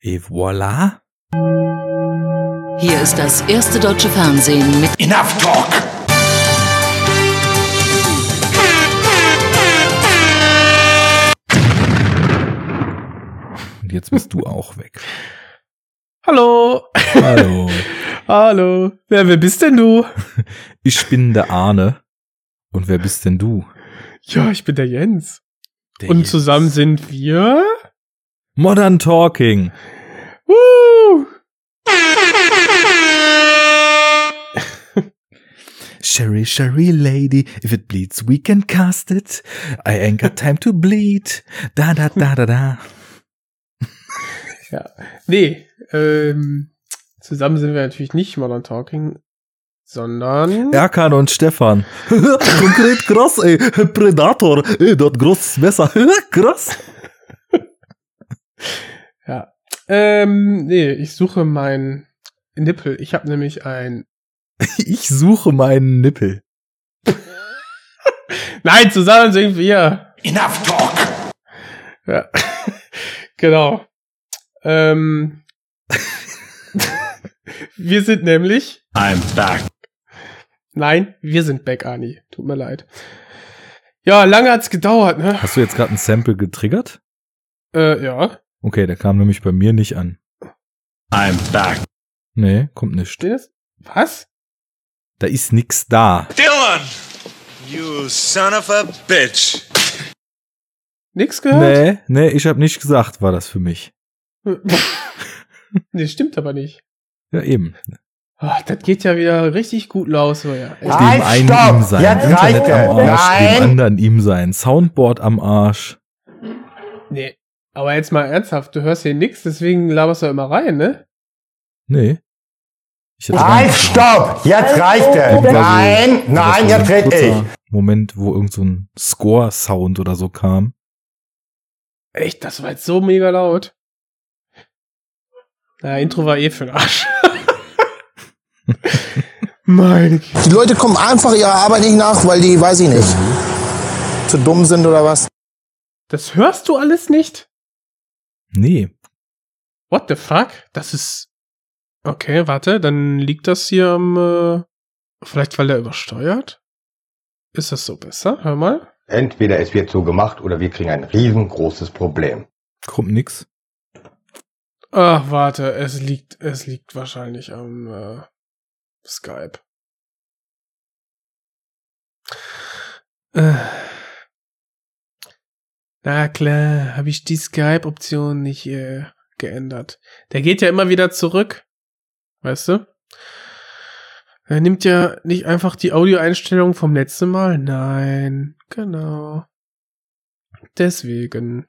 Et voilà. Hier ist das erste deutsche Fernsehen mit Enough talk! Und jetzt bist du auch weg. Hallo. Hallo. Hallo. Wer, wer bist denn du? Ich bin der Arne. Und wer bist denn du? Ja, ich bin der Jens. Der Und Jens. zusammen sind wir. Modern Talking. Woo! Sherry, Sherry Lady, if it bleeds, we can cast it. I ain't got time to bleed. Da, da, da, da, da. Ja. Nee, ähm, zusammen sind wir natürlich nicht Modern Talking, sondern. Erkan und Stefan. Konkret krass, ey. Predator. Ey, dort großes Messer. krass. Ja. Ähm, nee, ich suche mein Nippel. Ich habe nämlich ein. Ich suche meinen Nippel. Nein, zusammen sind wir. Enough talk! Ja. genau. Ähm, wir sind nämlich. I'm back. Nein, wir sind back, Ani. Tut mir leid. Ja, lange hat's gedauert, ne? Hast du jetzt gerade ein Sample getriggert? Äh, ja. Okay, der kam nämlich bei mir nicht an. I'm back. Nee, kommt nicht. Was? Da ist nix da. Dylan! You son of a bitch. Nix gehört? Nee, nee, ich hab nicht gesagt, war das für mich. nee, stimmt aber nicht. Ja, eben. Ah, das geht ja wieder richtig gut los, ja. Halt, Dem einen stopp! ihm sein, Jetzt Internet am. Arsch, Nein. dem anderen ihm sein, Soundboard am Arsch. Nee. Aber jetzt mal ernsthaft, du hörst hier nix, deswegen laberst du immer rein, ne? Nee. Reingehört. stopp! Jetzt reicht es! Nein, nein, jetzt red ich! Moment, wo irgend so ein Score-Sound oder so kam. Echt, das war jetzt so mega laut. Na, Intro war eh für den Arsch. Meine. Die Leute kommen einfach ihrer Arbeit nicht nach, weil die, weiß ich nicht, zu dumm sind oder was. Das hörst du alles nicht? Nee. What the fuck? Das ist. Okay, warte, dann liegt das hier am. Äh, vielleicht weil der übersteuert? Ist das so besser? Hör mal. Entweder es wird so gemacht oder wir kriegen ein riesengroßes Problem. Kommt nix. Ach, warte, es liegt, es liegt wahrscheinlich am äh, Skype. Äh. Na klar, habe ich die Skype-Option nicht äh, geändert. Der geht ja immer wieder zurück. Weißt du? Er nimmt ja nicht einfach die Audioeinstellung vom letzten Mal. Nein, genau. Deswegen.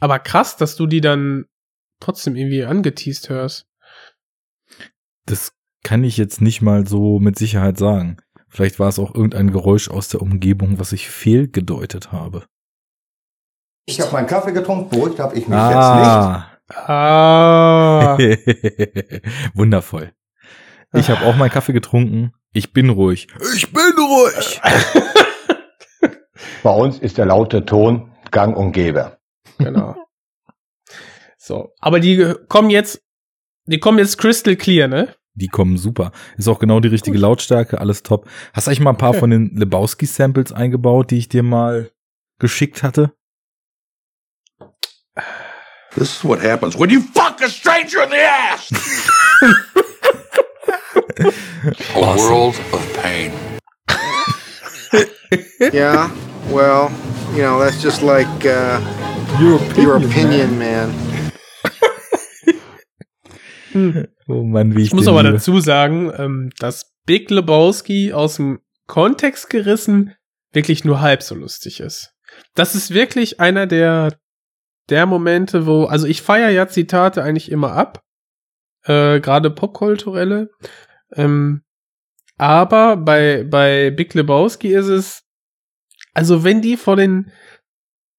Aber krass, dass du die dann trotzdem irgendwie angeteased hörst. Das kann ich jetzt nicht mal so mit Sicherheit sagen. Vielleicht war es auch irgendein Geräusch aus der Umgebung, was ich fehlgedeutet habe. Ich habe meinen Kaffee getrunken, beruhigt habe ich mich Ah. Ah. Wundervoll. Ich habe auch meinen Kaffee getrunken. Ich bin ruhig. Ich bin ruhig. jetzt nicht. Bei uns ist der laute Ton gang und gäbe. genau. So, aber die kommen jetzt, die kommen jetzt crystal clear, ne? Die kommen super. Ist auch genau die richtige Gut. Lautstärke, alles top. Hast du eigentlich mal ein paar Okay. von den Lebowski-Samples eingebaut, die ich dir mal geschickt hatte? This is what happens when you fuck a stranger in the ass! a world of pain. Yeah, well, you know, that's just like uh, Your your opinion, man. Oh Mann, wie ich, Ich muss aber liebe. dazu sagen, ähm, dass Big Lebowski aus dem Kontext gerissen wirklich nur halb so lustig ist. Das ist wirklich einer der, der Momente, wo, also ich feiere ja Zitate eigentlich immer ab, äh, gerade popkulturelle, ähm, aber bei, bei Big Lebowski ist es, also wenn die vor den,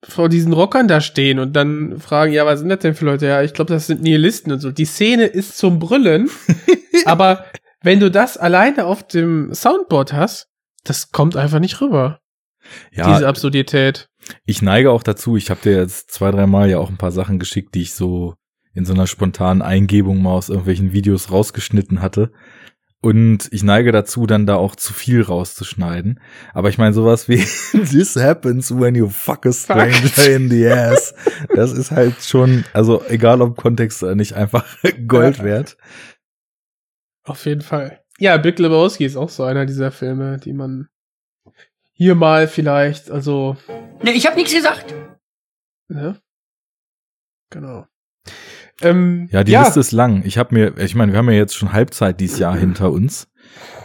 vor diesen Rockern da stehen und dann fragen, ja, was sind das denn für Leute? Ja, ich glaube, das sind Nihilisten und so. Die Szene ist zum Brüllen, aber wenn du das alleine auf dem Soundboard hast, das kommt einfach nicht rüber. Ja, Diese Absurdität. Ich neige auch dazu. Ich habe dir jetzt zwei, drei Mal ja auch ein paar Sachen geschickt, die ich so in so einer spontanen Eingebung mal aus irgendwelchen Videos rausgeschnitten hatte. Und ich neige dazu, dann da auch zu viel rauszuschneiden. Aber ich meine, sowas wie This happens when you fuck a stranger in the ass. Das ist halt schon, also egal ob Kontext oder nicht, einfach Gold wert. Auf jeden Fall. Ja, Big Lebowski ist auch so einer dieser Filme, die man hier mal vielleicht, also, Ne, ich hab nichts gesagt. ne? Genau. Ähm, Ja, die Liste ist lang. Ich habe mir, ich meine, wir haben ja jetzt schon Halbzeit dieses Jahr hinter uns.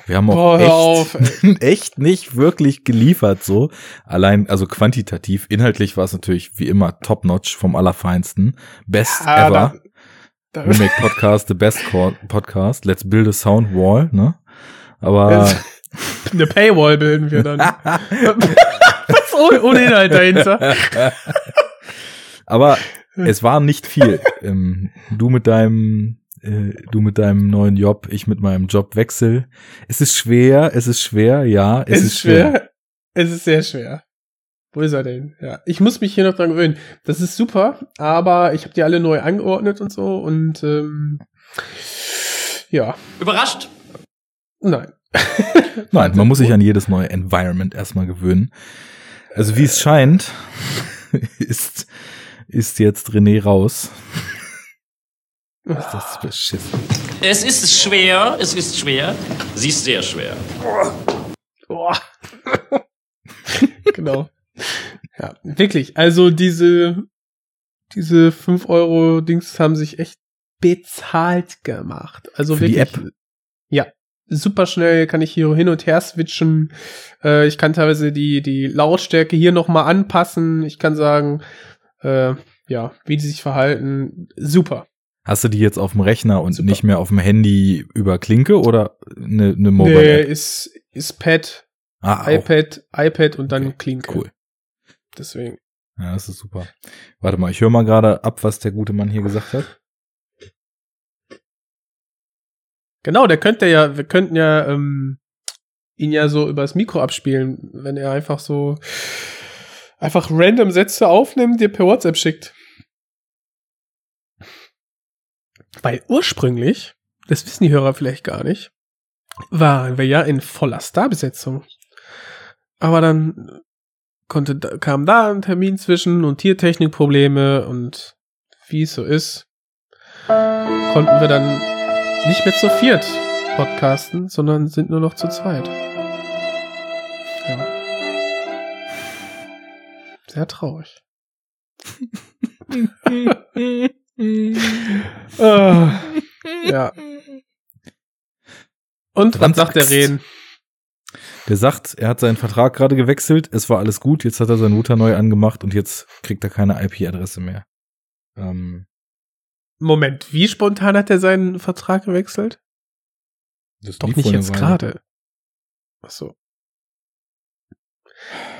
Wir haben auch Boah, echt, echt nicht wirklich geliefert so. Allein, also quantitativ. Inhaltlich war es natürlich wie immer top-notch vom Allerfeinsten. Best Ah, ever. da, da, Remake Podcast, the best Podcast. Let's build a sound wall, ne? Aber eine Paywall bilden wir dann. Was ohne, ohne Inhalt dahinter. Aber es war nicht viel. ähm, du mit deinem, äh, du mit deinem neuen Job, ich mit meinem Jobwechsel. Es ist schwer, es ist schwer, ja, es, Es ist schwer. Es ist sehr schwer. Wo ist er denn? Ja, ich muss mich hier noch dran gewöhnen. Das ist super, aber ich habe die alle neu angeordnet und so und ähm, ja, Überrascht? nein. Nein, man muss sich an jedes neue Environment erstmal gewöhnen. Also wie es scheint, ist, ist jetzt René raus. Das ist beschissen. Es ist schwer, es ist schwer. Sie ist sehr schwer. Genau. Ja, wirklich. Also diese, diese 5 Euro Dings haben sich echt bezahlt gemacht. Also Für die wirklich. Super schnell kann ich hier hin und her switchen. Äh, ich kann teilweise die, die Lautstärke hier nochmal anpassen. Ich kann sagen, äh, ja, wie die sich verhalten. Super. Hast du die jetzt auf dem Rechner und Super. nicht mehr auf dem Handy über Klinke oder eine, eine Nee, Mobile-App? ist, ist Pad, Ah, auch. iPad, iPad und dann Okay, Klinke. Cool. Deswegen. Ja, das ist super. Warte mal, ich höre mal gerade ab, was der gute Mann hier gesagt hat. Genau, der könnte ja, wir könnten ja ähm, ihn ja so übers Mikro abspielen, wenn er einfach so einfach random Sätze aufnimmt, dir per WhatsApp schickt. Weil ursprünglich, das wissen die Hörer vielleicht gar nicht, waren wir ja in voller Starbesetzung. Aber dann konnte, kam da ein Termin zwischen und Tiertechnikprobleme und wie es so ist, konnten wir dann nicht mehr zu viert podcasten, sondern sind nur noch zu zweit. Ja. Sehr traurig. Ah, ja. Und was sagt der. Reden? Der sagt, er hat seinen Vertrag gerade gewechselt, es war alles gut, jetzt hat er seinen Router neu angemacht und jetzt kriegt er keine IP-Adresse mehr. Ähm, Moment, wie spontan hat er seinen Vertrag gewechselt? das Doch nicht vor jetzt gerade. Ach so.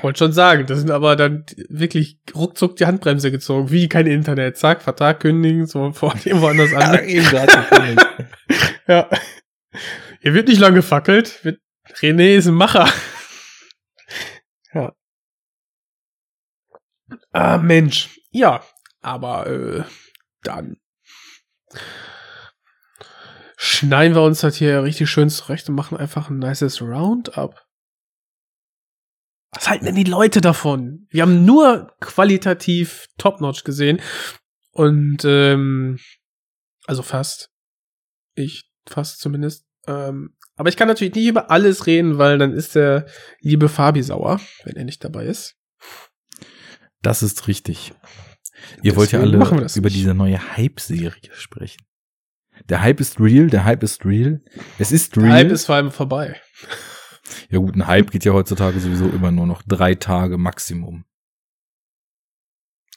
Wollte schon sagen, das sind aber dann wirklich ruckzuck die Handbremse gezogen. Wie kein Internet. Zack, Vertrag kündigen, sofort irgendwo anders an. Eben gerade ja. Hier wird nicht lange gefackelt. René ist ein Macher. ja. Ah, Mensch. Ja, aber äh, dann schneiden wir uns das hier richtig schön zurecht und machen einfach ein nices Roundup. Was halten denn die Leute davon? Wir haben nur qualitativ Top-Notch gesehen. Und ähm, also fast. Ich fast zumindest. Ähm, aber ich kann natürlich nicht über alles reden, weil dann ist der liebe Fabi sauer, wenn er nicht dabei ist. Das ist richtig. Ihr wollt ja alle über nicht. diese neue Hype-Serie sprechen. Der Hype ist real, der Hype ist real. Es ist real. Der Hype ist vor allem vorbei. ja gut, ein Hype geht ja heutzutage sowieso immer nur noch drei Tage Maximum.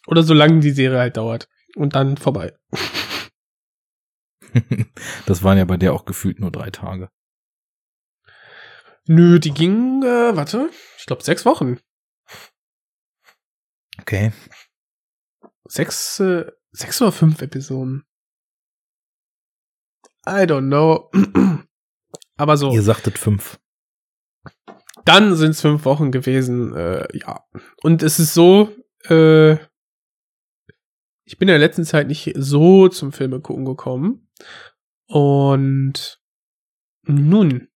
Oder solange die Serie halt dauert. Und dann vorbei. das waren ja bei der auch gefühlt nur drei Tage. Nö, die ging, äh, warte, ich glaube sechs Wochen. Okay. Sechs, äh, sechs oder fünf Episoden. I don't know. Aber so. Ihr sagtet fünf. Dann sind es fünf Wochen gewesen, äh, ja. Und es ist so, äh, ich bin in der letzten Zeit nicht so zum Filme gucken gekommen. Und nun,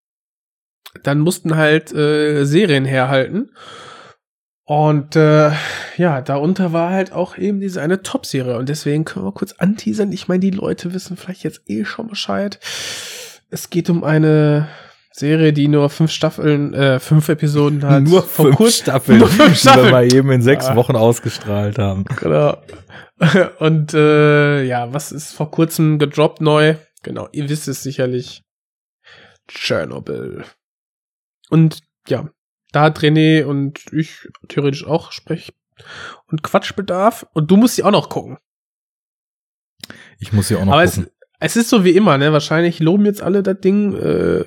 dann mussten halt äh, Serien herhalten. Und äh, ja, darunter war halt auch eben diese eine Top-Serie. Und deswegen können wir kurz anteasern. Ich meine, die Leute wissen vielleicht jetzt eh schon Bescheid. Es geht um eine Serie, die nur fünf Staffeln, äh, fünf Episoden hat. Nur Vor fünf kurz- Staffeln, Nur fünf die wir Staffeln. mal eben in sechs Ah. Wochen ausgestrahlt haben. Genau. Und äh, ja, was ist vor kurzem gedroppt neu? Genau, ihr wisst es sicherlich. Tschernobyl. Und ja, da hat René und ich theoretisch auch Sprech- und Quatschbedarf. Und du musst sie auch noch gucken. Ich muss sie auch noch Aber es, gucken. es ist so wie immer, ne? Wahrscheinlich loben jetzt alle das Ding äh,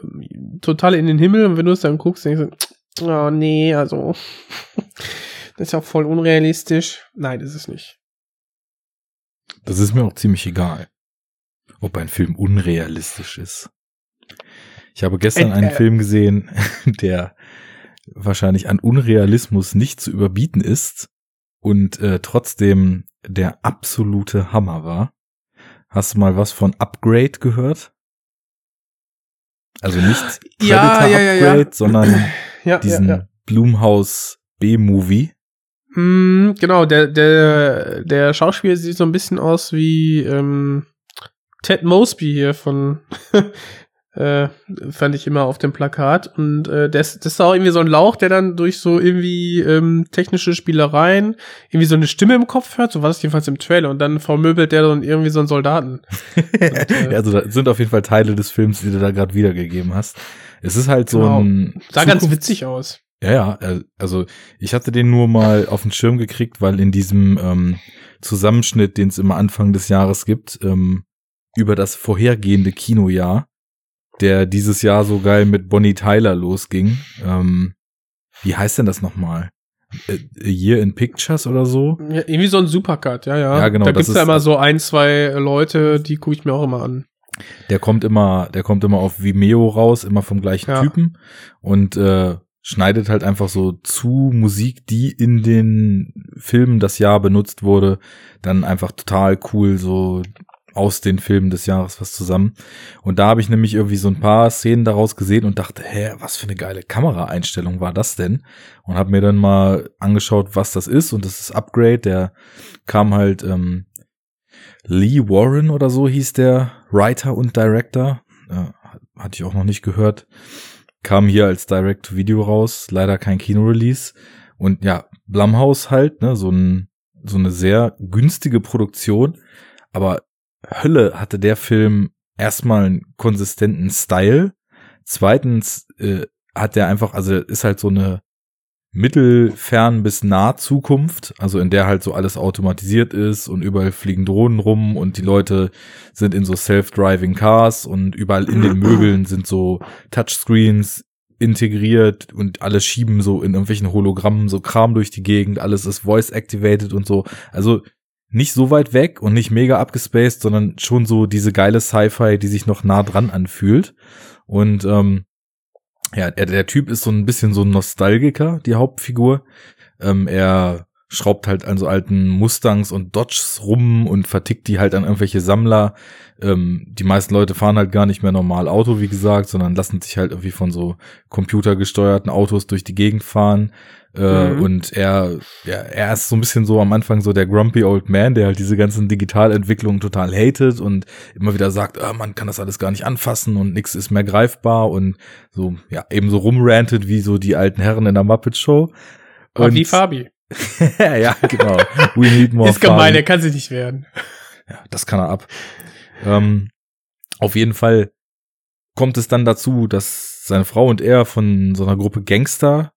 total in den Himmel und wenn du es dann guckst, denkst du, oh nee, also das ist ja voll unrealistisch. Nein, ist es nicht. Das ist mir auch ziemlich egal, ob ein Film unrealistisch ist. Ich habe gestern Ent- einen äh, Film gesehen, der wahrscheinlich an Unrealismus nicht zu überbieten ist und äh, trotzdem der absolute Hammer war. Hast du mal was von Upgrade gehört? Also nicht Ja, Predator ja, ja, ja. Upgrade, sondern diesen. Blumhaus B-Movie. Mm, genau, der, der, der Schauspieler sieht so ein bisschen aus wie ähm, Ted Mosby hier von äh, fand ich immer auf dem Plakat. Und äh, das, das ist auch irgendwie so ein Lauch, der dann durch so irgendwie ähm, technische Spielereien irgendwie so eine Stimme im Kopf hört. So war das jedenfalls im Trailer. Und dann vermöbelt der dann irgendwie so einen Soldaten. äh, Ja, also da sind auf jeden Fall Teile des Films, die du da gerade wiedergegeben hast. Es ist halt so Genau. ein Sah ganz Zukunfts- witzig aus. Ja, ja, äh, also ich hatte den nur mal auf den Schirm gekriegt, weil in diesem ähm, Zusammenschnitt, den es immer Anfang des Jahres gibt, ähm, über das vorhergehende Kinojahr, der dieses Jahr so geil mit Bonnie Tyler losging. Ähm, wie heißt denn das nochmal? Äh, A Year in Pictures oder so? Ja, irgendwie so ein Supercut, ja, ja. Ja, genau, Da gibt's ja immer so ein, zwei Leute, die gucke ich mir auch immer an. Der kommt immer, der kommt immer auf Vimeo raus, immer vom gleichen Ja. Typen und äh, schneidet halt einfach so zu Musik, die in den Filmen das Jahr benutzt wurde, dann einfach total cool so aus den Filmen des Jahres was zusammen. Und da habe ich nämlich irgendwie so ein paar Szenen daraus gesehen und dachte, hä, was für eine geile Kameraeinstellung war das denn? Und habe mir dann mal angeschaut, was das ist. Und das ist Upgrade, der kam halt ähm, Lee Warren oder so hieß der Writer und Director. Äh, hatte ich auch noch nicht gehört. Kam hier als Direct-to-Video raus, leider kein Kino-Release. Und ja, Blumhouse halt, ne, so, ein, so eine sehr günstige Produktion. Aber Hölle hatte der Film erstmal einen konsistenten Style. Zweitens äh, hat der einfach, also ist halt so eine mittelfern bis nah Zukunft, also in der halt so alles automatisiert ist und überall fliegen Drohnen rum und die Leute sind in so self-driving Cars und überall in den Möbeln sind so Touchscreens integriert und alle schieben so in irgendwelchen Hologrammen so Kram durch die Gegend, alles ist voice activated und so. Also nicht so weit weg und nicht mega abgespaced, sondern schon so diese geile Sci-Fi, die sich noch nah dran anfühlt. Und ähm, ja, der, der Typ ist so ein bisschen so ein Nostalgiker, die Hauptfigur. Ähm, er schraubt halt an so alten Mustangs und Dodges rum und vertickt die halt an irgendwelche Sammler. Ähm, die meisten Leute fahren halt gar nicht mehr normal Auto, wie gesagt, sondern lassen sich halt irgendwie von so computergesteuerten Autos durch die Gegend fahren. Äh, Mhm. Und er, ja, er ist so ein bisschen so am Anfang so der grumpy old man, der halt diese ganzen Digitalentwicklungen total hatet und immer wieder sagt, ah, man kann das alles gar nicht anfassen und nichts ist mehr greifbar und so, ja, eben so rumrantet wie so die alten Herren in der Muppet Show. Aber Und- wie Fabi. ja, genau. We need more Ist gemein, Fabi. der kann sich nicht werden. Ja, das kann er ab. Ähm, auf jeden Fall kommt es dann dazu, dass seine Frau und er von so einer Gruppe Gangster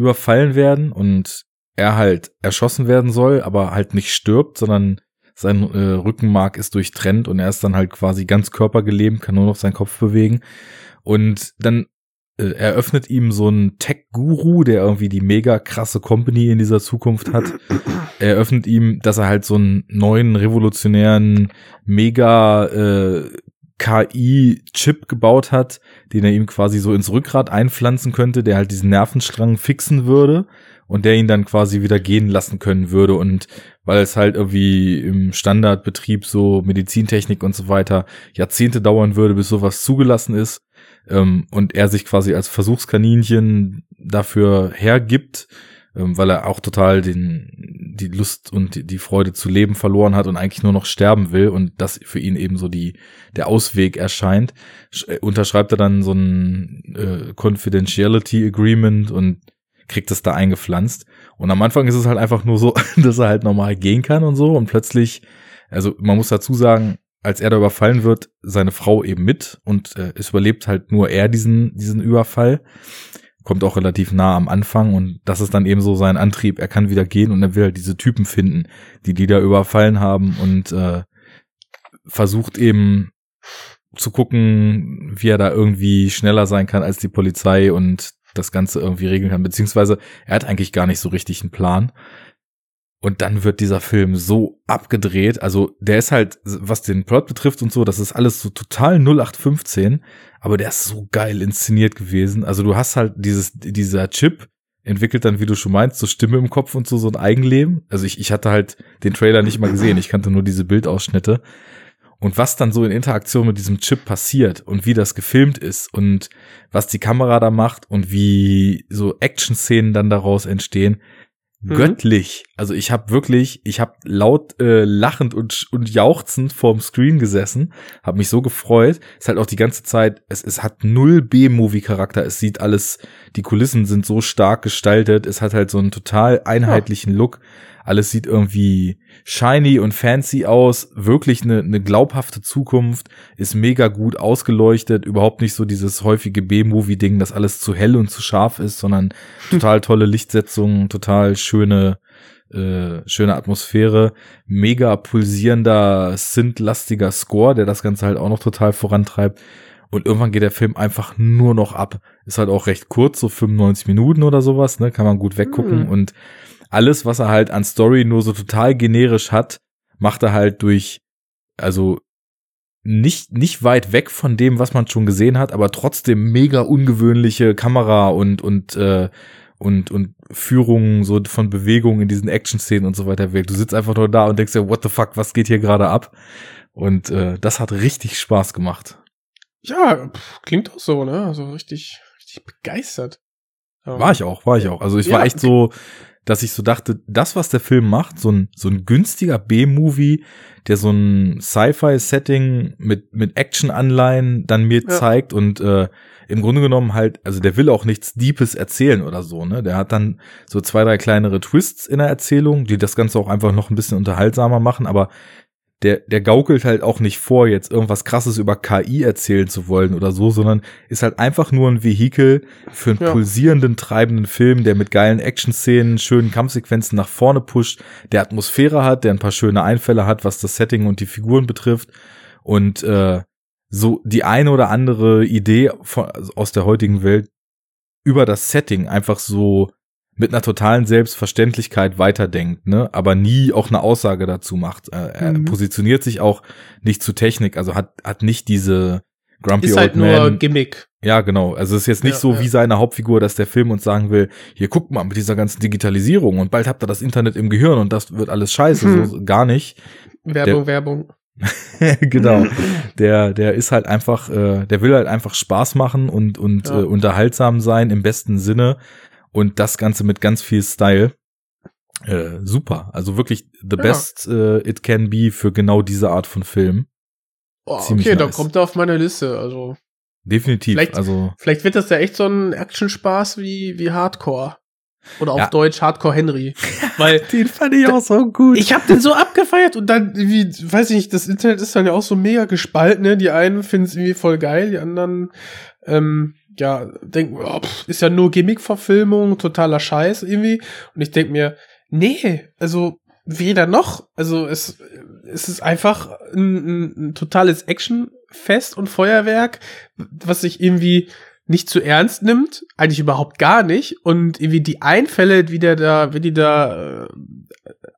überfallen werden und er halt erschossen werden soll, aber halt nicht stirbt, sondern sein äh, Rückenmark ist durchtrennt und er ist dann halt quasi ganz körpergelähmt, kann nur noch seinen Kopf bewegen. Und dann äh, eröffnet ihm so ein Tech-Guru, der irgendwie die mega krasse Company in dieser Zukunft hat, er eröffnet ihm, dass er halt so einen neuen revolutionären mega äh, KI-Chip gebaut hat, den er ihm quasi so ins Rückgrat einpflanzen könnte, der halt diesen Nervenstrang fixen würde. und der ihn dann quasi wieder gehen lassen können würde und weil es halt irgendwie im Standardbetrieb so Medizintechnik und so weiter Jahrzehnte dauern würde, bis sowas zugelassen ist ähm, und er sich quasi als Versuchskaninchen dafür hergibt, ähm, weil er auch total den, die Lust und die, die Freude zu leben verloren hat und eigentlich nur noch sterben will und das für ihn eben so die, der Ausweg erscheint, äh, unterschreibt er dann so ein äh, Confidentiality Agreement und kriegt es da eingepflanzt. Und am Anfang ist es halt einfach nur so, dass er halt normal gehen kann und so. Und plötzlich, also man muss dazu sagen, als er da überfallen wird, seine Frau eben mit und äh, es überlebt halt nur er diesen, diesen Überfall kommt auch relativ nah am Anfang und das ist dann eben so sein Antrieb. Er kann wieder gehen und er will halt diese Typen finden, die die da überfallen haben und äh, versucht eben zu gucken, wie er da irgendwie schneller sein kann als die Polizei und das Ganze irgendwie regeln kann. Beziehungsweise er hat eigentlich gar nicht so richtig einen Plan. Und dann wird dieser Film so abgedreht. Also der ist halt, was den Plot betrifft und so, das ist alles so total 0815, aber der ist so geil inszeniert gewesen. Also du hast halt dieses, dieser Chip entwickelt dann, wie du schon meinst, so Stimme im Kopf und so, so ein Eigenleben. Also ich, ich hatte halt den Trailer nicht mal gesehen, ich kannte nur diese Bildausschnitte. Und was dann so in Interaktion mit diesem Chip passiert und wie das gefilmt ist und was die Kamera da macht und wie so Action-Szenen dann daraus entstehen, Mhm. göttlich. Also ich habe wirklich, ich habe laut äh, lachend und, und jauchzend vorm Screen gesessen, habe mich so gefreut. Es halt auch die ganze Zeit, es, es hat null B-Movie-Charakter. Es sieht alles, die Kulissen sind so stark gestaltet. Es hat halt so einen total einheitlichen ja. Look. Alles sieht irgendwie shiny und fancy aus. Wirklich eine, eine glaubhafte Zukunft. Ist mega gut ausgeleuchtet. Überhaupt nicht so dieses häufige B-Movie-Ding, dass alles zu hell und zu scharf ist, sondern total tolle Lichtsetzungen, total schöne, äh, schöne Atmosphäre, mega pulsierender, synth-lastiger Score, der das Ganze halt auch noch total vorantreibt. Und irgendwann geht der Film einfach nur noch ab. Ist halt auch recht kurz, so 95 Minuten oder sowas, ne? Kann man gut weggucken. Mhm. Und alles, was er halt an Story nur so total generisch hat, macht er halt durch, also nicht, nicht weit weg von dem, was man schon gesehen hat, aber trotzdem mega ungewöhnliche Kamera und, und, äh, und, und Führungen so von Bewegungen in diesen Action-Szenen und so weiter wirkt. Du sitzt einfach nur da und denkst dir, what the fuck, was geht hier gerade ab? Und äh, das hat richtig Spaß gemacht. Ja, pff, klingt auch so, ne? Also richtig, richtig begeistert. War ich auch, war ich auch. Also ich ja, war echt so, dass ich so dachte, das, was der Film macht, so ein, so ein günstiger B-Movie, der so ein Sci-Fi-Setting mit, mit Action-Anleihen dann mir ja. zeigt und äh, im Grunde genommen halt, also der will auch nichts Deepes erzählen oder so, ne? Der hat dann so zwei, drei kleinere Twists in der Erzählung, die das Ganze auch einfach noch ein bisschen unterhaltsamer machen, aber der, der gaukelt halt auch nicht vor, jetzt irgendwas krasses über KI erzählen zu wollen oder so, sondern ist halt einfach nur ein Vehikel für einen ja. pulsierenden, treibenden Film, der mit geilen Action-Szenen, schönen Kampfsequenzen nach vorne pusht, der Atmosphäre hat, der ein paar schöne Einfälle hat, was das Setting und die Figuren betrifft und äh, so die eine oder andere Idee von, aus der heutigen Welt über das Setting einfach so mit einer totalen Selbstverständlichkeit weiterdenkt, ne, aber nie auch eine Aussage dazu macht. Äh, er mhm. positioniert sich auch nicht zu Technik, also hat hat nicht diese Grumpy ist Old halt Man. nur Gimmick. Ja, genau. Also es ist jetzt nicht ja, so ja. wie seine Hauptfigur, dass der Film uns sagen will, hier guckt mal mit dieser ganzen Digitalisierung und bald habt ihr das Internet im Gehirn und das wird alles scheiße, mhm. so gar nicht. Werbung, der, Werbung. genau. Der, der ist halt einfach, äh, der will halt einfach Spaß machen und, und ja. äh, unterhaltsam sein im besten Sinne und das Ganze mit ganz viel Style. Äh, super. Also wirklich the ja. best äh, it can be für genau diese Art von Film. Oh, okay, nice. da kommt er auf meine Liste. Also definitiv. Vielleicht, also vielleicht wird das ja echt so ein Action-Spaß wie wie Hardcore. Oder auf ja. Deutsch Hardcore Henry. Weil den fand ich auch so gut. Ich hab den so abgefeiert und dann, wie, weiß ich nicht, das Internet ist dann ja auch so mega gespalten, ne? Die einen finden es irgendwie voll geil, die anderen, ähm, ja, denken, oh, ist ja nur Gimmick-Verfilmung, totaler Scheiß irgendwie. Und ich denk mir, nee, also weder noch. Also es, es ist einfach ein, ein, ein totales Actionfest und Feuerwerk, was sich irgendwie nicht zu ernst nimmt, eigentlich überhaupt gar nicht. Und irgendwie die Einfälle, wie der da, wie die da äh,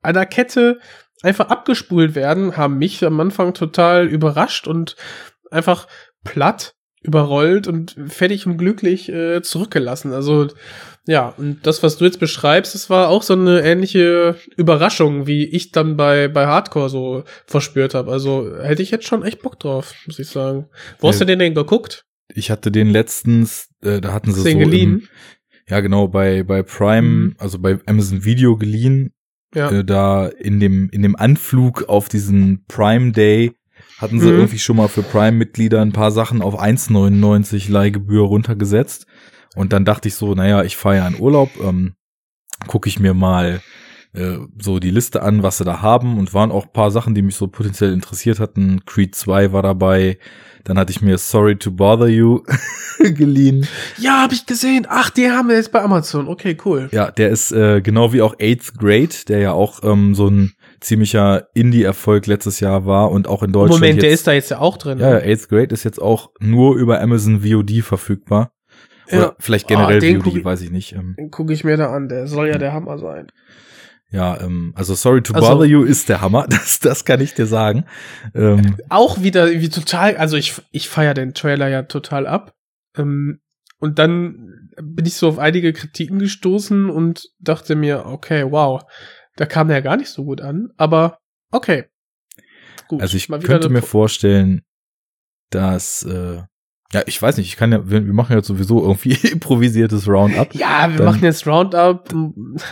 an der Kette einfach abgespult werden, haben mich am Anfang total überrascht und einfach platt überrollt und fertig und glücklich äh, zurückgelassen. Also ja, und das, was du jetzt beschreibst, das war auch so eine ähnliche Überraschung, wie ich dann bei, bei Hardcore so verspürt habe. Also hätte ich jetzt schon echt Bock drauf, muss ich sagen. Wo hast Ja. du den denn geguckt? Ich hatte den letztens, äh, da hatten sie Hast so den geliehen? Im, ja genau bei bei Prime, Mhm. also bei Amazon Video geliehen. Ja. Äh, da in dem in dem Anflug auf diesen Prime Day hatten sie Mhm. irgendwie schon mal für Prime-Mitglieder ein paar Sachen auf 1,99 Leihgebühr runtergesetzt. Und dann dachte ich so, naja, ich fahre ja in Urlaub, ähm, gucke ich mir mal äh, so die Liste an, was sie da haben und waren auch ein paar Sachen, die mich so potenziell interessiert hatten. Creed 2 war dabei, dann hatte ich mir Sorry to Bother You geliehen. Ja, habe ich gesehen. Ach, die haben wir jetzt bei Amazon. Okay, cool. Ja, der ist äh, genau wie auch Eighth Grade, der ja auch ähm, so ein ziemlicher Indie-Erfolg letztes Jahr war und auch in Deutschland Moment, der jetzt, ist da jetzt ja auch drin. ja, ne? Eighth Grade ist jetzt auch nur über Amazon VOD verfügbar. Oder Ja. vielleicht Ah, generell guck VOD, ich- weiß ich nicht. Ähm, Den gucke ich mir da an. Der soll ja der Hammer sein. ja, ähm, also Sorry to Also- Bother You ist der Hammer, das, das kann ich dir sagen. Ähm, Auch wieder wie total, also ich, ich feier den Trailer ja total ab. Ähm, und dann bin ich so auf einige Kritiken gestoßen und dachte mir, okay, wow, da kam der ja gar nicht so gut an, aber okay. Gut, also ich könnte mir vorstellen, dass äh, ja, ich weiß nicht, ich kann ja, wir, wir machen ja sowieso irgendwie improvisiertes Roundup. Ja, wir Dann- machen jetzt Roundup.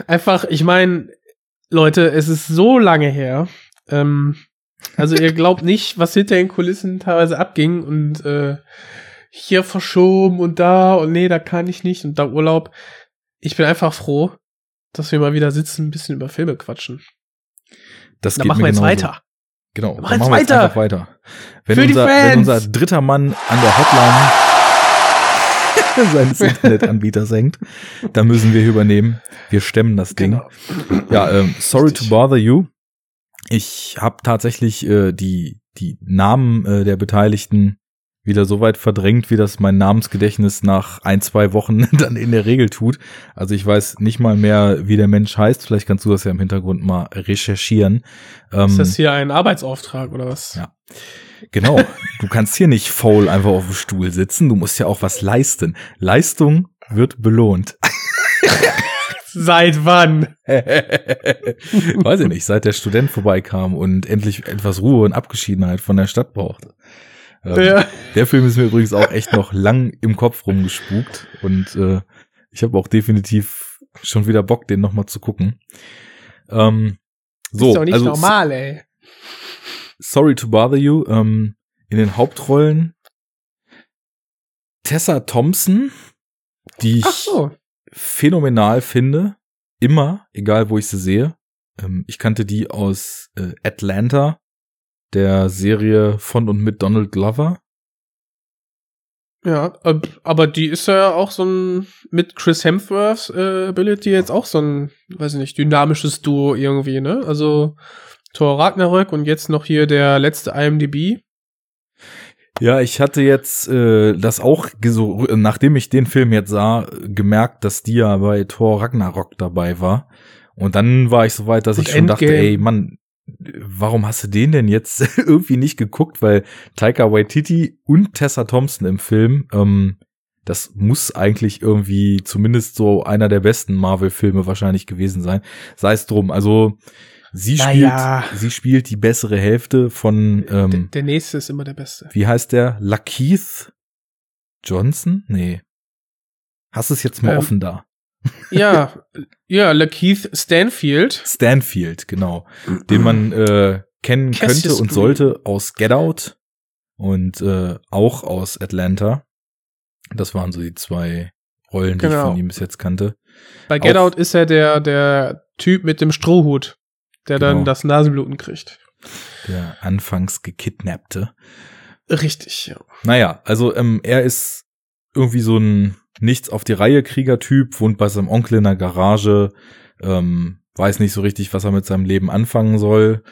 Einfach, ich meine, Leute, es ist so lange her. Ähm, also ihr glaubt nicht, was hinter den Kulissen teilweise abging und äh, hier verschoben und da und nee, da kann ich nicht und da Urlaub. Ich bin einfach froh, dass wir mal wieder sitzen, ein bisschen über Filme quatschen. Das Dann machen wir jetzt weiter. Genau, dann machen wir jetzt weiter. einfach weiter. Wenn Für die unser, Fans. wenn unser dritter Mann an der Hotline seines Internetanbieters hängt, dann müssen wir übernehmen. Wir stemmen das Ding. Genau. Ja, ähm, sorry to bother you. Ich habe tatsächlich äh, die die Namen äh, der Beteiligten wieder so weit verdrängt, wie das mein Namensgedächtnis nach ein, zwei Wochen dann in der Regel tut. Also ich weiß nicht mal mehr, wie der Mensch heißt. Vielleicht kannst du das ja im Hintergrund mal recherchieren. Ähm, Ist das hier ein Arbeitsauftrag oder was? Ja. Genau. Du kannst hier nicht faul einfach auf dem Stuhl sitzen. Du musst ja auch was leisten. Leistung wird belohnt. Seit wann? Weiß ich nicht, seit der Student vorbeikam und endlich etwas Ruhe und Abgeschiedenheit von der Stadt brauchte. Ähm, Ja. Der Film ist mir übrigens auch echt noch lang im Kopf rumgespukt und äh, ich habe auch definitiv schon wieder Bock, den nochmal zu gucken. Ähm, so, ist doch nicht also normal, ey. Sorry to bother you. Ähm, in den Hauptrollen Tessa Thompson, die ich so. phänomenal finde. Immer, egal wo ich sie sehe. Ähm, ich kannte die aus äh, Atlanta, der Serie von und mit Donald Glover. Ja, ab- aber die ist ja auch so ein, mit Chris Hemsworths äh, Ability jetzt auch so ein, weiß ich nicht, dynamisches Duo irgendwie, ne? Also Thor Ragnarök und jetzt noch hier der letzte IMDb. Ja, ich hatte jetzt äh, das auch so, nachdem ich den Film jetzt sah, gemerkt, dass die ja bei Thor Ragnarok dabei war. Und dann war ich so weit, dass Und ich schon dachte, Endgame. ey, Mann, warum hast du den denn jetzt irgendwie nicht geguckt? Weil Taika Waititi und Tessa Thompson im Film, ähm, das muss eigentlich irgendwie zumindest so einer der besten Marvel-Filme wahrscheinlich gewesen sein. Sei es drum. Also sie spielt, Naja. sie spielt die bessere Hälfte von der, ähm, der nächste ist immer der beste. wie heißt der? Lakeith Johnson? Nee. Hast du es jetzt mal Ähm, offen da? Ja, ja, Lakeith Stanfield. Stanfield, genau. Den man äh, kennen Cassius könnte und Green. sollte aus Get Out und äh, auch aus Atlanta. Das waren so die zwei Rollen, die ich Genau. von ihm bis jetzt kannte. Bei Get Out ist er der, der Typ mit dem Strohhut, der Genau. dann das Nasenbluten kriegt. Der anfangs gekidnappte. Richtig, ja. Naja, also ähm, er ist irgendwie so ein nichts auf die Reihe Kriegertyp, wohnt bei seinem Onkel in der Garage, ähm, weiß nicht so richtig, was er mit seinem Leben anfangen soll,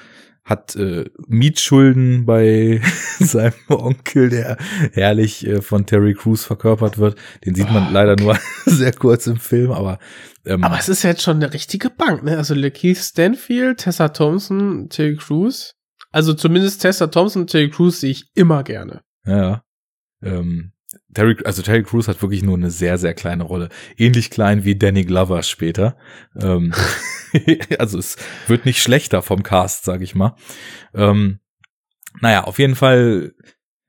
hat äh, Mietschulden bei seinem Onkel, der herrlich äh, von Terry Crews verkörpert wird. Den sieht man Oh, leider nur sehr kurz im Film, aber ähm, Aber es ist jetzt schon eine richtige Bank, ne? Also Lakeith Stanfield, Tessa Thompson, Terry Crews. Also zumindest Tessa Thompson und Terry Crews sehe ich immer gerne. Ja, ja. Ähm, Terry, also Terry Crews hat wirklich nur eine sehr, sehr kleine Rolle. Ähnlich klein wie Danny Glover später. Ähm, also es wird nicht schlechter vom Cast, sag ich mal. Ähm, naja, auf jeden Fall,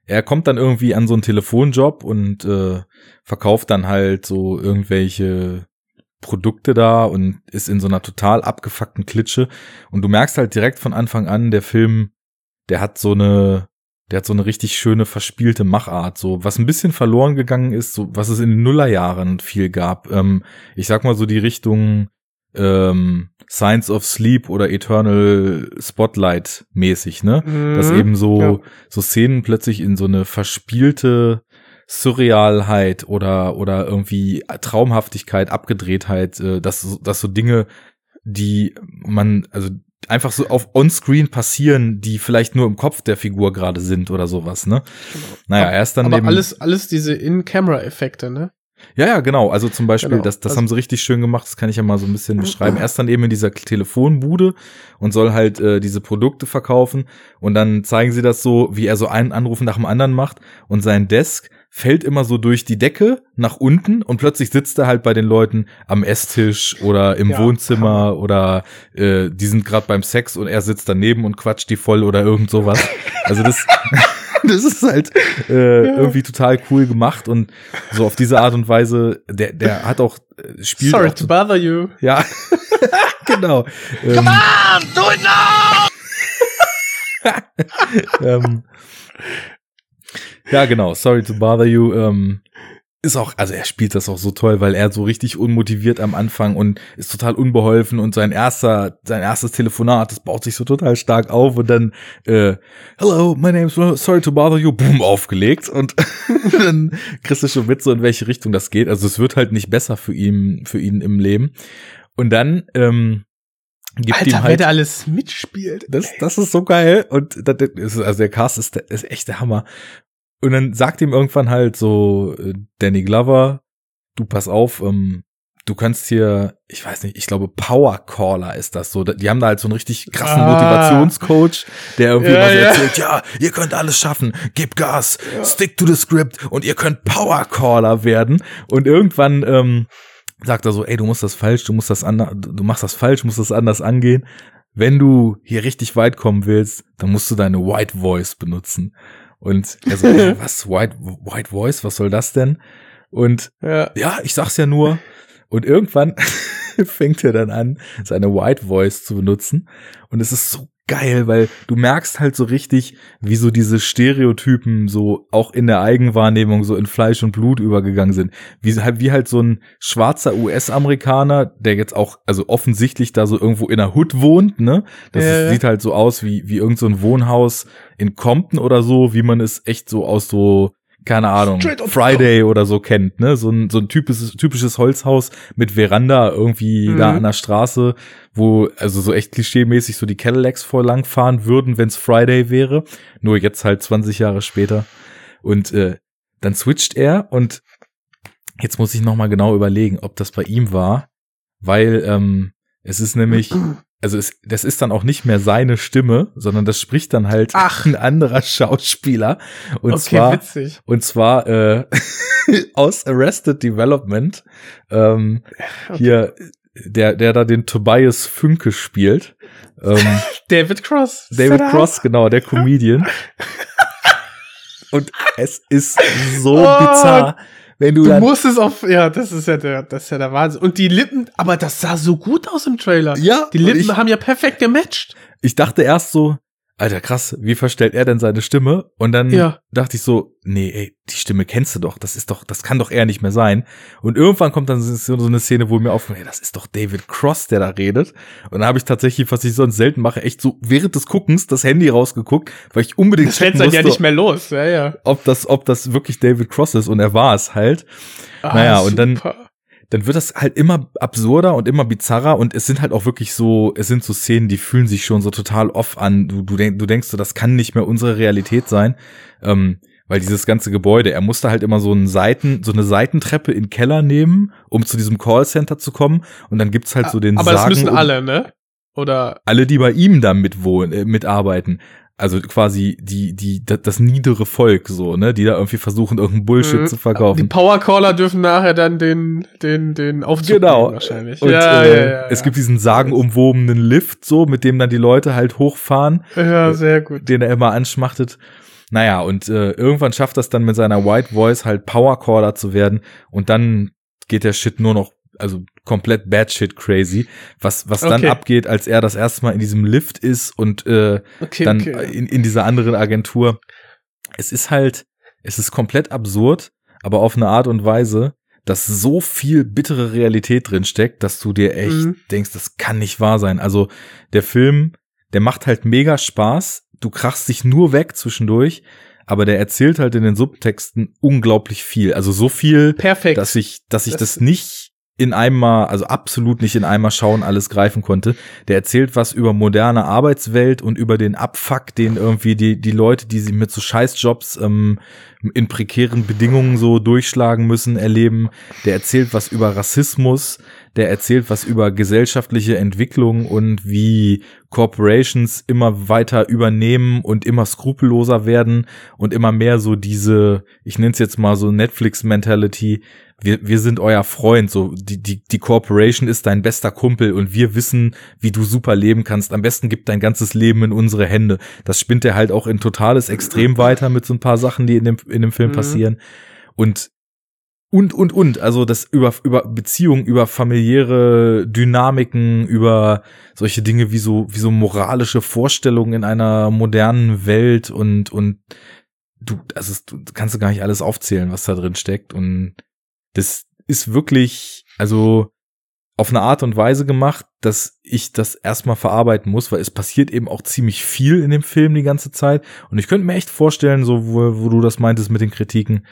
er kommt dann irgendwie an so einen Telefonjob und äh, verkauft dann halt so irgendwelche Produkte da und ist in so einer total abgefuckten Klitsche. Und du merkst halt direkt von Anfang an, der Film, der hat so eine, der hat so eine richtig schöne verspielte Machart, so was ein bisschen verloren gegangen ist, so was es in den Nullerjahren viel gab. Ähm, ich sag mal so die Richtung ähm, Science of Sleep oder Eternal Spotlight mäßig, ne? Mhm, Dass eben so ja. so Szenen plötzlich in so eine verspielte Surrealheit oder oder irgendwie Traumhaftigkeit, Abgedrehtheit, äh, dass dass so Dinge, die man also einfach so auf Onscreen passieren, die vielleicht nur im Kopf der Figur gerade sind oder sowas, ne? Naja, erst dann Aber eben alles, alles diese In-Camera-Effekte, ne? ja, ja, genau. Also zum Beispiel, Genau. das, das Also- haben sie richtig schön gemacht. Das kann ich ja mal so ein bisschen beschreiben. Erst dann eben in dieser Telefonbude und soll halt äh, diese Produkte verkaufen. Und dann zeigen sie das so, wie er so einen Anruf nach dem anderen macht. Und sein Desk fällt immer so durch die Decke nach unten und plötzlich sitzt er halt bei den Leuten am Esstisch oder im Ja, Wohnzimmer oder äh, die sind gerade beim Sex und er sitzt daneben und quatscht die voll oder irgend sowas. Also das das ist halt äh, irgendwie total cool gemacht und so auf diese Art und Weise, der, der hat auch, äh, spielt Sorry auch, to bother you. ja, genau. Ähm, ähm, ja, genau. Sorry to bother you. Ähm, ist auch, also er spielt das auch so toll, weil er so richtig unmotiviert am Anfang und ist total unbeholfen und sein erster, sein erstes Telefonat, das baut sich so total stark auf und dann, äh, hello, my name's sorry to bother you, boom, aufgelegt und dann kriegst du schon mit, so in welche Richtung das geht. Also es wird halt nicht besser für ihn, für ihn im Leben. Und dann, ähm, gibt Alter, ihm wer halt da alles mitspielt. das, das ist so geil. Und das also der Cast ist, ist echt der Hammer. Und dann sagt ihm irgendwann halt so äh, Danny Glover, du pass auf, ähm, du kannst hier, ich weiß nicht, ich glaube Power Caller ist das so. Die haben da halt so einen richtig krassen Ah. Motivationscoach, der irgendwie Ja, so ja. erzählt, ja, ihr könnt alles schaffen, gebt Gas, stick to the script und ihr könnt Power Caller werden. Und irgendwann ähm, sagt er so, ey, du musst das falsch, du musst das anders, du machst das falsch, musst das anders angehen. Wenn du hier richtig weit kommen willst, dann musst du deine White Voice benutzen. Und er so, was, White, White Voice, was soll das denn? Und Ja. ja, ich sag's ja nur. Und irgendwann fängt er dann an, seine White Voice zu benutzen. Und es ist so geil, weil du merkst halt so richtig, wie so diese Stereotypen so auch in der Eigenwahrnehmung so in Fleisch und Blut übergegangen sind. Wie halt, wie halt so ein schwarzer US-Amerikaner, der jetzt auch, also offensichtlich da so irgendwo in der Hood wohnt, ne? Das Ja, ist, sieht halt so aus wie, wie irgend so ein Wohnhaus in Compton oder so, wie man es echt so aus so, keine Ahnung, Friday oder so kennt, ne? So ein, so ein typisches, typisches Holzhaus mit Veranda irgendwie Mhm. da an der Straße, wo, also so echt klischeemäßig so die Cadillacs voll lang fahren würden, wenn's Friday wäre. Nur jetzt halt 20 Jahre später. Und äh, dann switcht er und jetzt muss ich nochmal genau überlegen, ob das bei ihm war, weil ähm, es ist nämlich, also es, das ist dann auch nicht mehr seine Stimme, sondern das spricht dann halt Ach. ein anderer Schauspieler. Und okay, zwar witzig. und zwar äh, aus Arrested Development. Ähm, Hier, der, der da den Tobias Fünke spielt. Ähm, David Cross. David. Cross, genau, der Comedian. Und es ist so Oh, bizarr, wenn du, Du musst es auf, ja, das ist ja der, das ist ja der Wahnsinn. Und die Lippen, aber das sah so gut aus im Trailer. Ja, Die Lippen ich, haben ja perfekt gematcht. ich dachte erst so, Alter, krass, wie verstellt er denn seine Stimme? Und dann Ja. dachte ich so, nee, ey, die Stimme kennst du doch, das ist doch, das kann doch er nicht mehr sein. Und irgendwann kommt dann so so eine Szene, wo mir aufkommt, ey, das ist doch David Cross, der da redet. Und dann habe ich tatsächlich, was ich sonst selten mache, echt so während des Guckens das Handy rausgeguckt, weil ich unbedingt Das checken dann ja musste, nicht mehr los. Ja, ja. ob das, ob das wirklich David Cross ist. Und er war es halt. Ah, Naja, und dann- super. Dann wird das halt immer absurder und immer bizarrer und es sind halt auch wirklich so, es sind so Szenen, die fühlen sich schon so total off an. Du, du, denk, du denkst so, das kann nicht mehr unsere Realität sein. Ähm, weil dieses ganze Gebäude, er musste halt immer so einen Seiten, so eine Seitentreppe in den Keller nehmen, um zu diesem Callcenter zu kommen. Und dann gibt's halt so den Aber das Sagen müssen um- alle, ne? Oder, alle, die bei ihm da mitwohnen, äh, mitarbeiten. Also quasi die, die, das, niedere Volk so, ne, die da irgendwie versuchen, irgendeinen Bullshit Mhm. zu verkaufen. Die Powercaller dürfen nachher dann den, den, den Aufzug Genau. wahrscheinlich. Und ja, äh, ja, ja, es gibt diesen sagenumwobenen Lift, so, mit dem dann die Leute halt hochfahren, Ja, sehr gut. den er immer anschmachtet. Naja, und äh, irgendwann schafft das dann mit seiner White Voice halt Powercaller zu werden und dann geht der Shit nur noch, also komplett bad shit crazy, was, was dann Okay. abgeht, als er das erste Mal in diesem Lift ist und äh, Okay, dann okay. in, in dieser anderen Agentur. Es ist halt, es ist komplett absurd, aber auf eine Art und Weise, dass so viel bittere Realität drin steckt, dass du dir echt Mhm. denkst, das kann nicht wahr sein. Also der Film, der macht halt mega Spaß. Du krachst dich nur weg zwischendurch, aber der erzählt halt in den Subtexten unglaublich viel. Also so viel, Perfekt. dass ich, dass ich Das- das, nicht in einmal, also absolut nicht in einmal schauen, alles greifen konnte. Der erzählt was über moderne Arbeitswelt und über den Abfuck, den irgendwie die, die Leute, die sie mit so Scheißjobs ähm, in prekären Bedingungen so durchschlagen müssen, erleben. Der erzählt was über Rassismus. Der erzählt was über gesellschaftliche Entwicklung und wie Corporations immer weiter übernehmen und immer skrupelloser werden und immer mehr so diese, ich nenne es jetzt mal so Netflix-Mentality, wir, wir sind euer Freund, so die, die, die Corporation ist dein bester Kumpel und wir wissen, wie du super leben kannst. Am besten gib dein ganzes Leben in unsere Hände. Das spinnt er halt auch in totales Extrem weiter mit so ein paar Sachen, die in dem, in dem Film Mhm. passieren. Und und, und, und, also das über, über Beziehungen, über familiäre Dynamiken, über solche Dinge wie so, wie so moralische Vorstellungen in einer modernen Welt und, und du, also du kannst du gar nicht alles aufzählen, was da drin steckt und das ist wirklich, also auf eine Art und Weise gemacht, dass ich das erstmal verarbeiten muss, weil es passiert eben auch ziemlich viel in dem Film die ganze Zeit. Und ich könnte mir echt vorstellen, so wo, wo du das meintest mit den Kritiken,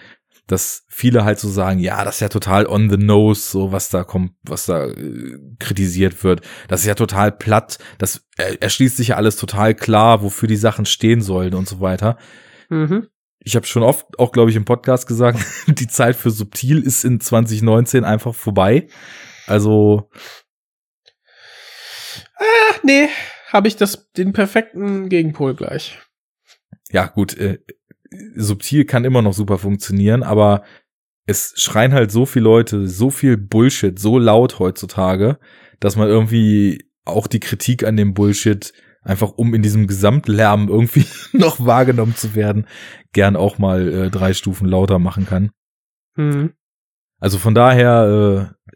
dass viele halt so sagen, ja, das ist ja total on the nose, so was da kommt, was da äh, kritisiert wird. Das ist ja total platt. Das er, erschließt sich ja alles total klar, wofür die Sachen stehen sollen und so weiter Mhm. Ich habe schon oft, auch glaube ich im Podcast gesagt, die Zeit für subtil ist in 2019 einfach vorbei. Also Ach, nee, habe ich das, den perfekten Gegenpol gleich. ja gut, äh, subtil kann immer noch super funktionieren, aber es schreien halt so viele Leute, so viel Bullshit, so laut heutzutage, dass man irgendwie auch die Kritik an dem Bullshit einfach um in diesem Gesamtlärm irgendwie noch wahrgenommen zu werden, gern auch mal äh, drei Stufen lauter machen kann. Mhm. Also von daher äh,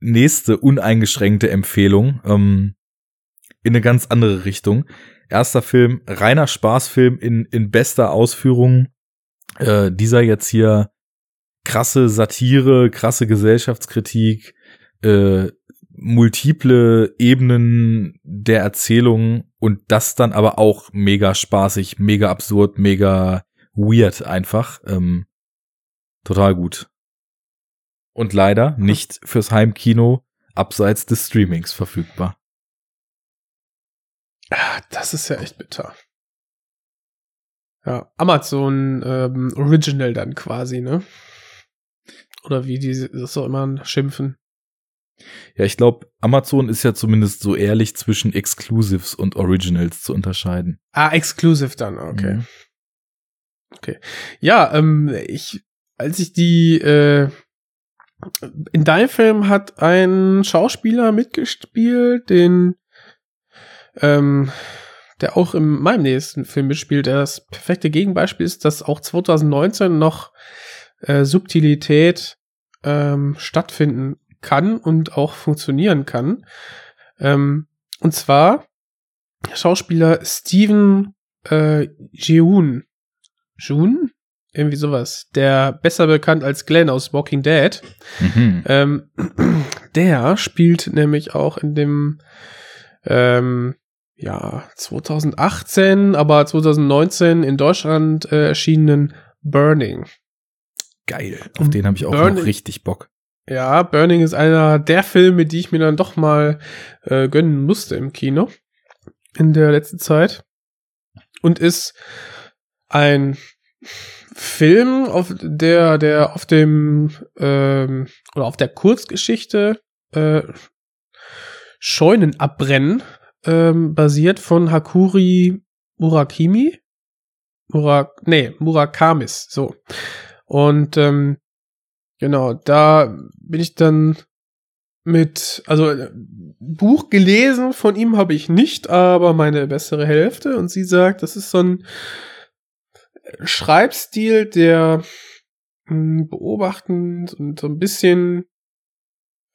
nächste uneingeschränkte Empfehlung ähm, in eine ganz andere Richtung. Erster Film, reiner Spaßfilm in, in bester Ausführung. Äh, dieser jetzt hier krasse Satire, krasse Gesellschaftskritik, äh, multiple Ebenen der Erzählung und das dann aber auch mega spaßig, mega absurd, mega weird einfach. Ähm, total gut. Und leider nicht fürs Heimkino abseits des Streamings verfügbar. Ah, Das ist ja echt bitter. Ja, Amazon ähm, Original dann quasi, ne? Oder wie die das so immer schimpfen. Ja, ich glaube, Amazon ist ja zumindest so ehrlich zwischen Exclusives und Originals zu unterscheiden. Ah, exclusive dann, okay. Mhm. Okay. Ja, ähm, ich, als ich die, äh, in deinem Film hat ein Schauspieler mitgespielt, den, ähm, der auch in meinem nächsten Film mitspielt, der das perfekte Gegenbeispiel ist, dass auch 2019 noch äh, Subtilität ähm, stattfinden kann und auch funktionieren kann. Ähm, und zwar Schauspieler Steven äh, Jeun. Jun? Irgendwie sowas. Der besser bekannt als Glenn aus Walking Dead. Mhm. Ähm, der spielt nämlich auch in dem ähm, ja 2018, aber 2019 in Deutschland äh, erschienenen Burning. Geil. Auf den habe ich auch Burning- noch richtig Bock. Ja, Burning ist einer der Filme, die ich mir dann doch mal äh, gönnen musste im Kino in der letzten Zeit. Und ist ein Film, auf der, der auf dem ähm, oder auf der Kurzgeschichte äh, Scheunen abbrennen ähm, basiert von Hakuri Murakimi? Murak, nee, Murakamis, so. Und ähm, genau, da bin ich dann mit, also äh, Buch gelesen von ihm habe ich nicht, aber meine bessere Hälfte und sie sagt, das ist so ein Schreibstil, der mh, beobachtend und so ein bisschen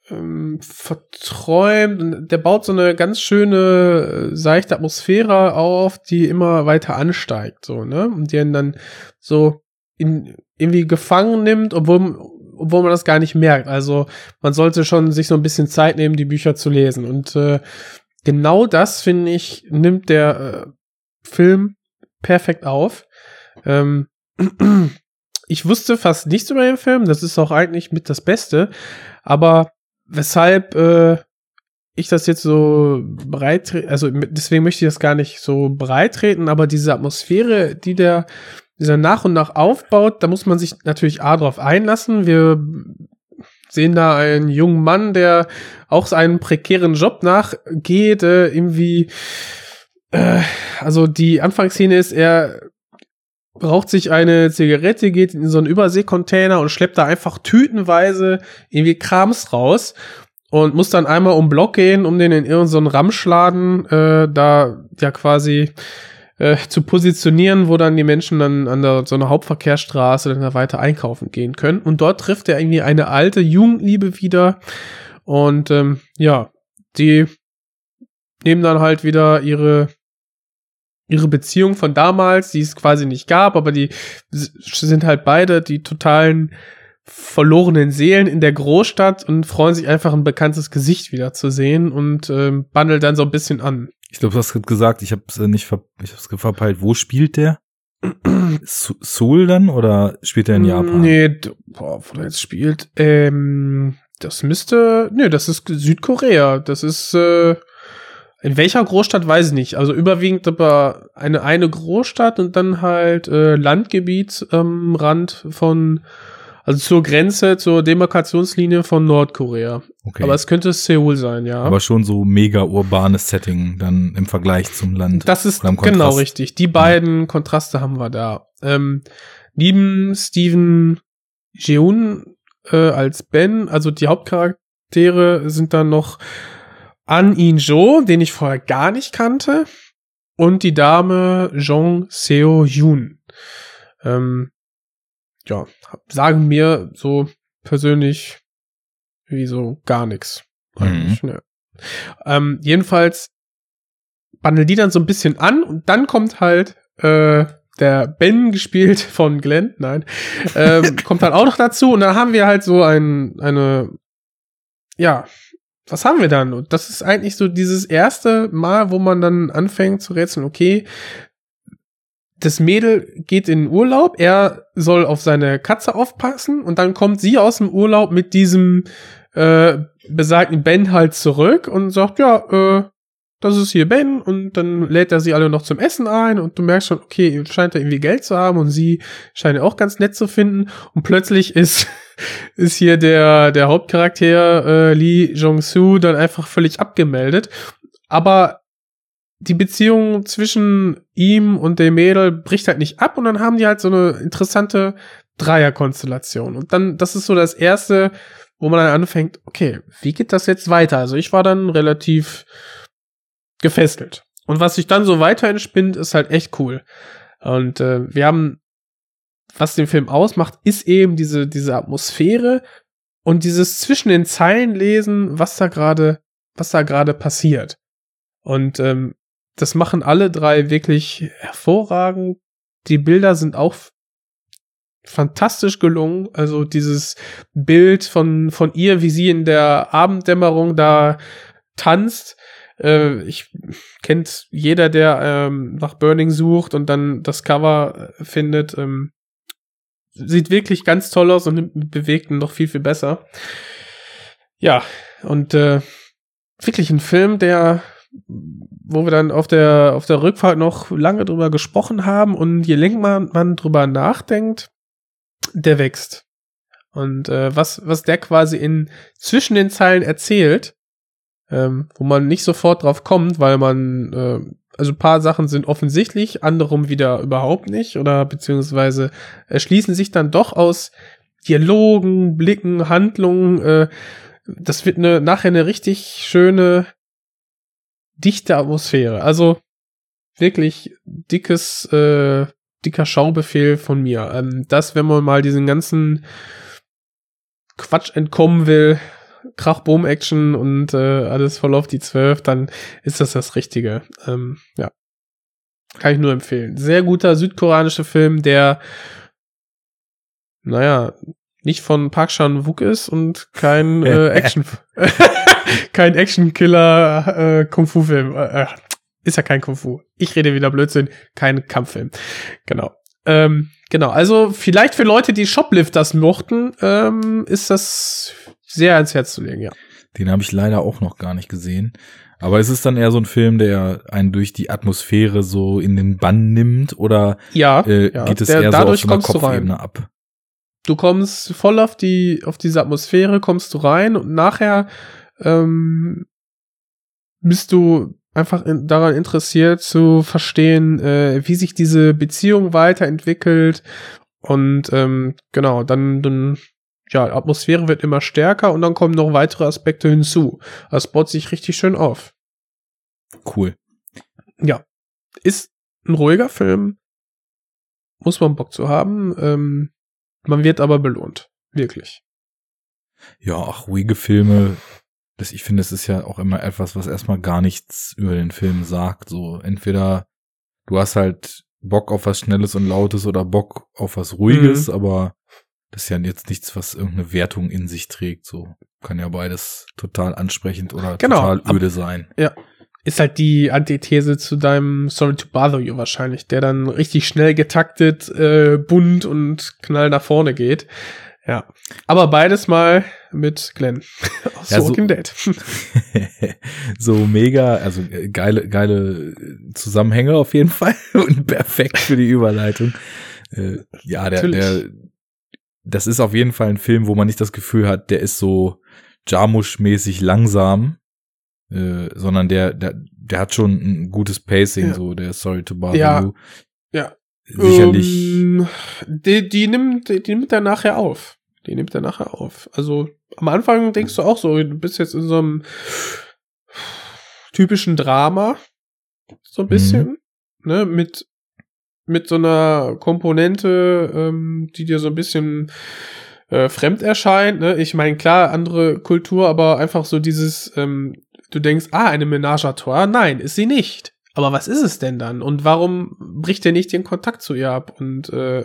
ähm, verträumt der baut so eine ganz schöne äh, seichte Atmosphäre auf, die immer weiter ansteigt, so, ne? Und die dann so in, irgendwie gefangen nimmt, obwohl, obwohl man das gar nicht merkt. Also man sollte schon sich so ein bisschen Zeit nehmen, die Bücher zu lesen. Und äh, genau das, finde ich, nimmt der äh, Film perfekt auf. Ähm, ich wusste fast nichts über den Film, das ist auch eigentlich mit das Beste, aber weshalb äh, ich das jetzt so breit, also deswegen möchte ich das gar nicht so breit treten, aber diese Atmosphäre, die der dieser nach und nach aufbaut, da muss man sich natürlich A drauf einlassen. Wir sehen da einen jungen Mann, der auch seinen prekären Job nachgeht, äh, irgendwie, äh, also die Anfangsszene ist, er raucht sich eine Zigarette, geht in so einen Überseekontainer und schleppt da einfach tütenweise irgendwie Krams raus und muss dann einmal um Block gehen, um den in irgendeinen so Ramschladen äh, da ja quasi äh, zu positionieren, wo dann die Menschen dann an der, so einer Hauptverkehrsstraße dann da weiter einkaufen gehen können. Und dort trifft er irgendwie eine alte Jugendliebe wieder. Und ähm, ja, die nehmen dann halt wieder ihre ihre Beziehung von damals, die es quasi nicht gab, aber die sind halt beide die totalen verlorenen Seelen in der Großstadt und freuen sich einfach ein bekanntes Gesicht wieder zu sehen und ähm, bandeln dann so ein bisschen an. Ich glaube, du hast gesagt, ich habe es nicht ver ich hab's verpeilt. Wo spielt der? Seoul dann oder spielt er in Japan? Nee, boah, wo der jetzt spielt, ähm, das müsste, nee, das ist Südkorea. Das ist äh, in welcher Großstadt weiß ich nicht. Also überwiegend aber eine eine Großstadt und dann halt äh, Landgebiet am Rand von also zur Grenze, zur Demarkationslinie von Nordkorea. Okay. Aber es könnte Seoul sein, ja. Aber schon so mega urbanes Setting dann im Vergleich zum Land. Das ist genau richtig. Die beiden ja. Kontraste haben wir da. Ähm, neben Steven Jeun äh, als Ben, also die Hauptcharaktere sind dann noch An In Jo, den ich vorher gar nicht kannte, und die Dame Jong Seo Yoon. Ähm, ja, sagen mir so persönlich wie so gar nichts. Mhm. Ja. Ähm, jedenfalls bandeln die dann so ein bisschen an und dann kommt halt äh, der Ben gespielt von Glenn, nein, ähm, kommt dann auch noch dazu und dann haben wir halt so ein, eine, ja, was haben wir dann? Und das ist eigentlich so dieses erste Mal, wo man dann anfängt zu rätseln, okay, das Mädel geht in den Urlaub, er soll auf seine Katze aufpassen und dann kommt sie aus dem Urlaub mit diesem äh, besagten Ben halt zurück und sagt, ja, äh, das ist hier Ben und dann lädt er sie alle noch zum Essen ein und du merkst schon, okay, scheint er irgendwie Geld zu haben und sie scheint er auch ganz nett zu finden und plötzlich ist ist hier der der Hauptcharakter äh, Lee Jong-soo dann einfach völlig abgemeldet, aber die Beziehung zwischen ihm und dem Mädel bricht halt nicht ab und dann haben die halt so eine interessante Dreierkonstellation. Und dann, das ist so das erste, wo man dann anfängt, okay, wie geht das jetzt weiter? Also ich war dann relativ gefesselt. Und was sich dann so weiter entspinnt, ist halt echt cool. Und äh, wir haben, was den Film ausmacht, ist eben diese, diese Atmosphäre und dieses zwischen den Zeilen lesen, was da gerade, was da gerade passiert. Und ähm, das machen alle drei wirklich hervorragend. Die Bilder sind auch fantastisch gelungen. Also dieses Bild von, von ihr, wie sie in der Abenddämmerung da tanzt. Äh, ich kennt jeder, der ähm, nach Burning sucht und dann das Cover äh, findet. Ähm, sieht wirklich ganz toll aus und mit Bewegten noch viel, viel besser. Ja, und äh, wirklich ein Film, der wo wir dann auf der, auf der Rückfahrt noch lange drüber gesprochen haben und je länger man, man drüber nachdenkt, der wächst. Und äh, was, was der quasi in zwischen den Zeilen erzählt, ähm, wo man nicht sofort drauf kommt, weil man, äh, also paar Sachen sind offensichtlich, anderem wieder überhaupt nicht oder beziehungsweise erschließen sich dann doch aus Dialogen, Blicken, Handlungen. Äh, das wird eine, nachher eine richtig schöne, dichte Atmosphäre. Also wirklich dickes, äh, dicker Schaubefehl von mir. Ähm, das, wenn man mal diesen ganzen Quatsch entkommen will, Krach, Boom, Action und äh, alles voll auf die Zwölf, dann ist das das Richtige. Ähm, ja. Kann ich nur empfehlen. Sehr guter südkoreanischer Film, der, naja, nicht von Park Chan-wook ist und kein äh, Action, kein Action-Killer äh, Kung-Fu-Film. Äh, ist ja kein Kung-Fu. Ich rede wieder Blödsinn. Kein Kampffilm. Genau. Ähm, genau. Also vielleicht für Leute, die Shoplifters mochten, ähm, ist das sehr ans Herz zu legen, ja. Den habe ich leider auch noch gar nicht gesehen. Aber es ist dann eher so ein Film, der einen durch die Atmosphäre so in den Bann nimmt oder ja, äh, ja. geht es Der- eher so dadurch auf so einer. Kopfebene ab? du kommst voll auf die auf diese Atmosphäre, kommst du rein und nachher ähm, bist du einfach in, daran interessiert zu verstehen, äh, wie sich diese Beziehung weiterentwickelt und ähm, genau dann dann ja Atmosphäre wird immer stärker und dann kommen noch weitere Aspekte hinzu. Das baut sich richtig schön auf. Cool. Ja, ist ein ruhiger Film, muss man Bock zu haben. Ähm, man wird aber belohnt, wirklich. Ja, ach, ruhige Filme. Das, ich finde, es ist ja auch immer etwas, was erstmal gar nichts über den Film sagt. So, entweder du hast halt Bock auf was Schnelles und Lautes oder Bock auf was Ruhiges, Mhm. aber das ist ja jetzt nichts, was irgendeine Wertung in sich trägt. So kann ja beides total ansprechend oder Genau, total ab- öde sein. Ist halt die Antithese zu deinem Sorry to Bother You wahrscheinlich, der dann richtig schnell getaktet, äh, bunt und knall nach vorne geht. Ja. Aber beides mal mit Glenn aus Ja, so- Walking Dead. so mega, also äh, geile, geile Zusammenhänge auf jeden Fall und perfekt für die Überleitung. Äh, ja, der, Natürlich. der, das ist auf jeden Fall ein Film, wo man nicht das Gefühl hat, der ist so Jarmusch-mäßig langsam, äh, sondern der, der, der hat schon ein gutes Pacing, Ja. so der Sorry to Bother Ja. You. Ja. Sicherlich. Ähm, die, die nimmt, die nimmt er nachher auf. Die nimmt er nachher auf. Also am Anfang denkst du auch so, du bist jetzt in so einem typischen Drama, so ein bisschen, ne, mit mit so einer Komponente, ähm, die dir so ein bisschen äh, fremd erscheint. Ne? Ich meine, klar, andere Kultur, aber einfach so dieses, ähm, du denkst, ah, eine Ménage à trois. Nein, ist sie nicht. Aber was ist es denn dann? Und warum bricht er nicht den Kontakt zu ihr ab? Und äh,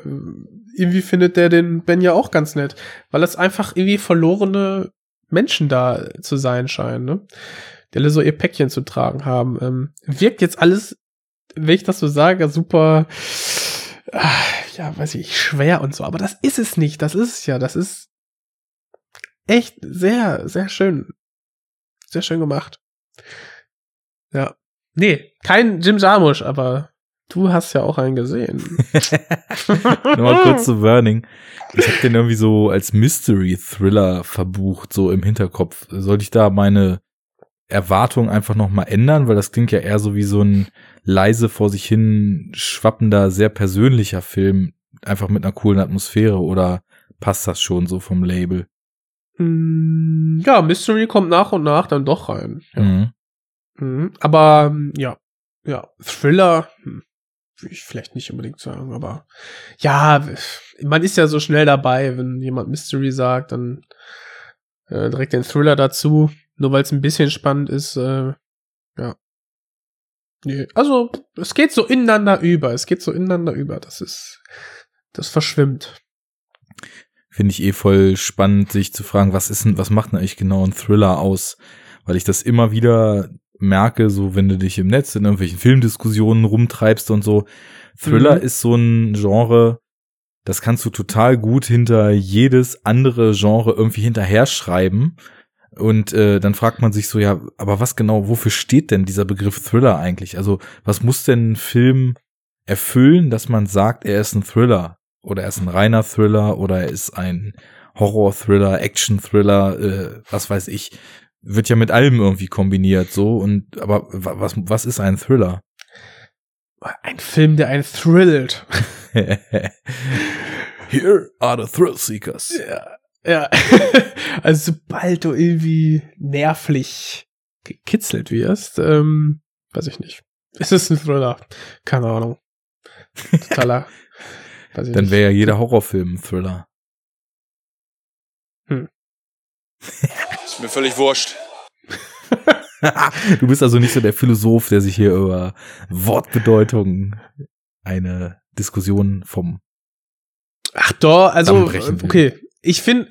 irgendwie findet der den Ben ja auch ganz nett, weil es einfach irgendwie verlorene Menschen da zu sein scheinen, ne? Die alle so ihr Päckchen zu tragen haben. Ähm, wirkt jetzt alles, wenn ich das so sage, super, ah, ja, weiß ich, schwer und so. Aber das ist es nicht. Das ist es ja. Das ist echt sehr, sehr schön. Sehr schön gemacht. Ja. Nee, kein Jim Jarmusch, aber du hast ja auch einen gesehen. Nochmal kurz zu Burning. Ich habe den irgendwie so als Mystery-Thriller verbucht, so im Hinterkopf. Sollte ich da meine Erwartung einfach nochmal ändern? Weil das klingt ja eher so wie so ein leise vor sich hin schwappender, sehr persönlicher Film, einfach mit einer coolen Atmosphäre oder passt das schon so vom Label? Mm, ja, Mystery kommt nach und nach dann doch rein. Ja. Mhm. Mhm. Aber ähm, ja, ja, Thriller, hm, würde ich vielleicht nicht unbedingt sagen, aber ja, man ist ja so schnell dabei, wenn jemand Mystery sagt, dann äh, direkt den Thriller dazu, nur weil es ein bisschen spannend ist, äh, ja. Nee, also es geht so ineinander über, es geht so ineinander über, das ist, das verschwimmt. Finde ich eh voll spannend, sich zu fragen, was ist denn, was macht denn eigentlich genau ein Thriller aus? Weil ich das immer wieder merke, so wenn du dich im Netz in irgendwelchen Filmdiskussionen rumtreibst und so. Thriller Mhm. ist so ein Genre, das kannst du total gut hinter jedes andere Genre irgendwie hinterher schreiben. Und äh, dann fragt man sich so, ja, aber was genau, wofür steht denn dieser Begriff Thriller eigentlich? Also, was muss denn ein Film erfüllen, dass man sagt, er ist ein Thriller? Oder er ist ein reiner Thriller oder er ist ein Horror-Thriller, Action-Thriller, äh, was weiß ich. wird ja mit allem irgendwie kombiniert, so und aber wa- was was ist ein Thriller? Ein Film, der einen thrillt. Here are the thrill seekers. Ja. Ja. also sobald du irgendwie nervlich gekitzelt wirst, ähm, weiß ich nicht. Ist es ein Thriller? Keine Ahnung. Totaler. weiß ich Dann wäre ja jeder Horrorfilm ein Thriller. Ist mir völlig wurscht. du bist also nicht so der Philosoph, der sich hier über Wortbedeutung eine Diskussion vom Ach doch, also okay. Ich finde,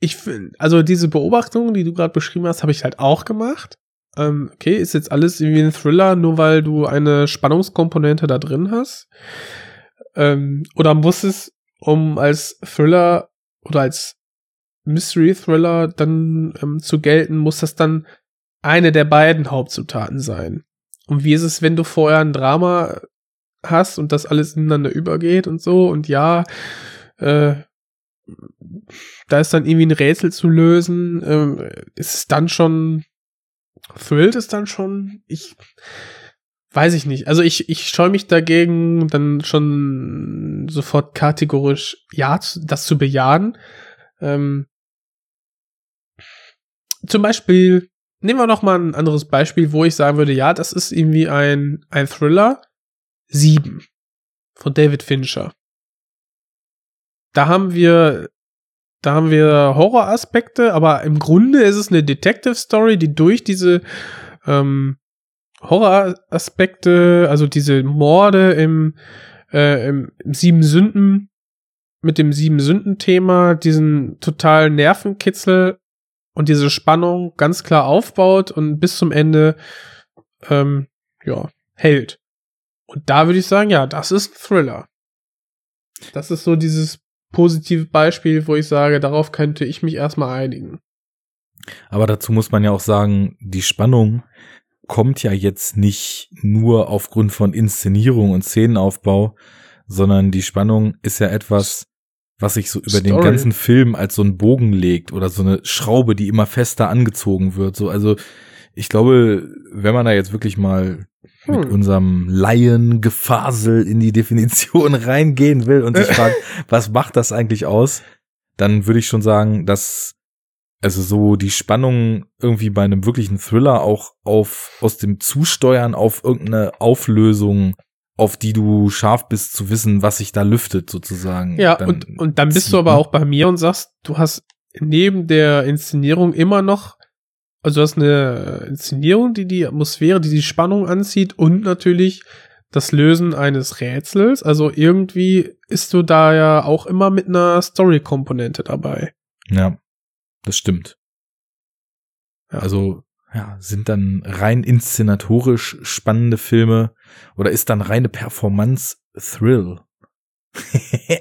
ich finde, also diese Beobachtung, die du gerade beschrieben hast, habe ich halt auch gemacht. Ähm, okay, ist jetzt alles irgendwie ein Thriller, nur weil du eine Spannungskomponente da drin hast? Ähm, oder muss es, um als Thriller oder als Mystery Thriller dann ähm, zu gelten, muss das dann eine der beiden Hauptzutaten sein? Und wie ist es, wenn du vorher ein Drama hast und das alles ineinander übergeht und so und ja, äh, da ist dann irgendwie ein Rätsel zu lösen, ähm, ist es dann schon, thrillt es dann schon? Ich weiß ich nicht. Also ich, ich scheue mich dagegen, dann schon sofort kategorisch ja, das zu bejahen. Ähm, zum Beispiel, nehmen wir noch mal ein anderes Beispiel, wo ich sagen würde, ja, das ist irgendwie ein, ein Thriller. Sieben von David Fincher. Da haben wir, da haben wir Horroraspekte, aber im Grunde ist es eine Detective Story, die durch diese ähm, Horroraspekte, also diese Morde im, äh, im, im Sieben Sünden, mit dem Sieben Sünden-Thema, diesen totalen Nervenkitzel und diese Spannung ganz klar aufbaut und bis zum Ende ähm, ja, hält. Und da würde ich sagen, ja, das ist Thriller. Das ist so dieses positive Beispiel, wo ich sage, darauf könnte ich mich erstmal einigen. Aber dazu muss man ja auch sagen, die Spannung kommt ja jetzt nicht nur aufgrund von Inszenierung und Szenenaufbau, sondern die Spannung ist ja etwas, was sich so über den Story. ganzen Film als so ein Bogen legt oder so eine Schraube, die immer fester angezogen wird. So, also ich glaube, wenn man da jetzt wirklich mal mit Hm. unserem Laiengefasel in die Definition reingehen will und sich fragt, was macht das eigentlich aus, dann würde ich schon sagen, dass also so die Spannung irgendwie bei einem wirklichen Thriller auch auf aus dem Zusteuern auf irgendeine Auflösung, auf die du scharf bist zu wissen, was sich da lüftet sozusagen. Ja, dann und, und dann bist du aber ne? auch bei mir und sagst, du hast neben der Inszenierung immer noch, also du hast eine Inszenierung, die die Atmosphäre, die die Spannung anzieht und natürlich das Lösen eines Rätsels. Also irgendwie ist du da ja auch immer mit einer Story-Komponente dabei. Ja, das stimmt. Ja. Also ja, sind dann rein inszenatorisch spannende Filme oder ist dann reine Performance Thrill?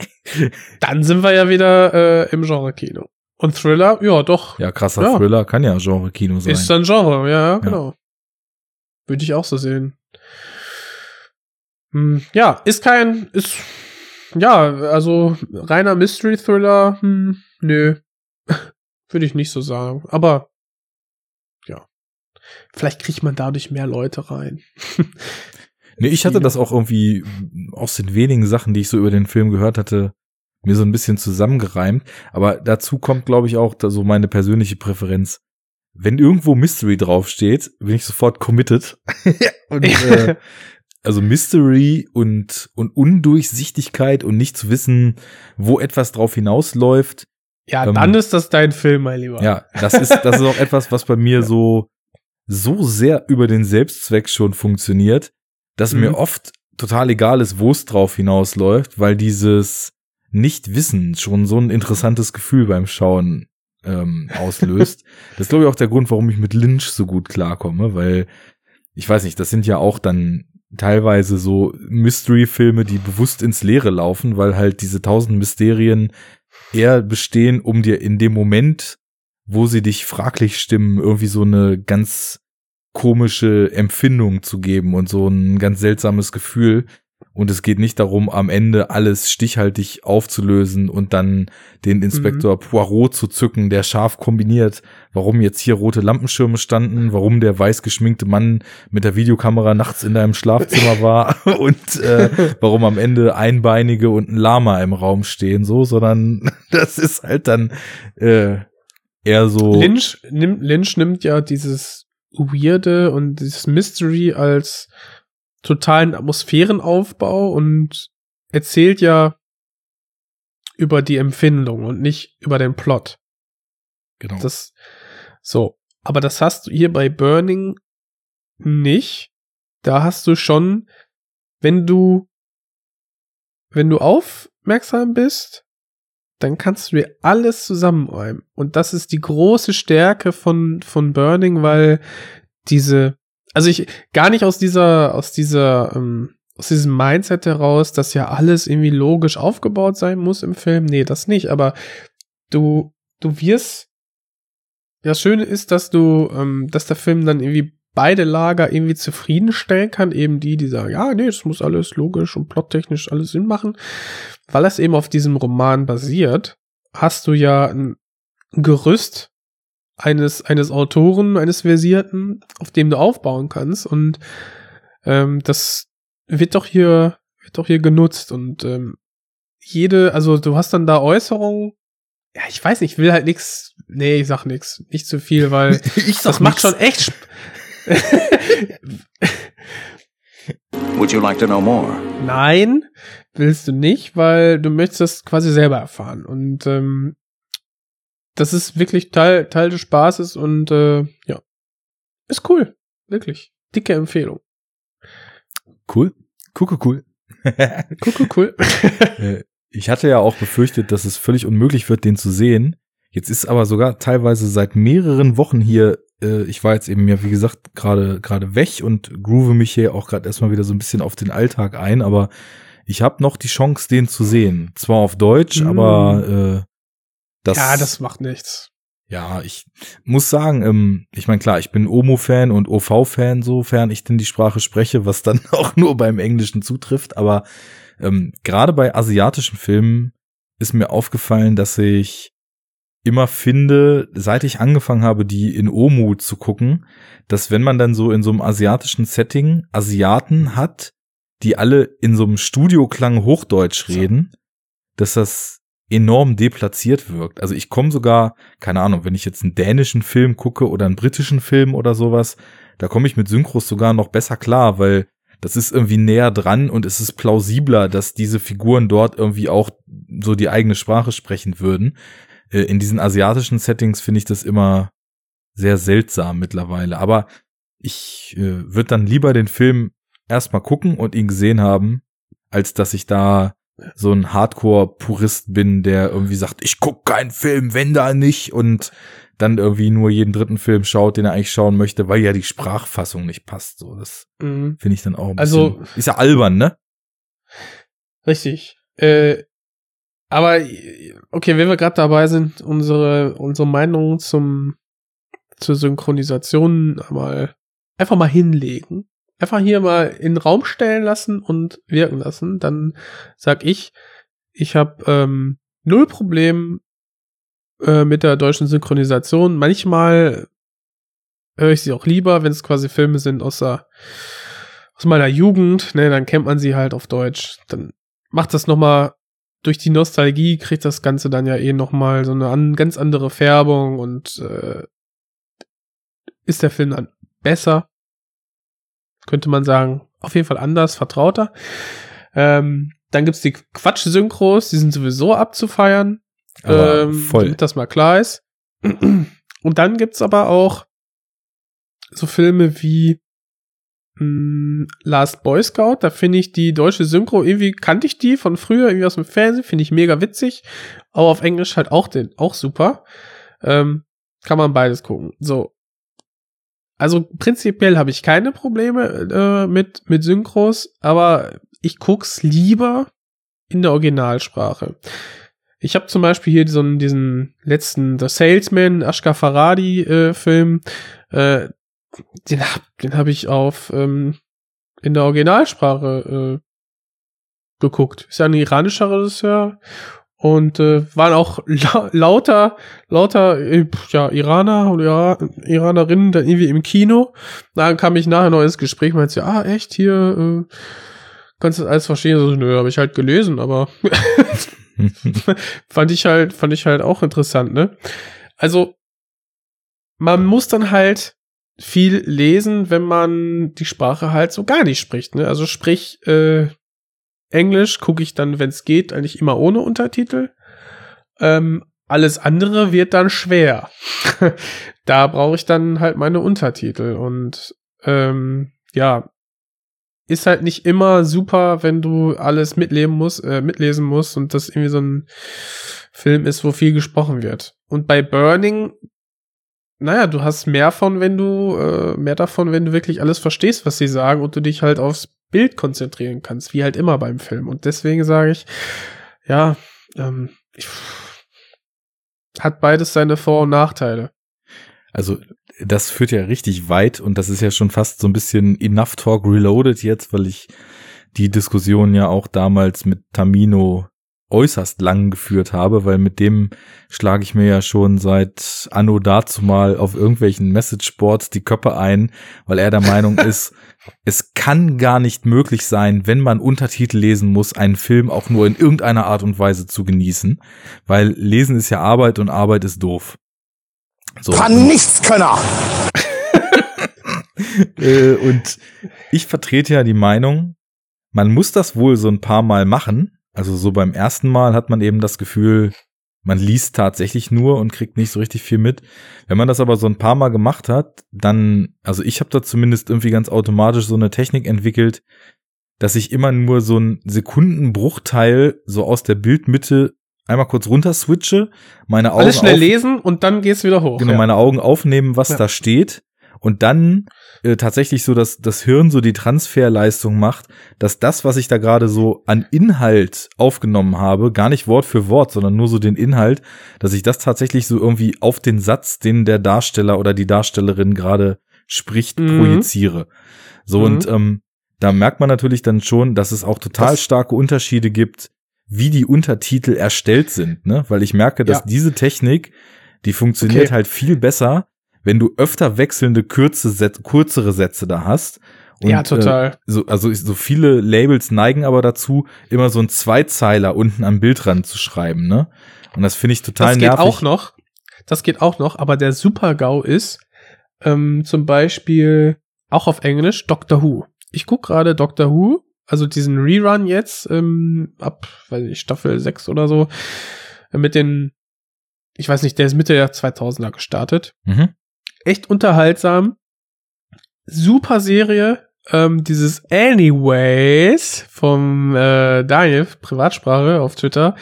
Dann sind wir ja wieder äh, im Genre-Kino. Und Thriller, ja, doch. ja, krasser Ja. Thriller kann ja Genre-Kino sein. Ist dann Genre, ja, genau. Würde ich auch so sehen. Hm, ja, ist kein, ist, ja, also reiner Mystery-Thriller, hm, nö. Würde ich nicht so sagen. Aber, ja. Vielleicht kriegt man dadurch mehr Leute rein. Nee, ich hatte das auch irgendwie aus den wenigen Sachen, die ich so über den Film gehört hatte, mir so ein bisschen zusammengereimt. Aber dazu kommt, glaube ich, auch so meine persönliche Präferenz. Wenn irgendwo Mystery draufsteht, bin ich sofort committed. und, äh, also Mystery und, und Undurchsichtigkeit und nicht zu wissen, wo etwas drauf hinausläuft. ja, ähm, dann ist das dein Film, mein Lieber. Ja, das ist, das ist auch etwas, was bei mir so, so sehr über den Selbstzweck schon funktioniert, dass Mhm. mir oft total egal ist, wo es drauf hinausläuft, weil dieses Nicht-Wissen schon so ein interessantes Gefühl beim Schauen ähm, auslöst. das ist, glaube ich, auch der Grund, warum ich mit Lynch so gut klarkomme, weil ich weiß nicht, das sind ja auch dann teilweise so Mystery-Filme, die bewusst ins Leere laufen, weil halt diese tausend Mysterien eher bestehen, um dir in dem Moment, wo sie dich fraglich stimmen, irgendwie so eine ganz komische Empfindung zu geben und so ein ganz seltsames Gefühl. Und es geht nicht darum, am Ende alles stichhaltig aufzulösen und dann den Inspektor Mhm. Poirot zu zücken, der scharf kombiniert, warum jetzt hier rote Lampenschirme standen, warum der weiß geschminkte Mann mit der Videokamera nachts in deinem Schlafzimmer war und äh, warum am Ende Einbeinige und ein Lama im Raum stehen, so, sondern das ist halt dann äh, eher so. Lynch, nimmt, Lynch nimmt ja dieses Weirde und dieses Mystery als totalen Atmosphärenaufbau und erzählt ja über die Empfindung und nicht über den Plot. Genau. Das, so. Aber das hast du hier bei Burning nicht. Da hast du schon, wenn du, wenn du aufmerksam bist, dann kannst du dir alles zusammenräumen. Und das ist die große Stärke von, von Burning, weil diese, also ich, gar nicht aus dieser, aus dieser, ähm, aus diesem Mindset heraus, dass ja alles irgendwie logisch aufgebaut sein muss im Film. Nee, das nicht, aber du, du wirst, das Schöne ist, dass du, ähm, dass der Film dann irgendwie beide Lager irgendwie zufriedenstellen kann, eben die, die sagen, ja, nee, es muss alles logisch und plottechnisch alles Sinn machen, weil es eben auf diesem Roman basiert, hast du ja ein Gerüst eines, eines Autoren, eines Versierten, auf dem du aufbauen kannst und ähm, das wird doch hier, wird doch hier genutzt und ähm, jede, also du hast dann da Äußerungen, ja, ich weiß nicht, ich will halt nix, nee, ich sag nix, nicht zu viel, weil ich das macht schon echt Would you like to know more? Nein, willst du nicht, weil du möchtest das quasi selber erfahren. Und ähm, das ist wirklich Teil, Teil des Spaßes und äh, ja, ist cool. Wirklich. Dicke Empfehlung. Cool. Cool, cool, cool, cool. Äh, ich hatte ja auch befürchtet, dass es völlig unmöglich wird, den zu sehen. Jetzt ist aber sogar teilweise seit mehreren Wochen hier, äh, ich war jetzt eben ja, wie gesagt, gerade gerade weg und groove mich hier auch gerade erstmal wieder so ein bisschen auf den Alltag ein, aber ich habe noch die Chance, den zu sehen. Zwar auf Deutsch, Mm. aber äh, das, ja, das macht nichts. ja, ich muss sagen, ähm, ich meine, klar, ich bin Omo-Fan und OV-Fan, sofern ich denn die Sprache spreche, was dann auch nur beim Englischen zutrifft. Aber ähm, gerade bei asiatischen Filmen ist mir aufgefallen, dass ich immer finde, seit ich angefangen habe, die in Omu zu gucken, dass wenn man dann so in so einem asiatischen Setting Asiaten hat, die alle in so einem Studioklang Hochdeutsch reden, dass das enorm deplatziert wirkt. Also ich komme sogar, keine Ahnung, wenn ich jetzt einen dänischen Film gucke oder einen britischen Film oder sowas, da komme ich mit Synchros sogar noch besser klar, weil das ist irgendwie näher dran und es ist plausibler, dass diese Figuren dort irgendwie auch so die eigene Sprache sprechen würden. Äh, In diesen asiatischen Settings finde ich das immer sehr seltsam mittlerweile. Aber ich äh, würde dann lieber den Film erstmal gucken und ihn gesehen haben, als dass ich da so ein Hardcore-Purist bin, der irgendwie sagt, ich guck keinen Film, wenn da nicht und dann irgendwie nur jeden dritten Film schaut, den er eigentlich schauen möchte, weil ja die Sprachfassung nicht passt. So, das Mhm. finde ich dann auch ein Also- bisschen, ist ja albern, ne? Richtig. Äh, aber okay, wenn wir gerade dabei sind, unsere unsere Meinung zum zur Synchronisation mal einfach mal hinlegen, einfach hier mal in den Raum stellen lassen und wirken lassen, dann sag ich, ich habe ähm, null Problem äh, mit der deutschen Synchronisation. Manchmal höre ich sie auch lieber, wenn es quasi Filme sind aus der aus meiner Jugend, ne, dann kennt man sie halt auf Deutsch. Dann macht das noch mal durch die Nostalgie kriegt das Ganze dann ja eh noch mal so eine an, ganz andere Färbung und äh, ist der Film dann besser, könnte man sagen, auf jeden Fall anders, vertrauter. Ähm, dann gibt's die Quatsch-Synchros, die sind sowieso abzufeiern, Aber ähm, voll. damit das mal klar ist. Und dann gibt's aber auch so Filme wie mh, Last Boy Scout, da finde ich die deutsche Synchro, irgendwie kannte ich die von früher, irgendwie aus dem Fernsehen, finde ich mega witzig. Aber auf Englisch halt auch den, auch super. Ähm, kann man beides gucken. So. Also prinzipiell habe ich keine Probleme äh, mit, mit Synchros, aber ich guck's lieber in der Originalsprache. Ich habe zum Beispiel hier so einen, diesen letzten The Salesman, Ashka Faradi äh, Film, äh, den hab, den hab ich auf ähm, in der Originalsprache geguckt. Ist ja ein iranischer Regisseur und äh, waren auch la lauter, lauter äh, ja, Iraner und ja, Iranerinnen dann irgendwie im Kino. Dann kam ich nachher noch ins Gespräch, meinte, ah, echt, hier, äh, kannst du das alles verstehen? So, nö, habe ich halt gelesen, aber fand ich halt, fand ich halt auch interessant, ne? Also, man muss dann halt viel lesen, wenn man die Sprache halt so gar nicht spricht, ne? Also sprich, äh, Englisch gucke ich dann, wenn es geht, eigentlich immer ohne Untertitel. Ähm, alles andere wird dann schwer. da brauche ich dann halt meine Untertitel und ähm, ja, ist halt nicht immer super, wenn du alles mitleben musst, äh, mitlesen musst und das irgendwie so ein Film ist, wo viel gesprochen wird. Und bei Burning, naja, du hast mehr von, wenn du, äh, mehr davon, wenn du wirklich alles verstehst, was sie sagen und du dich halt aufs Bild konzentrieren kannst, wie halt immer beim Film. Und deswegen sage ich, ja, ähm, ich, hat beides seine Vor- und Nachteile. Also das führt ja richtig weit und das ist ja schon fast so ein bisschen Enough Talk Reloaded jetzt, weil ich die Diskussion ja auch damals mit Tamino äußerst lang geführt habe, weil mit dem schlage ich mir ja schon seit Anno dazu mal auf irgendwelchen Message-Boards die Köpfe ein, weil er der Meinung ist, es kann gar nicht möglich sein, wenn man Untertitel lesen muss, einen Film auch nur in irgendeiner Art und Weise zu genießen, weil lesen ist ja Arbeit und Arbeit ist doof. So. Kann nichts Könner! äh, und ich vertrete ja die Meinung, man muss das wohl so ein paar Mal machen. Also so beim ersten Mal hat man eben das Gefühl, man liest tatsächlich nur und kriegt nicht so richtig viel mit. Wenn man das aber so ein paar Mal gemacht hat, dann, also ich habe da zumindest irgendwie ganz automatisch so eine Technik entwickelt, dass ich immer nur so einen Sekundenbruchteil so aus der Bildmitte einmal kurz runter switche, meine Augen Alles schnell lesen und dann geht's wieder hoch. Genau, ja. meine Augen aufnehmen, was Ja. da steht und dann äh, tatsächlich so, dass das Hirn so die Transferleistung macht, dass das, was ich da gerade so an Inhalt aufgenommen habe, gar nicht Wort für Wort, sondern nur so den Inhalt, dass ich das tatsächlich so irgendwie auf den Satz, den der Darsteller oder die Darstellerin gerade spricht, Mhm. projiziere. So Mhm. und ähm, da merkt man natürlich dann schon, dass es auch total Das- starke Unterschiede gibt, wie die Untertitel erstellt sind, ne? Weil ich merke, dass Ja. diese Technik, die funktioniert Okay. halt viel besser, wenn du öfter wechselnde kürze Sätze, kürzere Sätze da hast. Und, ja, total. Äh, so, also so viele Labels neigen aber dazu, immer so einen Zweizeiler unten am Bildrand zu schreiben, ne? Und das finde ich total das geht nervig. auch noch. Das geht auch noch, aber der Super-GAU ist ähm, zum Beispiel auch auf Englisch Doctor Who. Ich guck gerade Doctor Who, also diesen Rerun jetzt ähm, ab, weiß ich, Staffel 6 oder so, mit den, ich weiß nicht, der ist Mitte der 2000er gestartet. Mhm. Echt unterhaltsam. Super Serie. Ähm, dieses Anyways vom äh, Daniel, Privatsprache auf Twitter,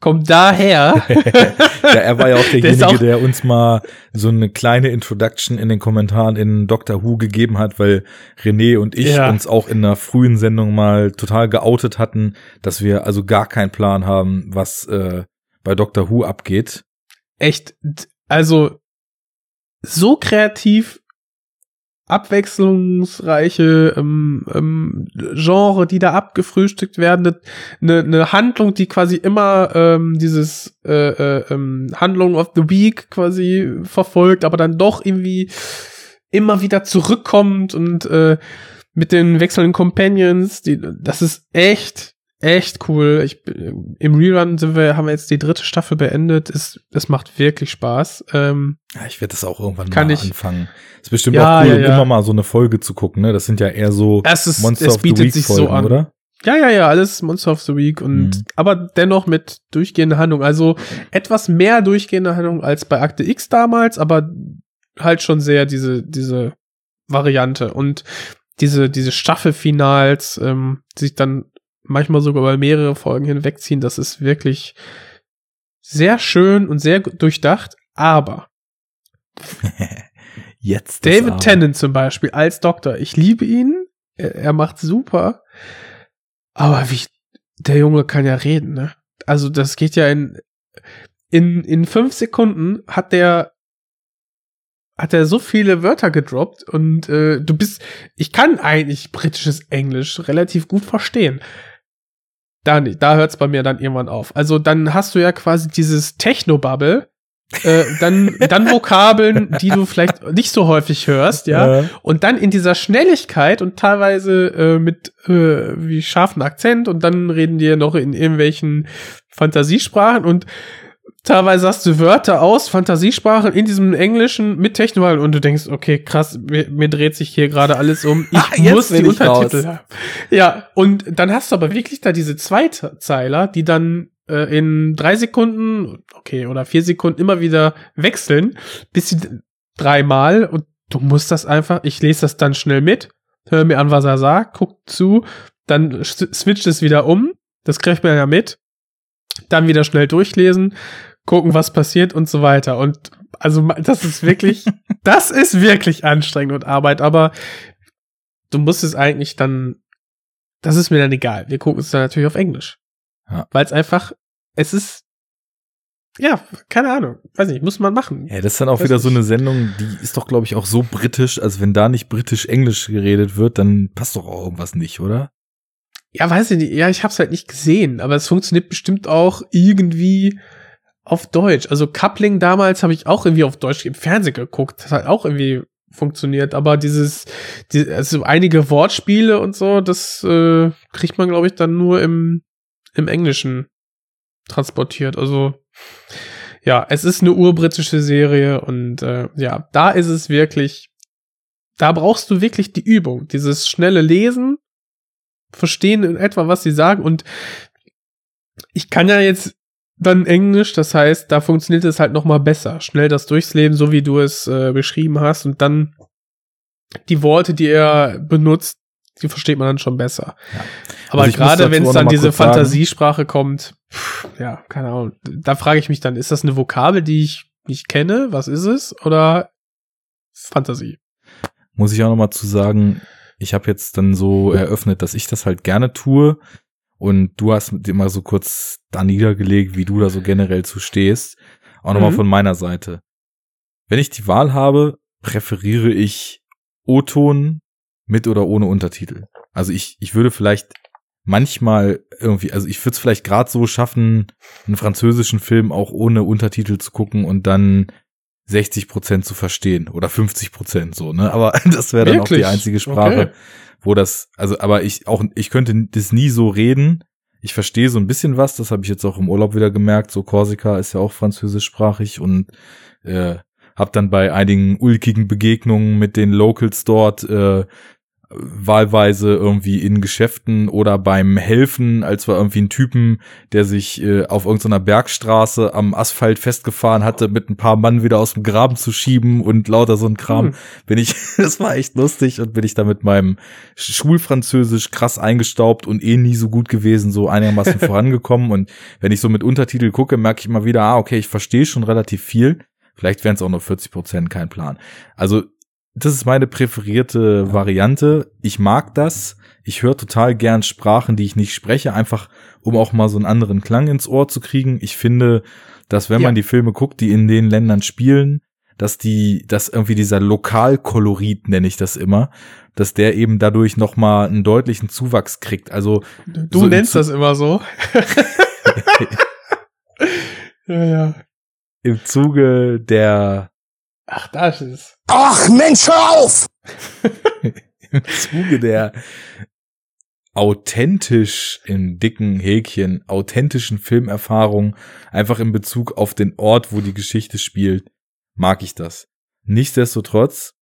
kommt daher. ja, er war ja auch Der derjenige, auch- der uns mal so eine kleine Introduction in den Kommentaren in Doctor Who gegeben hat, weil René und ich Ja. uns auch in einer frühen Sendung mal total geoutet hatten, dass wir also gar keinen Plan haben, was äh, bei Doctor Who abgeht. echt, also so kreativ, abwechslungsreiche ähm, ähm, Genre, die da abgefrühstückt werden, eine ne Handlung, die quasi immer ähm, dieses äh, äh, ähm, Handlung of the Week quasi verfolgt, aber dann doch irgendwie immer wieder zurückkommt und äh, mit den wechselnden Companions, die, das ist echt, echt cool. Ich, bin- Im Rerun sind wir, haben wir jetzt die dritte Staffel beendet. Es, es macht wirklich Spaß. Ähm, Ja, ich werde das auch irgendwann Kann mal ich- anfangen. Ist bestimmt Ja, auch cool, ja, ja. immer mal so eine Folge zu gucken. Ne? Das sind ja eher so es ist, Monster es of the bietet Week sich Folgen, so an. oder? Ja, ja, ja, alles Monster of the Week und Mhm. aber dennoch mit durchgehender Handlung. Also etwas mehr durchgehende Handlung als bei Akte X damals, aber halt schon sehr diese, diese Variante. Und diese, diese Staffelfinals, ähm, die sich dann manchmal sogar über mehrere Folgen hinwegziehen, das ist wirklich sehr schön und sehr durchdacht, aber Jetzt. David aber. Tennant zum Beispiel als Doktor. Ich liebe ihn. Er, er macht super. Aber wie, der Junge kann ja reden, ne? Also das geht ja in, in, in fünf Sekunden hat der, hat er so viele Wörter gedroppt und äh, du bist, ich kann eigentlich britisches Englisch relativ gut verstehen. Da, nicht. da hört's bei mir dann irgendwann auf. Also dann hast du ja quasi dieses Techno-Bubble, äh, dann, dann Vokabeln, die du vielleicht nicht so häufig hörst, ja. Ja. Und dann in dieser Schnelligkeit und teilweise äh, mit äh, wie scharfen Akzent und dann reden die ja noch in irgendwelchen Fantasiesprachen und teilweise hast du Wörter aus Fantasiesprachen in diesem Englischen mit Techno und du denkst, okay, krass, mir, mir dreht sich hier gerade alles um. Ich Ah, muss die ich Untertitel haben. Ja, und dann hast du aber wirklich da diese Zweizeiler, die dann äh, in drei Sekunden, okay, oder vier Sekunden immer wieder wechseln, bis sie dreimal und du musst das einfach, ich lese das dann schnell mit, höre mir an, was er sagt, guck zu, dann switcht es wieder um, das kriegt man ja mit, dann wieder schnell durchlesen, gucken, was passiert und so weiter. Und also das ist wirklich, das ist wirklich anstrengend und Arbeit, aber du musst es eigentlich dann, das ist mir dann egal. Wir gucken es dann natürlich auf Englisch. Ja. Weil es einfach, es ist, ja, keine Ahnung, weiß nicht, muss man machen. Ja, das ist dann auch Weiß wieder so nicht. eine Sendung, die ist doch, glaube ich, auch so britisch. Also wenn da nicht britisch-englisch geredet wird, dann passt doch auch irgendwas nicht, oder? Ja, weiß ich nicht. Ja, ich hab's halt nicht gesehen, aber es funktioniert bestimmt auch irgendwie auf Deutsch. Also Coupling damals habe ich auch irgendwie auf Deutsch im Fernsehen geguckt. Das hat auch irgendwie funktioniert, aber dieses, die, also einige Wortspiele und so, das äh, kriegt man, glaube ich, dann nur im, im Englischen transportiert. Also ja, es ist eine urbritische Serie und äh, ja, da ist es wirklich, da brauchst du wirklich die Übung, dieses schnelle Lesen, verstehen in etwa, was sie sagen und ich kann ja jetzt dann Englisch, das heißt, da funktioniert es halt noch mal besser, schnell das durchsleben, so wie du es äh, beschrieben hast und dann die Worte, die er benutzt, die versteht man dann schon besser. Ja. Aber Also gerade wenn es dann diese kurz sagen- Fantasiesprache kommt, pff, ja, keine Ahnung, da frage ich mich dann, ist das eine Vokabel, die ich nicht kenne? Was ist es? Oder Fantasie? Muss ich auch noch mal zu sagen, ich habe jetzt dann so eröffnet, dass ich das halt gerne tue. Und du hast dir mal so kurz da niedergelegt, wie du da so generell zu stehst. Auch nochmal Mhm. von meiner Seite. Wenn ich die Wahl habe, präferiere ich O-Ton mit oder ohne Untertitel. Also ich, ich würde vielleicht manchmal irgendwie, also ich würde es vielleicht gerade so schaffen, einen französischen Film auch ohne Untertitel zu gucken und dann 60 Prozent zu verstehen oder 50 Prozent so, ne? Aber das wäre dann auch die Wirklich? einzige Sprache, Okay. wo das, also, aber ich auch, ich könnte das nie so reden. Ich verstehe so ein bisschen was, das habe ich jetzt auch im Urlaub wieder gemerkt. So Korsika ist ja auch französischsprachig und äh, habe dann bei einigen ulkigen Begegnungen mit den Locals dort äh, wahlweise irgendwie in Geschäften oder beim Helfen, als wir irgendwie einen Typen, der sich äh, auf irgendeiner Bergstraße am Asphalt festgefahren hatte, mit ein paar Mann wieder aus dem Graben zu schieben und lauter so ein Kram, Hm. bin ich, das war echt lustig und bin ich da mit meinem Schulfranzösisch krass eingestaubt und eh nie so gut gewesen, so einigermaßen vorangekommen und wenn ich so mit Untertitel gucke, merke ich immer wieder, ah, okay, ich verstehe schon relativ viel. Vielleicht wären es auch nur 40 Prozent, kein Plan. Also das ist meine präferierte Variante. Ich mag das. Ich höre total gern Sprachen, die ich nicht spreche, einfach um auch mal so einen anderen Klang ins Ohr zu kriegen. Ich finde, dass wenn Ja. man die Filme guckt, die in den Ländern spielen, dass die, dass irgendwie dieser Lokalkolorit, nenne ich das immer, dass der eben dadurch noch mal einen deutlichen Zuwachs kriegt. Also Du So nennst das immer so. ja, ja. im Zuge der Ach, da ist es. Ach Mensch, hör auf! im Zuge der authentisch im dicken Häkchen authentischen Filmerfahrung einfach in Bezug auf den Ort, wo die Geschichte spielt, mag ich das. Nichtsdestotrotz,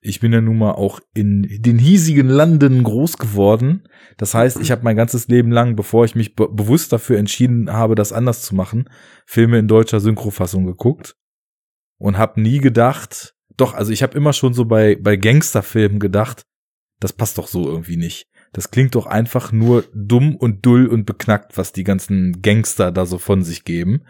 ich bin ja nun mal auch in den hiesigen Landen groß geworden. Das heißt, ich habe mein ganzes Leben lang, bevor ich mich be bewusst dafür entschieden habe, das anders zu machen, Filme in deutscher Synchrofassung geguckt und habe nie gedacht, doch, also ich habe immer schon so bei bei Gangsterfilmen gedacht, das passt doch so irgendwie nicht. Das klingt doch einfach nur dumm und dull und beknackt, was die ganzen Gangster da so von sich geben.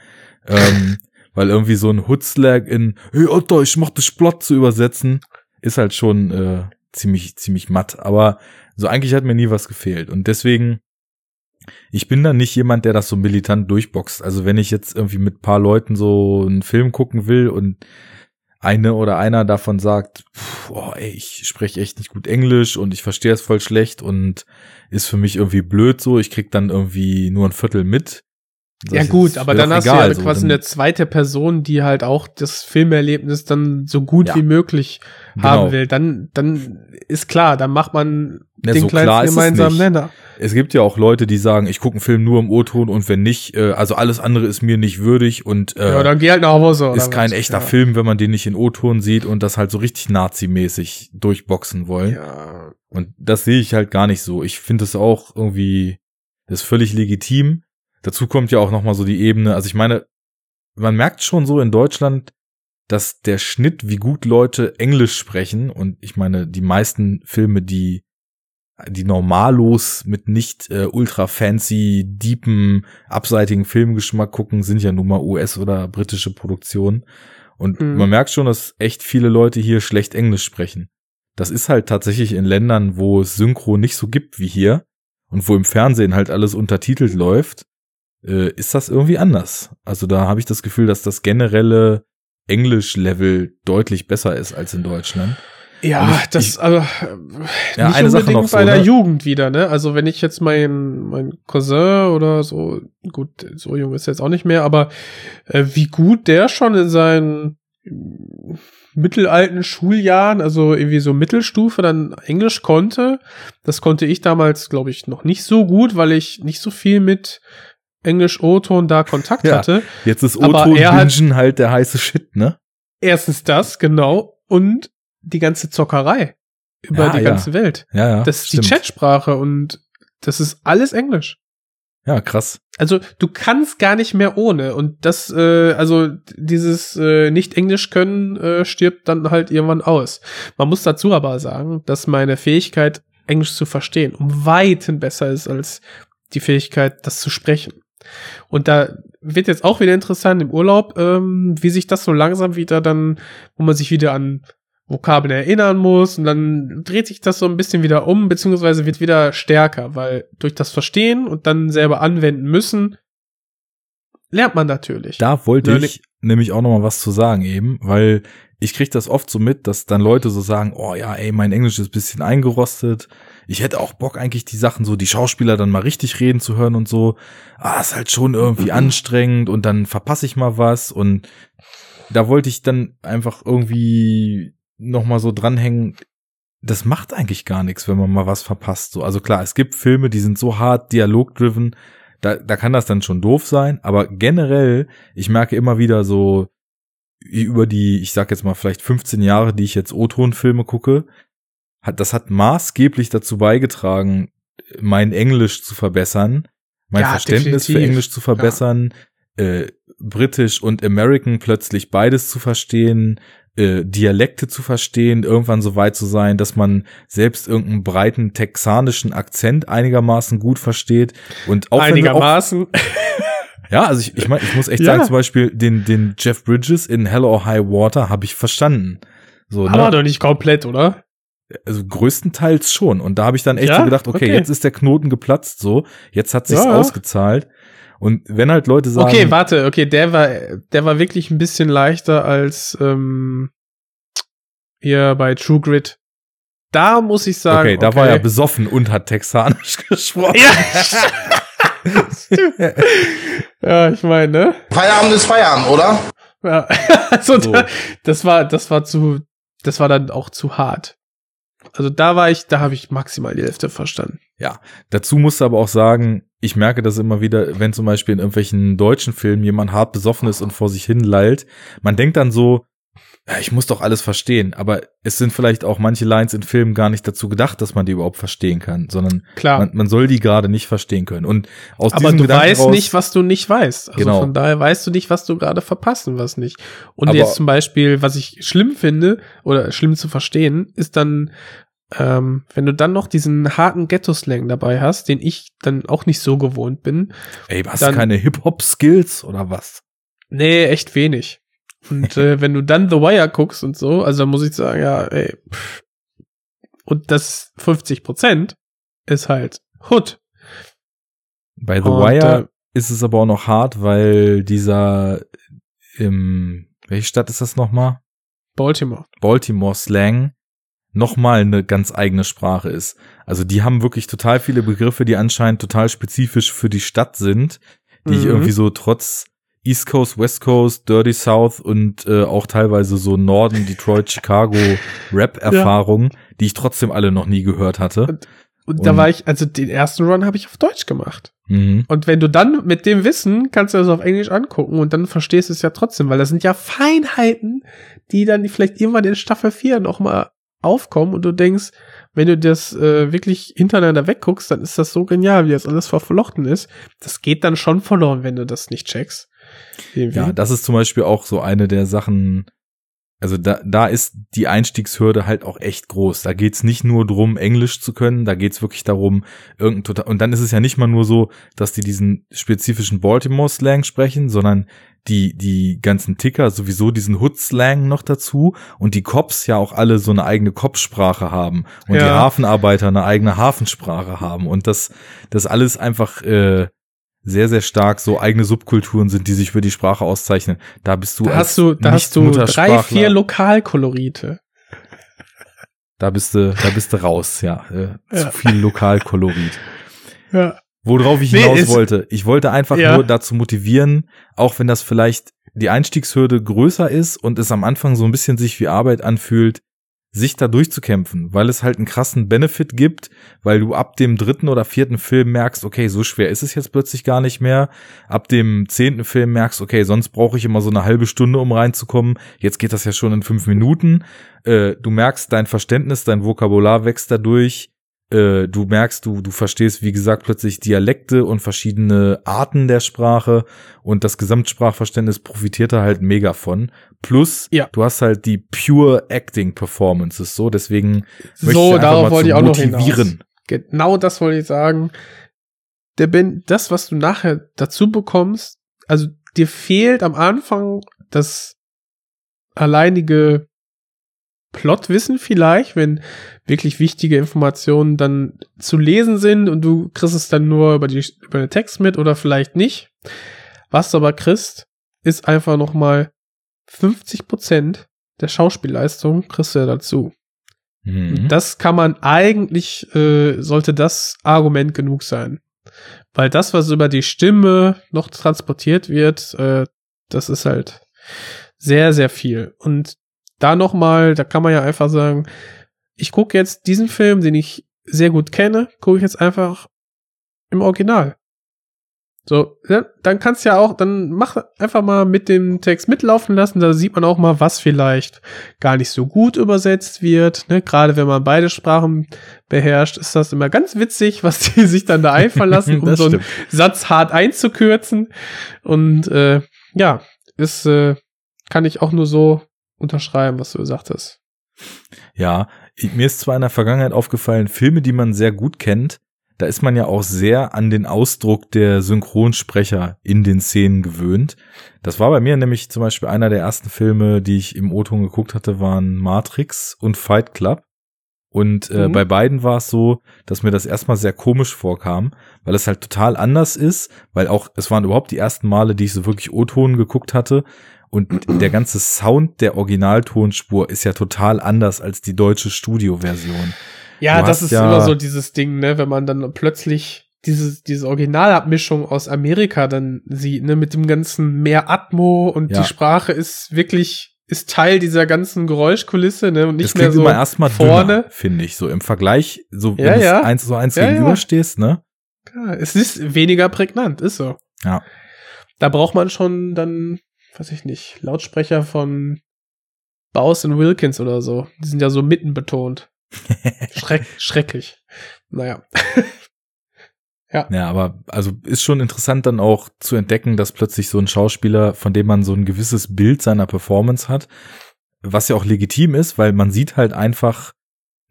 ähm, weil irgendwie so ein Hutzlag in Hey Alter, ich mach das platt zu übersetzen, ist halt schon äh, ziemlich, ziemlich matt. Aber so eigentlich hat mir nie was gefehlt. Und deswegen, ich bin da nicht jemand, der das so militant durchboxt. Also wenn ich jetzt irgendwie mit paar Leuten so einen Film gucken will und eine oder einer davon sagt, pff, oh, ey, ich spreche echt nicht gut Englisch und ich verstehe es voll schlecht und ist für mich irgendwie blöd so, ich krieg dann irgendwie nur ein Viertel mit. Das ja gut, aber dann hast du egal, ja so, quasi dann- eine zweite Person, die halt auch das Filmerlebnis dann so gut Ja. wie möglich Genau. haben will. Dann, dann ist klar, dann macht man Ja, den so es gemeinsamen. Nenner. Es gibt ja auch Leute, die sagen, ich gucke einen Film nur im O-Ton und wenn nicht, äh, also alles andere ist mir nicht würdig und äh, ja, dann geh halt nach Hause. oder ist kein was. echter ja. Film, wenn man den nicht in O-Ton sieht und das halt so richtig Nazi-mäßig durchboxen wollen. Ja. Und das sehe ich halt gar nicht so. Ich finde es auch irgendwie, das ist völlig legitim. Dazu kommt ja auch nochmal so die Ebene, also ich meine, man merkt schon so in Deutschland, dass der Schnitt, wie gut Leute Englisch sprechen, und ich meine, die meisten Filme, die die normallos mit nicht äh, ultra fancy, deepen, abseitigen Filmgeschmack gucken, sind ja nun mal US- oder britische Produktionen. Und Mhm. man merkt schon, dass echt viele Leute hier schlecht Englisch sprechen. Das ist halt tatsächlich in Ländern, wo es Synchro nicht so gibt wie hier und wo im Fernsehen halt alles untertitelt läuft, äh, ist das irgendwie anders. Also da habe ich das Gefühl, dass das generelle Englisch-Level deutlich besser ist als in Deutschland. Ja, ich- das, ich- aber Ja, nicht eine Sache unbedingt noch so, bei der ne? Jugend wieder, ne? Also wenn ich jetzt mein, mein Cousin oder so, gut, so jung ist er jetzt auch nicht mehr, aber äh, wie gut der schon in seinen mm, mittelalten Schuljahren, also irgendwie so Mittelstufe, dann Englisch konnte. Das konnte ich damals, glaube ich, noch nicht so gut, weil ich nicht so viel mit Englisch O-Ton da Kontakt Ja. hatte. Jetzt ist Aber hat- O-Ton-Bingen halt der heiße Shit, ne? Erstens das, genau, und die ganze Zockerei über Ja, die ja. ganze Welt. Ja, ja. Das ist stimmt. die Chatsprache und das ist alles Englisch. Ja, krass. Also du kannst gar nicht mehr ohne und das, äh, also dieses äh, nicht Englisch können äh, stirbt dann halt irgendwann aus. Man muss dazu aber sagen, dass meine Fähigkeit Englisch zu verstehen um Weiten besser ist als die Fähigkeit, das zu sprechen. Und da wird jetzt auch wieder interessant im Urlaub, ähm, wie sich das so langsam wieder dann, wo man sich wieder an Vokabeln erinnern muss und dann dreht sich das so ein bisschen wieder um, beziehungsweise wird wieder stärker, weil durch das Verstehen und dann selber anwenden müssen, lernt man natürlich. Da wollte Learning- ich nämlich auch noch mal was zu sagen eben, weil ich krieg das oft so mit, dass dann Leute so sagen, oh ja, ey, mein Englisch ist ein bisschen eingerostet. Ich hätte auch Bock eigentlich die Sachen so, die Schauspieler dann mal richtig reden zu hören und so. Ah, ist halt schon irgendwie anstrengend und dann verpasse ich mal was und da wollte ich dann einfach irgendwie noch mal so dranhängen. Das macht eigentlich gar nichts, wenn man mal was verpasst. So, also klar, es gibt Filme, die sind so hart dialogdriven, da, da kann das dann schon doof sein, aber generell, ich merke immer wieder so über die, ich sag jetzt mal vielleicht 15 Jahre, die ich jetzt O-Ton-Filme gucke, hat, das hat maßgeblich dazu beigetragen, mein Englisch zu verbessern, mein Ja, Verständnis für definitiv. Englisch zu verbessern, äh, Britisch und American plötzlich beides zu verstehen, äh, Dialekte zu verstehen, irgendwann so weit zu sein, dass man selbst irgendeinen breiten texanischen Akzent einigermaßen gut versteht und auch Einigermaßen. ja, also ich, ich, mein, ich muss echt Ja. sagen, zum Beispiel den, den Jeff Bridges in Hell or High Water habe ich verstanden. So, Aber ne? doch nicht komplett, oder? Also größtenteils schon. Und da habe ich dann echt Ja? so gedacht, okay, Okay. jetzt ist der Knoten geplatzt, so, jetzt hat sich's Ja, ausgezahlt. Und wenn halt Leute sagen, Okay, warte, okay, der war, der war wirklich ein bisschen leichter als ähm, hier bei True Grit. Da muss ich sagen, okay, da war er besoffen und hat Texanisch gesprochen. Ja. Ja, ich meine, ne? Feierabend ist Feierabend, oder? Ja. also So. da, das war, das war zu, das war dann auch zu hart. Also da war ich, da habe ich maximal die Hälfte verstanden. Dazu musst du aber auch sagen, ich merke das immer wieder, wenn zum Beispiel in irgendwelchen deutschen Filmen jemand hart besoffen ist und vor sich hin lallt. Man denkt dann so, ja, ich muss doch alles verstehen, aber es sind vielleicht auch manche Lines in Filmen gar nicht dazu gedacht, dass man die überhaupt verstehen kann, sondern Klar. man, man soll die gerade nicht verstehen können. Und aus aber diesem du Gedanken weißt raus, nicht, was du nicht weißt. Also Genau. von daher weißt du nicht, was du gerade verpasst und was nicht. Und Aber- jetzt zum Beispiel, was ich schlimm finde oder schlimm zu verstehen, ist dann, ähm, wenn du dann noch diesen harten Ghetto-Slang dabei hast, den ich dann auch nicht so gewohnt bin. ey, hast du keine Hip-Hop-Skills oder was? Nee, echt wenig. Und äh, wenn du dann The Wire guckst und so, also dann muss ich sagen, ja, ey, pff. und das 50 Prozent ist halt Hood. Bei The Und, Wire äh, ist es aber auch noch hart, weil dieser im welche Stadt ist das nochmal? Baltimore. Baltimore Slang nochmal eine ganz eigene Sprache ist. Also die haben wirklich total viele Begriffe, die anscheinend total spezifisch für die Stadt sind, die ich Mhm. irgendwie so trotz East Coast, West Coast, Dirty South und äh, auch teilweise so Norden, Detroit, Chicago Rap-Erfahrungen, die ich trotzdem alle noch nie gehört hatte. Und, da Und- war ich, also den ersten Run habe ich auf Deutsch gemacht. Mhm. Und wenn du dann mit dem Wissen kannst du das auf Englisch angucken und dann verstehst du es ja trotzdem, weil das sind ja Feinheiten, die dann vielleicht irgendwann in Staffel 4 noch mal aufkommen und du denkst, wenn du das äh, wirklich hintereinander wegguckst, dann ist das so genial, wie das alles verflochten ist. Das geht dann schon verloren, wenn du das nicht checkst. Irgendwie. Ja, das ist zum Beispiel auch so eine der Sachen, also da, da ist die Einstiegshürde halt auch echt groß. Da geht's nicht nur drum, Englisch zu können, da geht's wirklich darum, irgendein total, und dann ist es ja nicht mal nur so, dass die diesen spezifischen Baltimore-Slang sprechen, sondern die, die ganzen Ticker sowieso diesen Hood-Slang noch dazu und die Cops ja auch alle so eine eigene Kopfsprache haben und die Ja. Hafenarbeiter eine eigene Hafensprache haben und das, das alles einfach, äh, sehr, sehr stark so eigene Subkulturen sind, die sich für die Sprache auszeichnen. Da bist du da hast du, da hast du drei, vier Lokalkolorite. Da bist du, da bist du raus, ja. Äh, Ja. Zu viel Lokalkolorit. Ja. Worauf ich Nee, hinaus ist- wollte. Ich wollte einfach Ja. nur dazu motivieren, auch wenn das vielleicht die Einstiegshürde größer ist und es am Anfang so ein bisschen sich wie Arbeit anfühlt, sich da durchzukämpfen, weil es halt einen krassen Benefit gibt, weil du ab dem dritten oder vierten Film merkst, okay, so schwer ist es jetzt plötzlich gar nicht mehr. Ab dem zehnten Film merkst, okay, sonst brauche ich immer so eine halbe Stunde, um reinzukommen. Jetzt geht das ja schon in fünf Minuten. Äh, du merkst, dein Verständnis, dein Vokabular wächst dadurch. Äh, du merkst, du, du verstehst, wie gesagt, plötzlich Dialekte und verschiedene Arten der Sprache und das Gesamtsprachverständnis profitiert da halt mega von. Plus, Ja. du hast halt die pure Acting Performances so, deswegen möchte ich So, einfach darauf mal wollte ich auch noch motivieren. hinaus. Genau das wollte ich sagen. Der Ben, das, was du nachher dazu bekommst, also dir fehlt am Anfang das alleinige Plotwissen vielleicht, wenn wirklich wichtige Informationen dann zu lesen sind und du kriegst es dann nur über, die, über den Text mit oder vielleicht nicht. Was du aber kriegst, ist einfach nochmal 50 Prozent der Schauspielleistung kriegst du ja dazu. Mhm. Das kann man eigentlich, äh, sollte das Argument genug sein. Weil das, was über die Stimme noch transportiert wird, äh, das ist halt sehr, sehr viel. Und da nochmal, da kann man ja einfach sagen, ich gucke jetzt diesen Film, den ich sehr gut kenne, gucke ich jetzt einfach im Original. So, ja, dann kannst ja auch, dann mach einfach mal mit dem Text mitlaufen lassen, da sieht man auch mal, was vielleicht gar nicht so gut übersetzt wird. Ne? Gerade wenn man beide Sprachen beherrscht, ist das immer ganz witzig, was die sich dann da einfallen lassen, um so einen stimmt. Satz hart einzukürzen. Und äh, ja, ist, äh, kann ich auch nur so unterschreiben, was du gesagt hast. Ja, mir ist zwar in der Vergangenheit aufgefallen, Filme, die man sehr gut kennt, da ist man ja auch sehr an den Ausdruck der Synchronsprecher in den Szenen gewöhnt. Das war bei mir nämlich zum Beispiel einer der ersten Filme, die ich im O-Ton geguckt hatte, waren Matrix und Fight Club. Und äh, Mhm. bei beiden war es so, dass mir das erstmal sehr komisch vorkam, weil es halt total anders ist, weil auch, es waren überhaupt die ersten Male, die ich so wirklich O-Ton geguckt hatte. Und der ganze Sound der Originaltonspur ist ja total anders als die deutsche Studioversion. Ja, Du das ist ja- immer so dieses Ding, ne, wenn man dann plötzlich diese, diese Originalabmischung aus Amerika dann sieht, ne, mit dem ganzen mehr Atmo und Ja. die Sprache ist wirklich, ist Teil dieser ganzen Geräuschkulisse, ne, und nicht das mehr so immer erstmal vorne. finde ich, so im Vergleich, so Ja, wenn ja. du eins so eins Ja, ja. gegenüberstehst, ne? Ja, es ist weniger prägnant, ist so. Ja. Da braucht man schon dann, weiß ich nicht, Lautsprecher von Baus und Wilkins oder so. Die sind ja so mitten betont. Schreck, schrecklich. Naja. Ja, aber also ist schon interessant dann auch zu entdecken, dass plötzlich so ein Schauspieler, von dem man so ein gewisses Bild seiner Performance hat, was ja auch legitim ist, weil man sieht halt einfach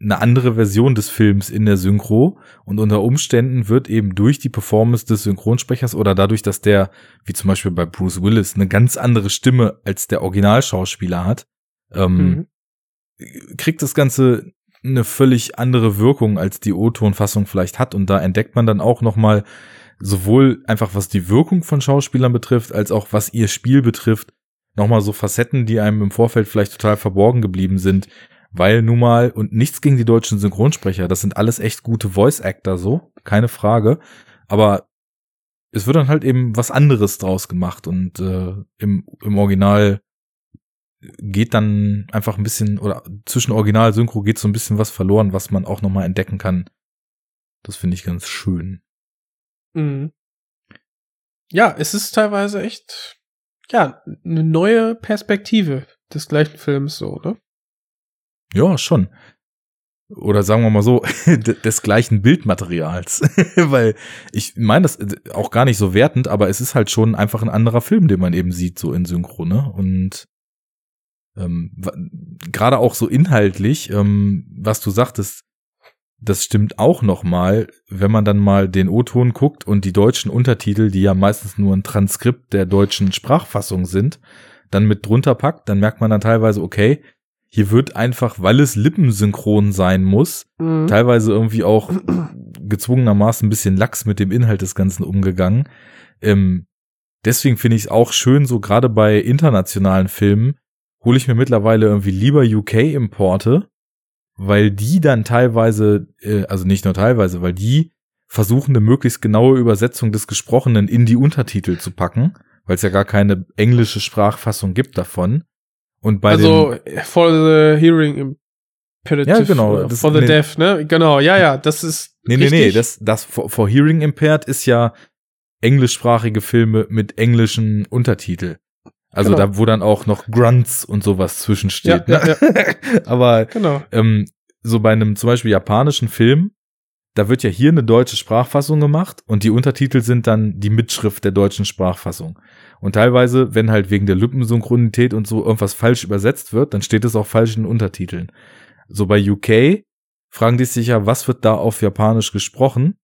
eine andere Version des Films in der Synchro und unter Umständen wird eben durch die Performance des Synchronsprechers oder dadurch, dass der, wie zum Beispiel bei Bruce Willis, eine ganz andere Stimme als der Originalschauspieler hat, ähm, Mhm. kriegt das Ganze eine völlig andere Wirkung, als die O-Ton-Fassung vielleicht hat. Und da entdeckt man dann auch noch mal sowohl einfach, was die Wirkung von Schauspielern betrifft, als auch was ihr Spiel betrifft, nochmal so Facetten, die einem im Vorfeld vielleicht total verborgen geblieben sind, weil nun mal, und nichts gegen die deutschen Synchronsprecher, das sind alles echt gute Voice-Actor so, keine Frage, aber es wird dann halt eben was anderes draus gemacht und äh, im, im Original geht dann einfach ein bisschen, oder zwischen Original Synchro geht so ein bisschen was verloren, was man auch nochmal entdecken kann. Das finde ich ganz schön. Mhm. Ja, es ist teilweise echt, ja, eine neue Perspektive des gleichen Films so, ne? Ja, schon. Oder sagen wir mal so, des gleichen Bildmaterials. Weil ich meine das auch gar nicht so wertend, aber es ist halt schon einfach ein anderer Film, den man eben sieht, so in Synchro, ne? Und ähm, gerade auch so inhaltlich, ähm, was du sagtest, das stimmt auch noch mal, wenn man dann mal den O-Ton guckt und die deutschen Untertitel, die ja meistens nur ein Transkript der deutschen Sprachfassung sind, dann mit drunter packt, dann merkt man dann teilweise, okay, hier wird einfach, weil es lippensynchron sein muss, mhm. teilweise irgendwie auch gezwungenermaßen ein bisschen lax mit dem Inhalt des Ganzen umgegangen. Ähm, deswegen finde ich es auch schön, so gerade bei internationalen Filmen, hole ich mir mittlerweile irgendwie lieber UK-Importe, weil die dann teilweise, äh, also nicht nur teilweise, weil die versuchen, eine möglichst genaue Übersetzung des Gesprochenen in die Untertitel zu packen, weil es ja gar keine englische Sprachfassung gibt davon. Und bei also for the hearing imperative, ja, genau, das, for the nee, deaf, ne? Genau, ja, ja, das ist Nee, richtig. nee, nee, das das for, for hearing impaired ist ja englischsprachige Filme mit englischen Untertitel. Also genau. da, wo dann auch noch Grunts und sowas zwischensteht. Ja, ne? ja, ja. Aber genau. ähm, so bei einem zum Beispiel japanischen Film, da wird ja hier eine deutsche Sprachfassung gemacht und die Untertitel sind dann die Mitschrift der deutschen Sprachfassung. Und teilweise, wenn halt wegen der Lippensynchronität und so irgendwas falsch übersetzt wird, dann steht es auch falsch in den Untertiteln. So bei UK fragen die sich ja, was wird da auf Japanisch gesprochen?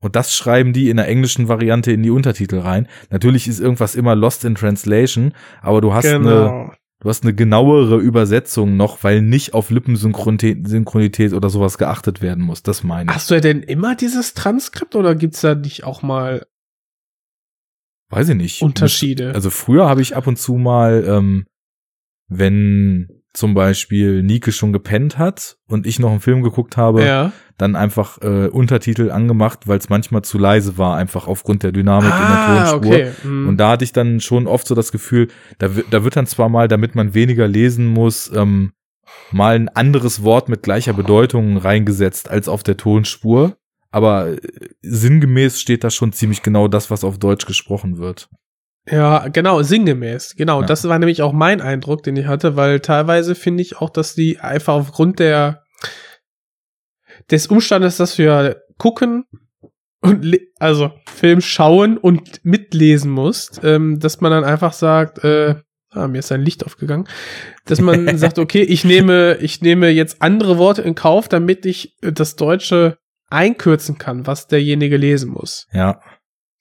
Und das schreiben die in der englischen Variante in die Untertitel rein. Natürlich ist irgendwas immer lost in translation, aber du hast genau. eine du hast eine genauere Übersetzung noch, weil nicht auf Lippensynchronität oder sowas geachtet werden muss. Das meine ich. Hast du denn immer dieses Transkript oder gibt's da nicht auch mal Weiß ich nicht. Unterschiede. Also früher habe ich ab und zu mal, ähm, wenn zum Beispiel Nike schon gepennt hat und ich noch einen Film geguckt habe, ja. dann einfach äh, Untertitel angemacht, weil es manchmal zu leise war, einfach aufgrund der Dynamik ah, in der ah, Tonspur. Okay. Mhm. Und da hatte ich dann schon oft so das Gefühl, da, da wird dann zwar mal, damit man weniger lesen muss, ähm, mal ein anderes Wort mit gleicher Bedeutung reingesetzt als auf der Tonspur. Aber äh, sinngemäß steht da schon ziemlich genau das, was auf Deutsch gesprochen wird. Ja, genau, sinngemäß. Genau, ja. das war nämlich auch mein Eindruck, den ich hatte, weil teilweise finde ich auch, dass die einfach aufgrund der des Umstandes, dass wir gucken und also Film schauen und mitlesen musst, ähm, dass man dann einfach sagt, äh, ah, mir ist ein Licht aufgegangen, dass man sagt, okay, ich nehme, ich nehme jetzt andere Worte in Kauf, damit ich das Deutsche einkürzen kann, was derjenige lesen muss. Ja.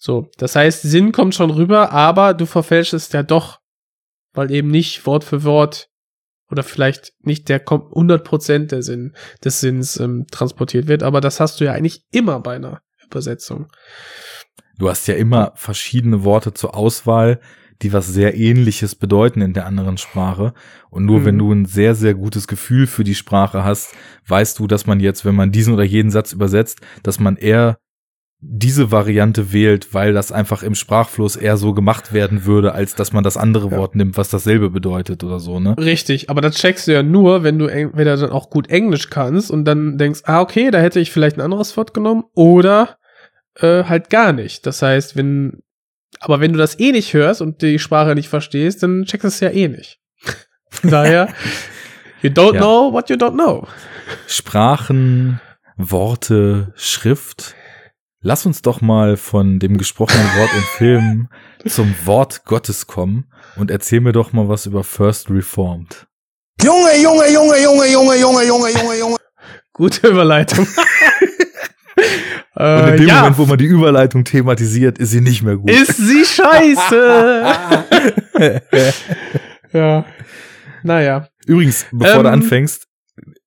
So, das heißt, Sinn kommt schon rüber, aber du verfälschst es ja doch, weil eben nicht Wort für Wort oder vielleicht nicht der 100% der Sinn des Sinns ähm, transportiert wird, aber das hast du ja eigentlich immer bei einer Übersetzung. Du hast ja immer verschiedene Worte zur Auswahl, die was sehr ähnliches bedeuten in der anderen Sprache. Und nur mhm. wenn du ein sehr, sehr gutes Gefühl für die Sprache hast, weißt du, dass man jetzt, wenn man diesen oder jeden Satz übersetzt, dass man eher diese Variante wählt, weil das einfach im Sprachfluss eher so gemacht werden würde, als dass man das andere ja. Wort nimmt, was dasselbe bedeutet oder so, ne? Richtig, aber das checkst du ja nur, wenn du entweder dann auch gut Englisch kannst und dann denkst, ah, okay, da hätte ich vielleicht ein anderes Wort genommen oder äh, halt gar nicht. Das heißt, wenn, aber wenn du das eh nicht hörst und die Sprache nicht verstehst, dann checkst du es ja eh nicht. Von daher, you don't ja. know what you don't know. Sprachen, Worte, Schrift, Lass uns doch mal von dem gesprochenen Wort im Film zum Wort Gottes kommen und erzähl mir doch mal was über First Reformed. Junge, Junge, Junge, Junge, Junge, Junge, Junge, Junge, Junge. Gute Überleitung. und in dem äh, ja. Moment, wo man die Überleitung thematisiert, ist sie nicht mehr gut. Ist sie scheiße. ja. Naja. Übrigens, bevor ähm, du anfängst,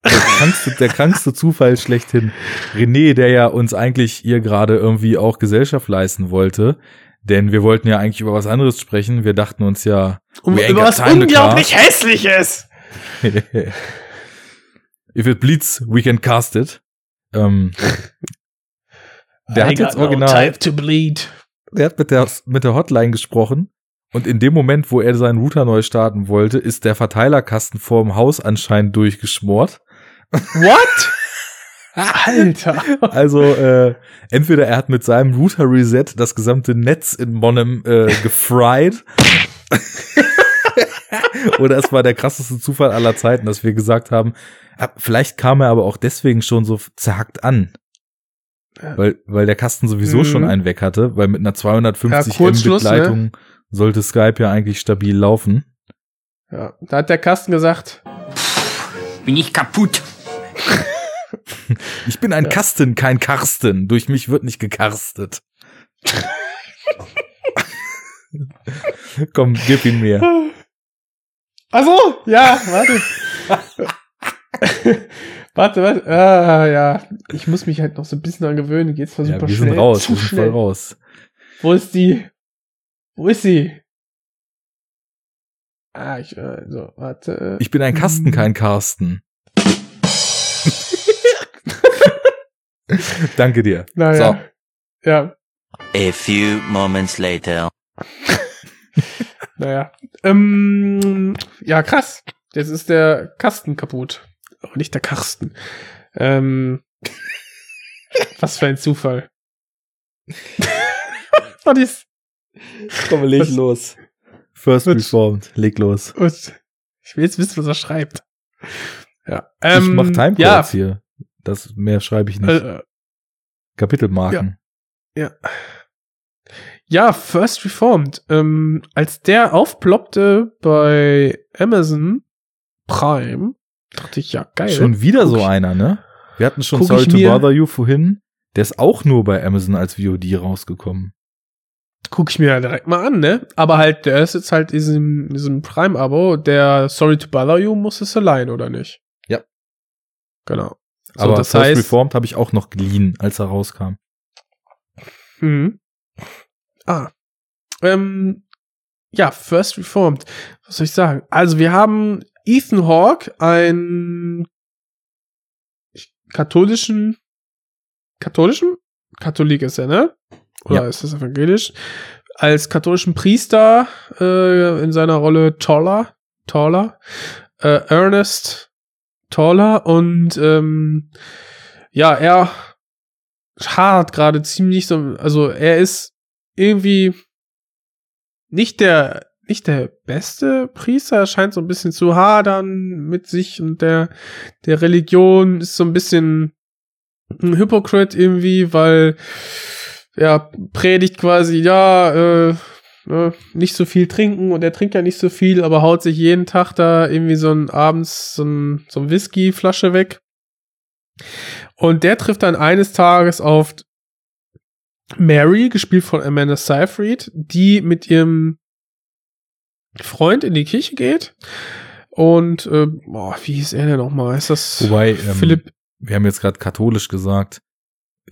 der krankste, der krankste Zufall schlechthin. René, der ja uns eigentlich hier gerade irgendwie auch Gesellschaft leisten wollte, Denn wir wollten ja eigentlich über was anderes sprechen. Wir dachten uns ja, Um, über was unglaublich hässliches. if it bleeds, we can cast it. Ähm, der I hat jetzt no original, bleed. der hat mit der, mit der Hotline gesprochen. Und in dem Moment, wo er seinen Router neu starten wollte, ist der Verteilerkasten vorm Haus anscheinend durchgeschmort. What? Alter. Also äh, entweder er hat mit seinem Router Reset das gesamte Netz in Monnem äh, gefried. Oder es war der krasseste Zufall aller Zeiten, dass wir gesagt haben, ah, vielleicht kam er aber auch deswegen schon so zerhackt an. Weil, weil der Kasten sowieso Mhm. schon einen weg hatte, weil mit einer 250 Ja, ne? Mbit Leitung sollte Skype ja eigentlich stabil laufen. Ja, da hat der Kasten gesagt, Bin ich kaputt? Ich bin ein Kasten, kein Karsten. Durch mich wird nicht gekarstet. Komm, gib ihn mir. Also, ja, warte. warte, warte. Ah, ja. Ich muss mich halt noch so ein bisschen dran gewöhnen. Geht's zwar Ja, super wir schnell. sind raus, zu wir sind schnell. voll raus. Wo ist die? Wo ist sie? Ah, ich, also, warte. Ich bin ein Kasten, kein Karsten. Danke dir. naja. Ja, A few moments later. naja. Ähm, ja, krass. Jetzt ist der Kasten kaputt. Aber nicht der Karsten. Ähm, was für ein Zufall. was ist? Komm, leg Was- los. First Was- Reformed, leg los. was- Ich will jetzt wissen, was er schreibt. Ja. ich Ähm, mach Timecodes ja, hier. Das mehr schreibe ich nicht. äh, Kapitelmarken. Ja. Ja, First Reformed. Ähm, als der aufploppte bei Amazon Prime, dachte ich, ja, geil. Schon wieder so einer, ne? Wir hatten schon Sorry to Bother You vorhin. Der ist auch nur bei Amazon als VOD rausgekommen. Guck ich mir ja direkt mal an, ne? Aber halt, der ist jetzt halt in diesem, diesem Prime-Abo. Der Sorry to Bother You muss es allein, oder nicht? Ja. Genau. So, Aber das First heißt, Reformed habe ich auch noch geliehen, als er rauskam. Mhm. Ah. Ähm, ja, First Reformed. Was soll ich sagen? Also, wir haben Ethan Hawke, einen katholischen, katholischen? Katholik ist er, ne? Oder Ja. ist das evangelisch? Als katholischen Priester äh, in seiner Rolle Toller, Toller, äh, Ernest Toller und ähm, ja, er hart gerade ziemlich so, also er ist irgendwie nicht der nicht der beste Priester, er scheint so ein bisschen zu hadern mit sich und der der Religion. Ist so ein bisschen ein Hypocrite irgendwie, weil er predigt quasi, ja, äh, ne, nicht so viel trinken und er trinkt ja nicht so viel, aber haut sich jeden Tag da irgendwie so ein abends so ein, so ein Whisky-Flasche weg. Und der trifft dann eines Tages auf Mary, gespielt von Amanda Seyfried, die mit ihrem Freund in die Kirche geht. Und, äh, boah, wie hieß er denn nochmal? Ist das Wobei, ähm, Philipp? wir haben jetzt gerade katholisch gesagt,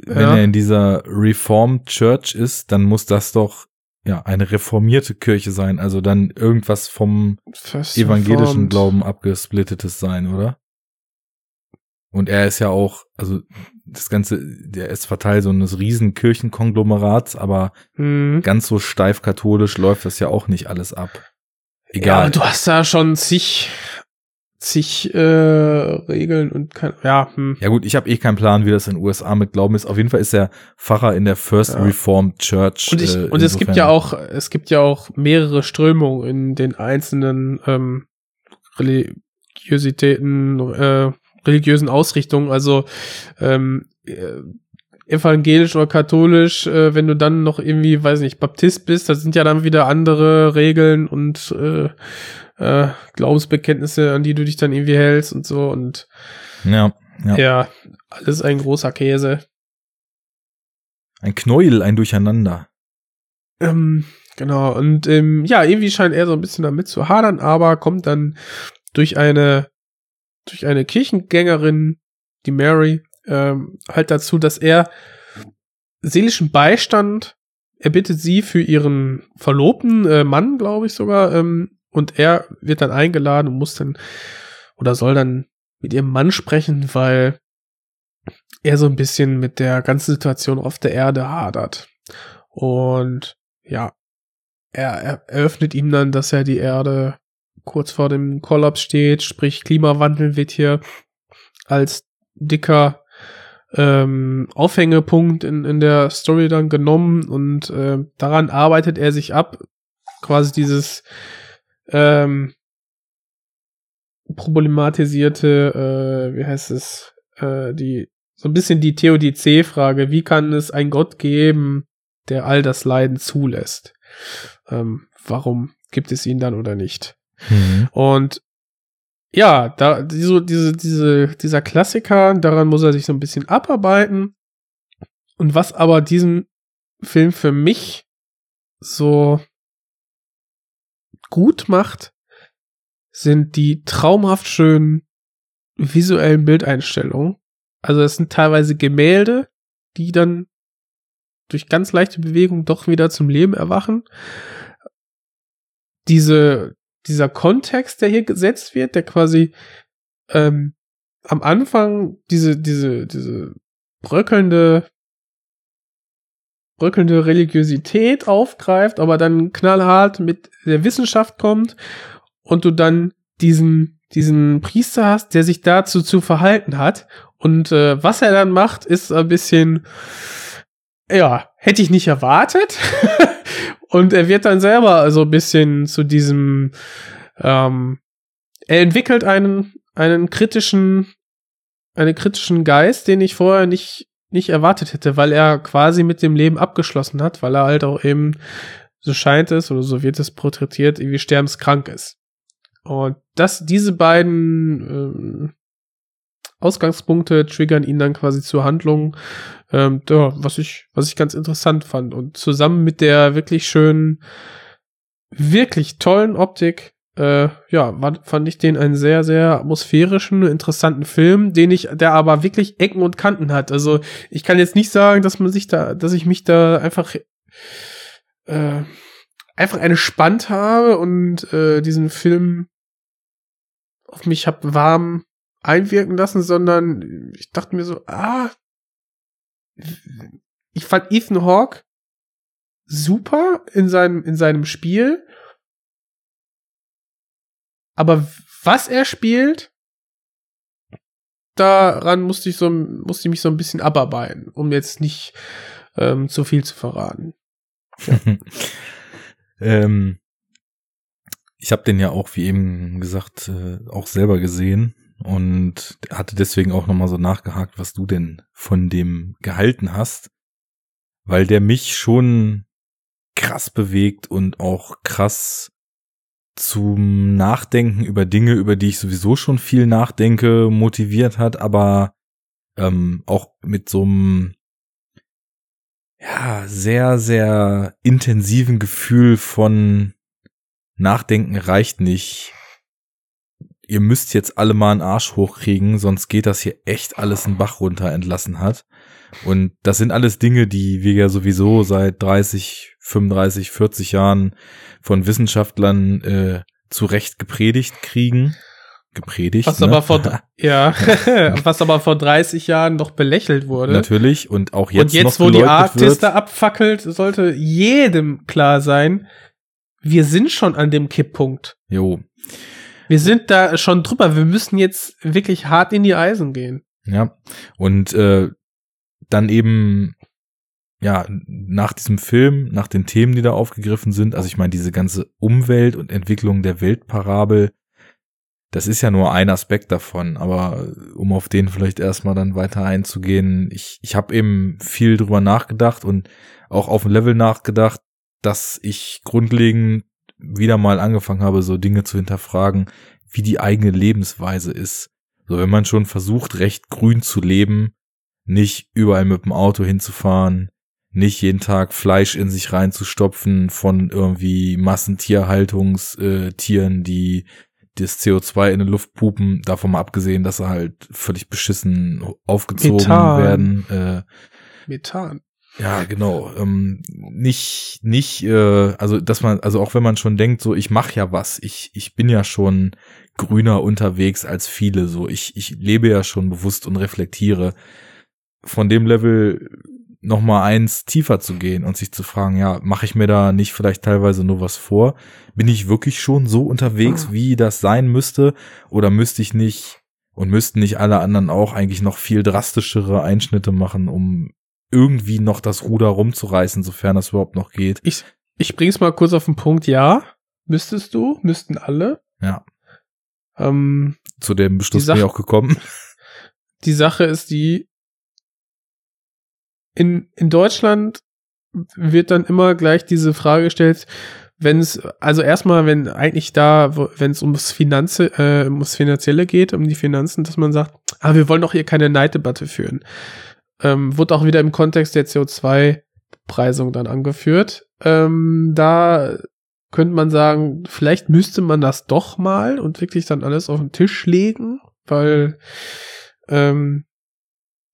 wenn Ja. er in dieser Reformed Church ist, dann muss das doch ja eine reformierte Kirche sein, also dann irgendwas vom First evangelischen. Glauben abgesplittetes sein, oder? Und er ist ja auch, also das Ganze, der ist Verteil so eines riesen Kirchenkonglomerats, aber Hm. ganz so steif katholisch läuft das ja auch nicht alles ab. Ja, Egal. du hast da schon zig, zig äh, Regeln und kein, ja, hm. Ja gut, ich habe eh keinen Plan, wie das in den USA mit Glauben ist. Auf jeden Fall ist er Pfarrer in der First Ja. Reformed Church. Und, ich, äh, und es gibt ja auch, es gibt ja auch mehrere Strömungen in den einzelnen ähm, Religiositäten, äh, religiösen Ausrichtungen. Also ähm, äh, evangelisch oder katholisch, äh, wenn du dann noch irgendwie, weiß nicht, Baptist bist, das sind ja dann wieder andere Regeln und äh, äh, Glaubensbekenntnisse, an die du dich dann irgendwie hältst und so und Ja, ja. ja, alles ein großer Käse. Ein Knäuel, ein Durcheinander. Ähm, genau, und ähm, ja, irgendwie scheint er so ein bisschen damit zu hadern, aber kommt dann durch eine, durch eine Kirchengängerin, die Mary, ähm, halt dazu, dass er seelischen Beistand er bittet sie für ihren Verlobten, äh, Mann, glaube ich sogar, ähm, und er wird dann eingeladen und muss dann oder soll dann mit ihrem Mann sprechen, weil er so ein bisschen mit der ganzen Situation auf der Erde hadert. Und ja, er, er eröffnet ihm dann, dass er die Erde kurz vor dem Kollaps steht, sprich Klimawandel wird hier als dicker ähm, Aufhängepunkt in, in der Story dann genommen und äh, daran arbeitet er sich ab, quasi dieses ähm, problematisierte, äh, wie heißt es, äh, die so ein bisschen die Theodizee-Frage, wie kann es einen Gott geben, der all das Leiden zulässt? Ähm, warum gibt es ihn dann oder nicht? Mhm. Und ja, da diese, diese, diese, dieser Klassiker, daran muss er sich so ein bisschen abarbeiten. Und was aber diesen Film für mich so gut macht, sind die traumhaft schönen visuellen Bildeinstellungen. Also es sind teilweise Gemälde, die dann durch ganz leichte Bewegung doch wieder zum Leben erwachen. Diese, dieser Kontext, der hier gesetzt wird, der quasi ähm, am Anfang diese, diese, diese bröckelnde, bröckelnde Religiosität aufgreift, aber dann knallhart mit der Wissenschaft kommt und du dann diesen, diesen Priester hast, der sich dazu zu verhalten hat. Und äh, was er dann macht, ist ein bisschen, ja, hätte ich nicht erwartet. und er wird dann selber also ein bisschen zu diesem, ähm, er entwickelt einen, einen kritischen, einen kritischen Geist, den ich vorher nicht, nicht erwartet hätte, weil er quasi mit dem Leben abgeschlossen hat, weil er halt auch eben, so scheint es oder so wird es porträtiert, irgendwie sterbenskrank ist. Und das, diese beiden ähm, Ausgangspunkte triggern ihn dann quasi zur Handlung, ähm, ja, was ich, was ich ganz interessant fand. Und zusammen mit der wirklich schönen, wirklich tollen Optik, äh, ja, fand ich den einen sehr, sehr atmosphärischen, interessanten Film, den ich, der aber wirklich Ecken und Kanten hat. Also ich kann jetzt nicht sagen, dass man sich da, dass ich mich da einfach äh, einfach entspannt habe und äh, diesen Film auf mich hab warm einwirken lassen, sondern ich dachte mir so, ah, ich fand Ethan Hawke super in seinem, in seinem Spiel. Aber was er spielt, daran musste ich so, musste ich mich so ein bisschen abarbeiten, um jetzt nicht ähm, zu viel zu verraten. Ja. ähm, ich habe den ja auch, wie eben gesagt, äh, auch selber gesehen und hatte deswegen auch nochmal so nachgehakt, was du denn von dem gehalten hast, weil der mich schon krass bewegt und auch krass zum Nachdenken über Dinge, über die ich sowieso schon viel nachdenke, motiviert hat, aber ähm, auch mit so einem ja sehr sehr intensiven Gefühl von Nachdenken reicht nicht. Ihr müsst jetzt alle mal einen Arsch hochkriegen, sonst geht das hier echt alles einen Bach runter entlassen hat. Und das sind alles Dinge, die wir ja sowieso seit 30, 35, 40 Jahren von Wissenschaftlern äh, zu Recht gepredigt kriegen. Gepredigt. Was ne? aber vor, ja, was aber vor 30 Jahren noch belächelt wurde. Natürlich. Und auch jetzt. Und jetzt, wo die Arktis da abfackelt, sollte jedem klar sein, wir sind schon an dem Kipppunkt. Jo. Wir sind da schon drüber. Wir müssen jetzt wirklich hart in die Eisen gehen. Ja. Und äh, dann eben, ja, nach diesem Film, nach den Themen, die da aufgegriffen sind, also ich meine, diese ganze Umwelt und Entwicklung der Weltparabel, das ist ja nur ein Aspekt davon, aber um auf den vielleicht erstmal dann weiter einzugehen, ich, ich habe eben viel drüber nachgedacht und auch auf ein Level nachgedacht, dass ich grundlegend wieder mal angefangen habe, so Dinge zu hinterfragen, wie die eigene Lebensweise ist. So, wenn man schon versucht, recht grün zu leben, nicht überall mit dem Auto hinzufahren, nicht jeden Tag Fleisch in sich reinzustopfen von irgendwie Massentierhaltungstieren, die das CO2 in die Luft pupen, davon mal abgesehen, dass sie halt völlig beschissen aufgezogen Methan. werden. Äh, Methan. ja, genau. Ähm, nicht, nicht, äh, also dass man, also auch wenn man schon denkt, so ich mache ja was, ich, ich bin ja schon grüner unterwegs als viele, so ich, ich lebe ja schon bewusst und reflektiere. Von dem Level noch mal eins tiefer zu gehen und sich zu fragen, ja, mache ich mir da nicht vielleicht teilweise nur was vor? Bin ich wirklich schon so unterwegs, wie das sein müsste? Oder müsste ich nicht und müssten nicht alle anderen auch eigentlich noch viel drastischere Einschnitte machen, um irgendwie noch das Ruder rumzureißen, sofern das überhaupt noch geht? Ich, ich bring's mal kurz auf den Punkt, ja. Müsstest du, müssten alle. Ja. Ähm, Zu dem Beschluss bin ich auch gekommen. die Sache ist die, in, in Deutschland wird dann immer gleich diese Frage gestellt, wenn es, also erstmal, wenn eigentlich da, wenn es ums Finanze, äh, ums Finanzielle geht, um die Finanzen, dass man sagt, ah, wir wollen doch hier keine Neiddebatte führen. Ähm, wurde auch wieder im Kontext der CO2-Preisung dann angeführt. Ähm, da könnte man sagen, vielleicht müsste man das doch mal und wirklich dann alles auf den Tisch legen, weil ähm,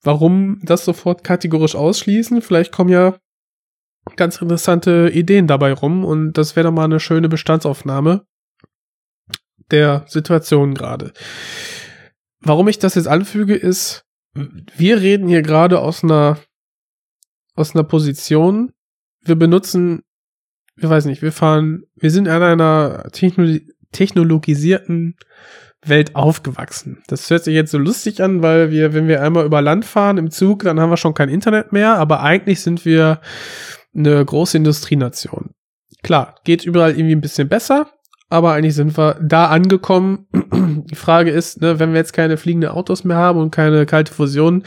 warum das sofort kategorisch ausschließen? Vielleicht kommen ja ganz interessante Ideen dabei rum und das wäre doch mal eine schöne Bestandsaufnahme der Situation gerade. Warum ich das jetzt anfüge, ist, wir reden hier gerade aus einer aus einer Position, wir benutzen, ich weiß nicht, wir fahren, wir sind in einer Techno technologisierten Welt aufgewachsen. Das hört sich jetzt so lustig an, weil wir, wenn wir einmal über Land fahren im Zug, dann haben wir schon kein Internet mehr, aber eigentlich sind wir eine große Industrienation. Klar, geht überall irgendwie ein bisschen besser, aber eigentlich sind wir da angekommen. Die Frage ist, ne, wenn wir jetzt keine fliegenden Autos mehr haben und keine kalte Fusion,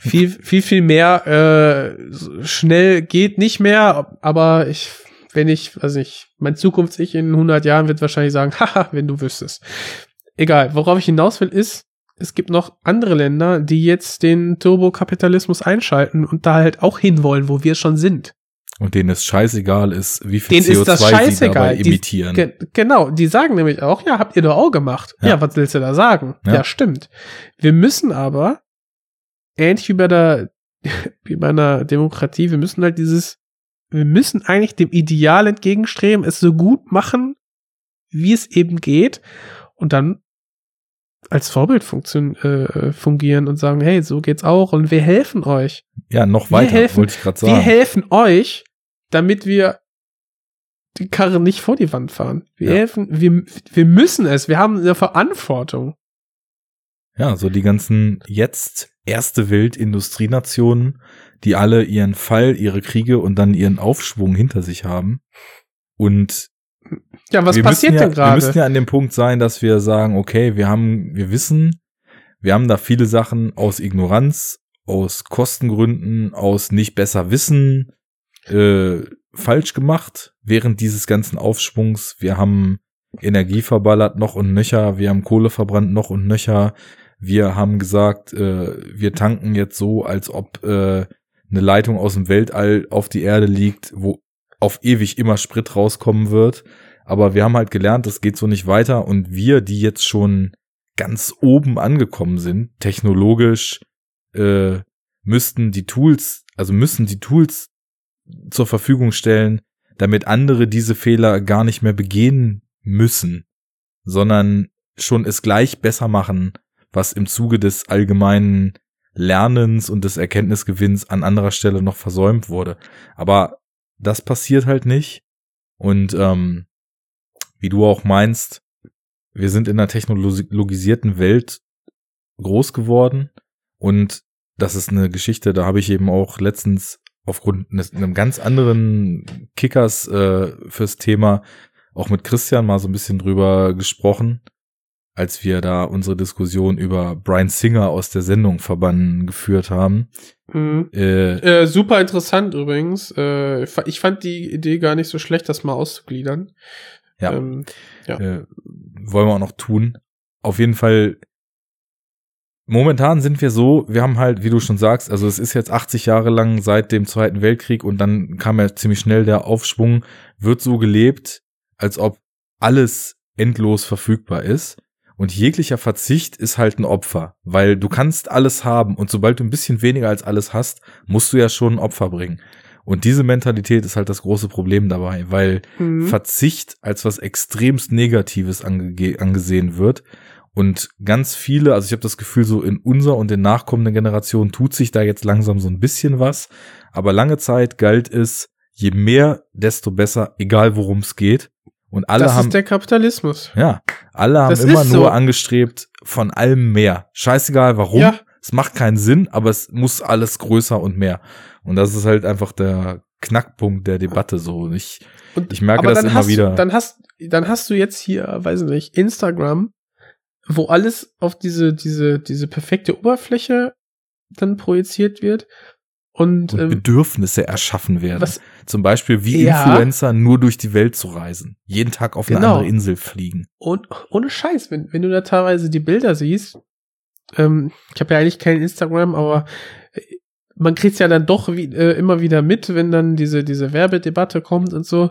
viel, viel, viel mehr äh, schnell geht nicht mehr, aber ich, wenn ich, weiß nicht, mein Zukunfts-Ich in 100 Jahren wird wahrscheinlich sagen, haha, wenn du wüsstest. Egal, worauf ich hinaus will, ist, es gibt noch andere Länder, die jetzt den Turbokapitalismus einschalten und da halt auch hinwollen, wo wir schon sind. Und denen es scheißegal ist, wie viel Denen CO2 ist das sie dabei scheißegal. Die- emittieren. Ge genau, die sagen nämlich auch, ja, habt ihr doch auch gemacht. Ja, Ja. was willst du da sagen? Ja. Ja. stimmt. Wir müssen aber, ähnlich wie bei der, wie bei einer Demokratie, wir müssen halt dieses, wir müssen eigentlich dem Ideal entgegenstreben, es so gut machen, wie es eben geht und dann als Vorbild funktion äh, fungieren und sagen, hey, so geht's auch und wir helfen euch. ja, noch wir weiter, helfen- wollte ich gerade Wir sagen. helfen euch, damit wir die Karre nicht vor die Wand fahren. Wir Ja. helfen, wir, wir müssen es, wir haben eine Verantwortung. Ja, so die ganzen jetzt erste Welt Industrienationen, die alle ihren Fall, ihre Kriege und dann ihren Aufschwung hinter sich haben. Und Ja, was wir passiert ja, denn Wir müssen gerade? ja an dem Punkt sein, dass wir sagen, okay, wir haben, wir wissen, wir haben da viele Sachen aus Ignoranz, aus Kostengründen, aus nicht besser wissen, äh, falsch gemacht während dieses ganzen Aufschwungs. Wir haben Energie verballert noch und nöcher, wir haben Kohle verbrannt noch und nöcher. Wir haben gesagt, äh, wir tanken jetzt so, als ob äh, eine Leitung aus dem Weltall auf die Erde liegt, wo auf ewig immer Sprit rauskommen wird. Aber wir haben halt gelernt, das geht so nicht weiter. Und wir, die jetzt schon ganz oben angekommen sind, technologisch, äh, müssten die Tools, also müssen die Tools zur Verfügung stellen, damit andere diese Fehler gar nicht mehr begehen müssen, sondern schon es gleich besser machen, was im Zuge des allgemeinen Lernens und des Erkenntnisgewinns an anderer Stelle noch versäumt wurde. Aber das passiert halt nicht. Und ähm, wie du auch meinst, wir sind in einer technologisierten Welt groß geworden und das ist eine Geschichte, da habe ich eben auch letztens aufgrund eines, einem ganz anderen Kickers äh, fürs Thema auch mit Christian mal so ein bisschen drüber gesprochen, als wir da unsere Diskussion über Brian Singer aus der Sendung verbannen geführt haben. Mhm. Äh, Äh, super interessant übrigens. Äh, ich fand die Idee gar nicht so schlecht, das mal auszugliedern. Ja. Ähm, ja. äh, wollen wir auch noch tun. Auf jeden Fall, momentan sind wir so, wir haben halt, wie du schon sagst, also es ist jetzt 80 Jahre lang seit dem Zweiten Weltkrieg und dann kam ja ziemlich schnell der Aufschwung, wird so gelebt, als ob alles endlos verfügbar ist. Und jeglicher Verzicht ist halt ein Opfer, weil du kannst alles haben und sobald du ein bisschen weniger als alles hast, musst du ja schon ein Opfer bringen. Und diese Mentalität ist halt das große Problem dabei, weil Mhm. Verzicht als was extremst Negatives ange angesehen wird. Und ganz viele, also ich habe das Gefühl, so in unserer und den nachkommenden Generationen tut sich da jetzt langsam so ein bisschen was. Aber lange Zeit galt es, je mehr, desto besser, egal worum es geht. Und alle das haben, ist der Kapitalismus. ja, alle haben Das immer nur so. angestrebt, von allem mehr. Scheißegal warum. Ja. Es macht keinen Sinn, aber es muss alles größer und mehr. Und das ist halt einfach der Knackpunkt der Debatte so. Und Ich, Und, ich merke das immer hast, wieder. Dann hast, dann hast du jetzt hier, weiß ich nicht, Instagram, wo alles auf diese, diese, diese perfekte Oberfläche dann projiziert wird. Und, und ähm, Bedürfnisse erschaffen werden. was, Zum Beispiel wie Ja. Influencer nur durch die Welt zu reisen. Jeden Tag auf eine Genau. andere Insel fliegen. und ohne Scheiß, wenn, wenn du da teilweise die Bilder siehst, ähm, ich habe ja eigentlich kein Instagram, aber äh, man kriegt's ja dann doch wie, äh, immer wieder mit, wenn dann diese, diese Werbedebatte kommt und so.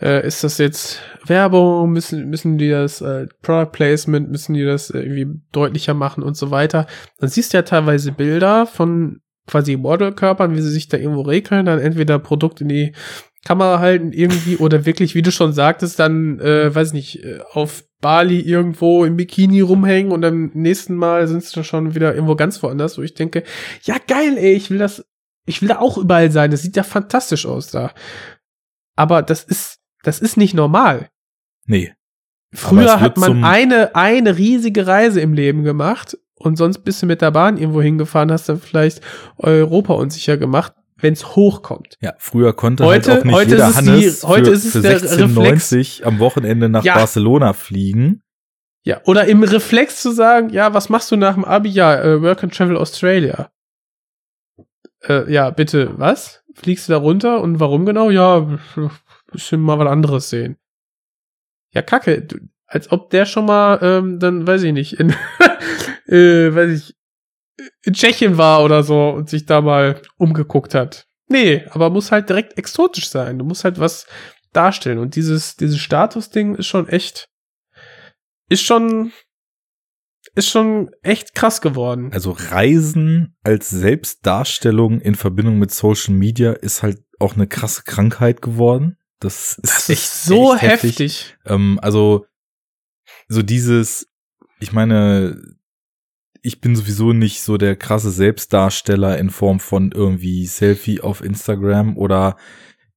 Äh, ist das jetzt Werbung? Müssen, müssen die das äh, Product Placement, müssen die das irgendwie deutlicher machen und so weiter? Dann siehst du ja teilweise Bilder von quasi Modelkörpern, wie sie sich da irgendwo regeln, dann entweder Produkt in die Kamera halten irgendwie oder wirklich, wie du schon sagtest, dann, äh, weiß nicht, äh, auf Bali irgendwo im Bikini rumhängen und am nächsten Mal sind sie dann schon wieder irgendwo ganz woanders, wo ich denke, ja geil, ey, ich will das, ich will da auch überall sein, das sieht ja fantastisch aus da. Aber das ist, das ist nicht normal. Nee. Früher hat man eine, eine riesige Reise im Leben gemacht und sonst bist du mit der Bahn irgendwo hingefahren, hast dann vielleicht Europa unsicher gemacht, wenn es hochkommt. Ja, früher konnte Heute- halt auch nicht heute jeder ist es die- Hannes heute für, ist es für der 16,90 am Wochenende nach Ja. Barcelona fliegen. Ja, oder im Reflex zu sagen, ja, was machst du nach dem Abi? Ja, äh, Work and Travel Australia. Äh, ja, bitte, was? Fliegst du da runter und warum genau? Ja, bisschen mal was anderes sehen. Ja, kacke. Du, als ob der schon mal, ähm, dann weiß ich nicht, in, äh, weiß ich, in Tschechien war oder so und sich da mal umgeguckt hat. Nee, aber muss halt direkt exotisch sein. Du musst halt was darstellen. Und dieses, dieses Status-Ding ist schon echt, ist schon, ist schon echt krass geworden. Also Reisen als Selbstdarstellung in Verbindung mit Social Media ist halt auch eine krasse Krankheit geworden. Das ist, Das echt, ist so echt heftig. Ähm, also so dieses, ich meine, ich bin sowieso nicht so der krasse Selbstdarsteller in Form von irgendwie Selfie auf Instagram oder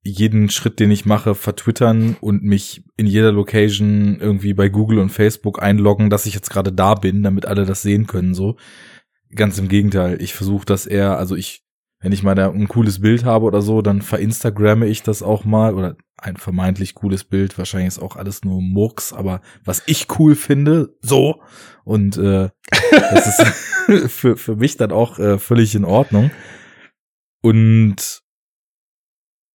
jeden Schritt, den ich mache, vertwittern und mich in jeder Location irgendwie bei Google und Facebook einloggen, dass ich jetzt gerade da bin, damit alle das sehen können, so. Ganz im Gegenteil. Ich versuche das eher, also ich, wenn ich mal da ein cooles Bild habe oder so, dann verinstagramme ich das auch mal oder ein vermeintlich cooles Bild. Wahrscheinlich ist auch alles nur Murks, aber was ich cool finde, so. Und äh, das ist für, für mich dann auch äh, völlig in Ordnung. Und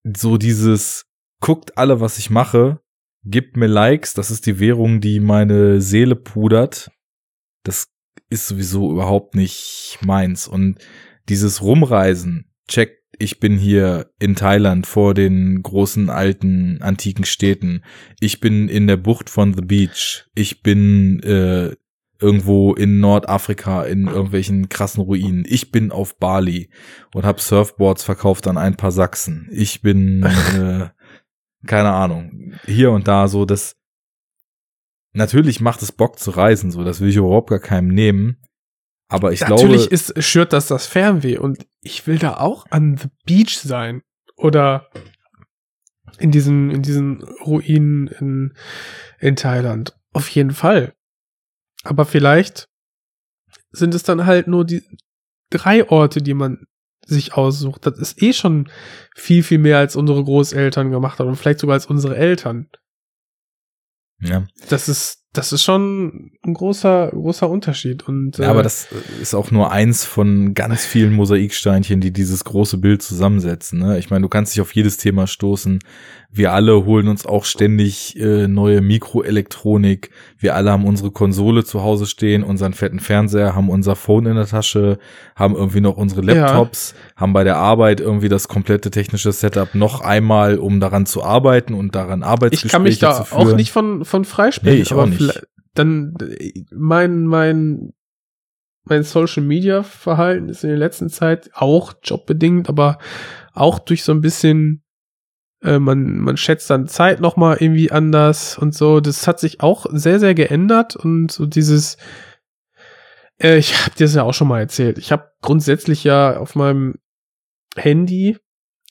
so dieses, guckt alle, was ich mache, gibt mir Likes, das ist die Währung, die meine Seele pudert. Das ist sowieso überhaupt nicht meins. Und dieses Rumreisen, check, ich bin hier in Thailand vor den großen alten antiken Städten. Ich bin in der Bucht von The Beach. Ich bin äh, irgendwo in Nordafrika in irgendwelchen krassen Ruinen. Ich bin auf Bali und habe Surfboards verkauft an ein paar Sachsen. Ich bin äh, keine Ahnung hier und da so das. Natürlich macht es Bock zu reisen, so das will ich überhaupt gar keinem nehmen. Aber ich Natürlich glaube, ist, schürt das das Fernweh und ich will da auch an the beach sein oder in diesen, in diesen Ruinen in, in Thailand. Auf jeden Fall. Aber vielleicht sind es dann halt nur die drei Orte, die man sich aussucht. Das ist eh schon viel, viel mehr als unsere Großeltern gemacht haben und vielleicht sogar als unsere Eltern. ja. Das ist, das ist schon ein großer, großer Unterschied. Und, Ja, aber das ist auch nur eins von ganz vielen Mosaiksteinchen, die dieses große Bild zusammensetzen. Ne? Ich meine, du kannst dich auf jedes Thema stoßen. Wir alle holen uns auch ständig äh, neue Mikroelektronik. Wir alle haben unsere Konsole zu Hause stehen, unseren fetten Fernseher, haben unser Phone in der Tasche, haben irgendwie noch unsere Laptops, haben bei der Arbeit irgendwie das komplette technische Setup noch einmal, um daran zu arbeiten und daran Arbeitsgespräche ich kann mich da zu führen. auch nicht von, von freisprechen. Nee, ich aber auch nicht. Dann mein, mein, mein Social Media Verhalten ist in der letzten Zeit auch jobbedingt, aber auch durch so ein bisschen, äh, man, man schätzt dann Zeit nochmal irgendwie anders und so. Das hat sich auch sehr, sehr geändert und so dieses, äh, ich habe dir das ja auch schon mal erzählt. Ich habe grundsätzlich ja auf meinem Handy,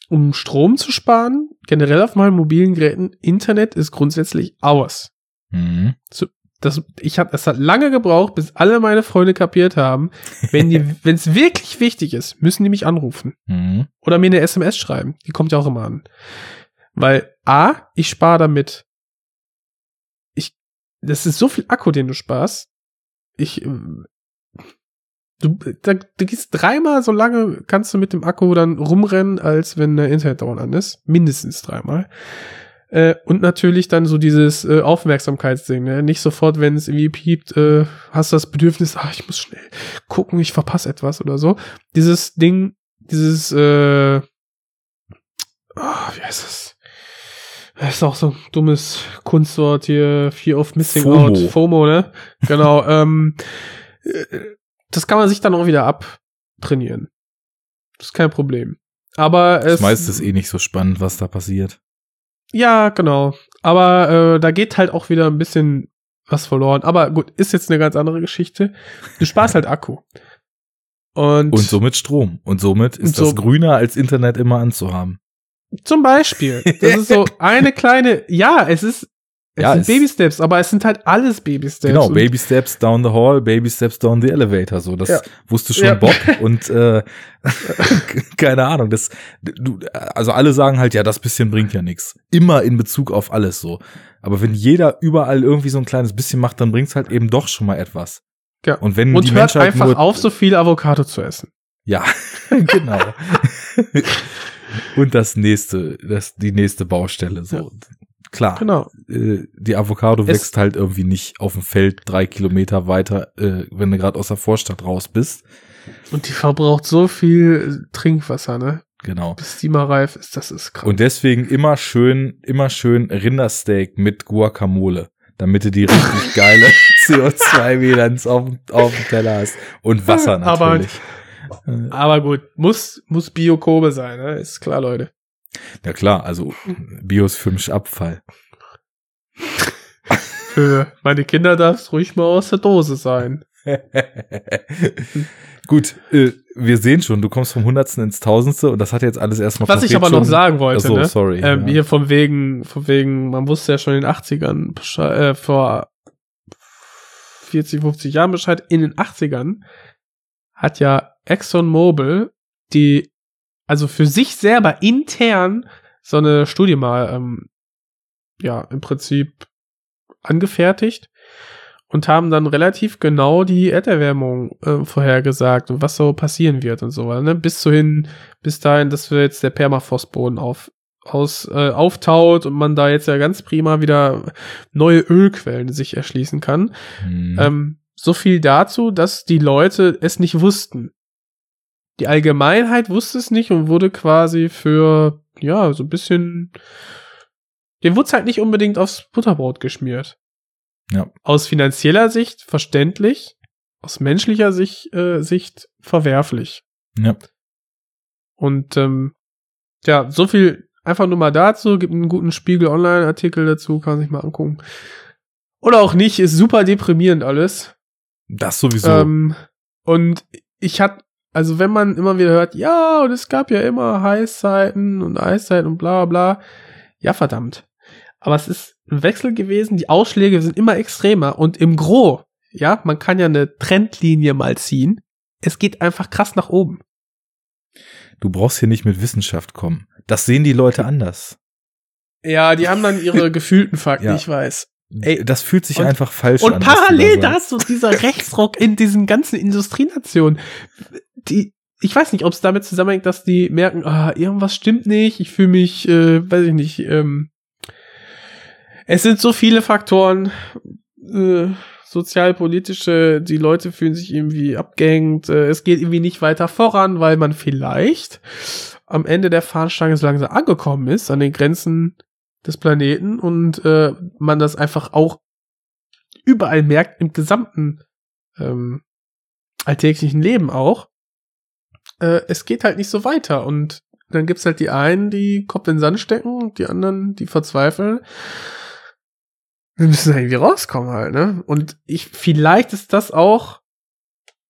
um Strom zu sparen, generell auf meinen mobilen Geräten, Internet ist grundsätzlich aus. Mhm. Das, ich hab, es hat lange gebraucht, bis alle meine Freunde kapiert haben, wenn die, wenn es wirklich wichtig ist, müssen die mich anrufen Mhm. oder mir eine SMS schreiben. Die kommt ja auch immer an, weil a, ich spare damit. Ich, das ist so viel Akku, den du sparst. Ich, ähm, du, da, du gehst dreimal so lange, kannst du mit dem Akku dann rumrennen, als wenn der Internet dauernd an ist, mindestens dreimal. Äh, und natürlich dann so dieses äh, Aufmerksamkeitsding, ne? Nicht sofort, wenn es irgendwie piept, äh, hast du das Bedürfnis, ach, ich muss schnell gucken, ich verpasse etwas oder so. Dieses Ding, dieses, äh, ah, wie heißt das? Das ist auch so ein dummes Kunstwort hier, Fear of Missing FOMO. Out, FOMO, ne? Genau, ähm, äh, das kann man sich dann auch wieder abtrainieren. Das ist kein Problem. Aber Das es, meiste ist eh nicht so spannend, was da passiert. Ja, genau. Aber äh, da geht halt auch wieder ein bisschen was verloren. Aber gut, ist jetzt eine ganz andere Geschichte. Du sparst halt Akku. Und, Und somit Strom. Und somit ist Und das so- grüner als Internet immer anzuhaben. zum Beispiel, das ist so eine kleine, ja, es ist, es Ja, sind es- Baby Steps, aber es sind halt alles Baby Steps. Genau, Und Baby Steps down the hall, Baby Steps down the elevator. So, das Ja. wusste schon Ja. Bob und äh, keine Ahnung. Das, du, also alle sagen halt, ja, das bisschen bringt ja nichts. Immer in Bezug auf alles so. Aber wenn jeder überall irgendwie so ein kleines bisschen macht, dann bringt's halt eben doch schon mal etwas. Ja. Und wenn Und die hört Menschheit einfach auf, so viel Avocado zu essen. Ja, genau. und das nächste, das die nächste Baustelle. So klar. Genau. äh, die Avocado Es- wächst halt irgendwie nicht auf dem Feld drei Kilometer weiter, äh, wenn du gerade aus der Vorstadt raus bist. Und die verbraucht so viel Trinkwasser, ne? Genau. Bis die mal reif ist, das ist krass. Und deswegen immer schön, immer schön Rindersteak mit Guacamole, damit du die richtig geile CO2-Bilanz auf, dem- auf dem Teller hast. Und Wasser Aber- natürlich. Äh, Aber gut, muss, muss Bio-Kobe sein, ne? Ist klar, Leute. Ja klar, also Bios für mich Abfall. Für meine Kinder darf es ruhig mal aus der Dose sein. Gut, äh, wir sehen schon, du kommst vom Hundertsten ins Tausendste und das hat jetzt alles erstmal Was ich aber noch schon- sagen wollte, Ach so, ne? sorry. Ähm, ja. Hier von wegen, von wegen, man wusste ja schon in den 80ern, Besche- äh, vor 40, 50 Jahren Bescheid, in den 80ern hat ja ExxonMobil die, also für sich selber intern so eine Studie mal, ähm, ja, im Prinzip angefertigt und haben dann relativ genau die Erderwärmung äh, vorhergesagt und was so passieren wird und so, ne? Bis zu hin, bis dahin, dass wir jetzt der Permafrostboden auf, aus, äh, auftaut und man da jetzt ja ganz prima wieder neue Ölquellen sich erschließen kann. Hm. Ähm, so viel dazu, dass die Leute es nicht wussten. Die Allgemeinheit wusste es nicht und wurde quasi für, ja, so ein bisschen, dem wurde halt nicht unbedingt aufs Butterbrot geschmiert. Ja. Aus finanzieller Sicht verständlich, aus menschlicher Sicht, äh, Sicht verwerflich. ja. Und ähm, ja, so viel einfach nur mal dazu. Gibt einen guten Spiegel Online-Artikel dazu, kann sich mal angucken. Oder auch nicht, ist super deprimierend alles. Das sowieso. Ähm, und ich hatte, also wenn man immer wieder hört, ja, und es gab ja immer Heißzeiten und Eiszeiten und bla bla, ja verdammt. Aber es ist ein Wechsel gewesen, die Ausschläge sind immer extremer und im Gro, ja, man kann ja eine Trendlinie mal ziehen. Es geht einfach krass nach oben. Du brauchst hier nicht mit Wissenschaft kommen. Das sehen die Leute anders. Ja, die haben dann ihre gefühlten Fakten, Ja. ich weiß. Ey, das fühlt sich und- einfach falsch Und an. du parallel dazu dieser Rechtsruck in diesen ganzen Industrienationen. Die, ich weiß nicht, ob es damit zusammenhängt, dass die merken, ah, irgendwas stimmt nicht, ich fühle mich, äh, weiß ich nicht, ähm, es sind so viele Faktoren, äh, sozialpolitische, die Leute fühlen sich irgendwie abgehängt, äh, es geht irgendwie nicht weiter voran, weil man vielleicht am Ende der Fahnenstange so langsam angekommen ist, an den Grenzen des Planeten und äh, man das einfach auch überall merkt, im gesamten ähm, alltäglichen Leben auch, äh, es geht halt nicht so weiter. Und dann gibt's halt die einen, die Kopf in den Sand stecken, die anderen, die verzweifeln. Wir müssen irgendwie rauskommen halt, ne? Und ich, vielleicht ist das auch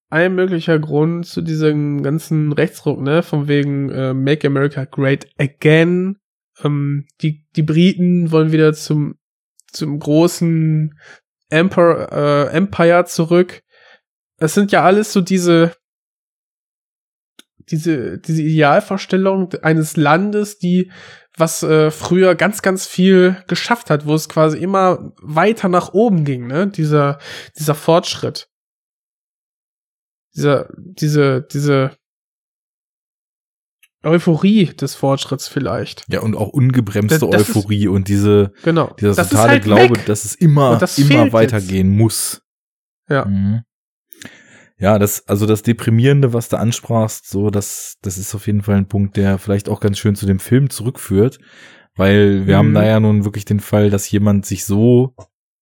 ein möglicher Grund zu diesem ganzen Rechtsruck, ne? Von wegen äh, Make America Great Again. Ähm, die, die Briten wollen wieder zum, zum großen Empire, äh, Empire zurück. Es sind ja alles so diese, diese, diese Idealvorstellung eines Landes, die was äh, früher ganz, ganz viel geschafft hat, wo es quasi immer weiter nach oben ging, ne? Dieser, dieser Fortschritt. Dieser, diese, diese Euphorie des Fortschritts vielleicht. Ja, und auch ungebremste Das- das ist- Euphorie und diese, Genau. dieser Das ist totale halt Glaube, weg. dass es immer, das immer weitergehen muss. Ja. Mhm. Ja, das, also das Deprimierende, was du ansprachst, so, das, das ist auf jeden Fall ein Punkt, der vielleicht auch ganz schön zu dem Film zurückführt, weil wir Mhm. haben da ja nun wirklich den Fall, dass jemand sich so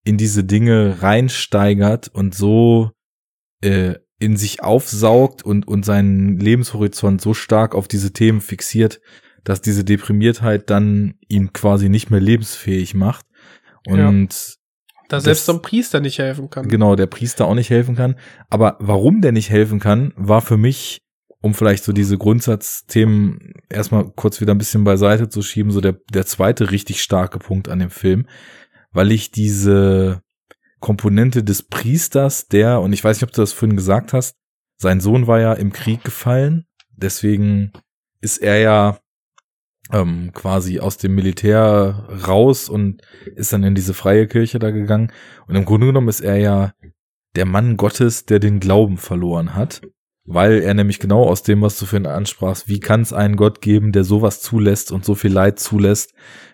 in diese Dinge reinsteigert und so äh, in sich aufsaugt und, und seinen Lebenshorizont so stark auf diese Themen fixiert, dass diese Deprimiertheit dann ihn quasi nicht mehr lebensfähig macht. Und Da selbst Das- so ein Priester nicht helfen kann. genau, der Priester auch nicht helfen kann. Aber warum der nicht helfen kann, war für mich, um vielleicht so diese Grundsatzthemen erstmal kurz wieder ein bisschen beiseite zu schieben, so der, der zweite richtig starke Punkt an dem Film, weil ich diese Komponente des Priesters, der, und ich weiß nicht, ob du das vorhin gesagt hast, sein Sohn war ja im Krieg gefallen, deswegen ist er ja ähm, quasi aus dem Militär raus und ist dann in diese freie Kirche da gegangen. Und im Grunde genommen ist er ja der Mann Gottes, der den Glauben verloren hat, weil er nämlich genau aus dem, was du vorhin ansprachst, wie kann es einen Gott geben, der sowas zulässt und so viel Leid zulässt,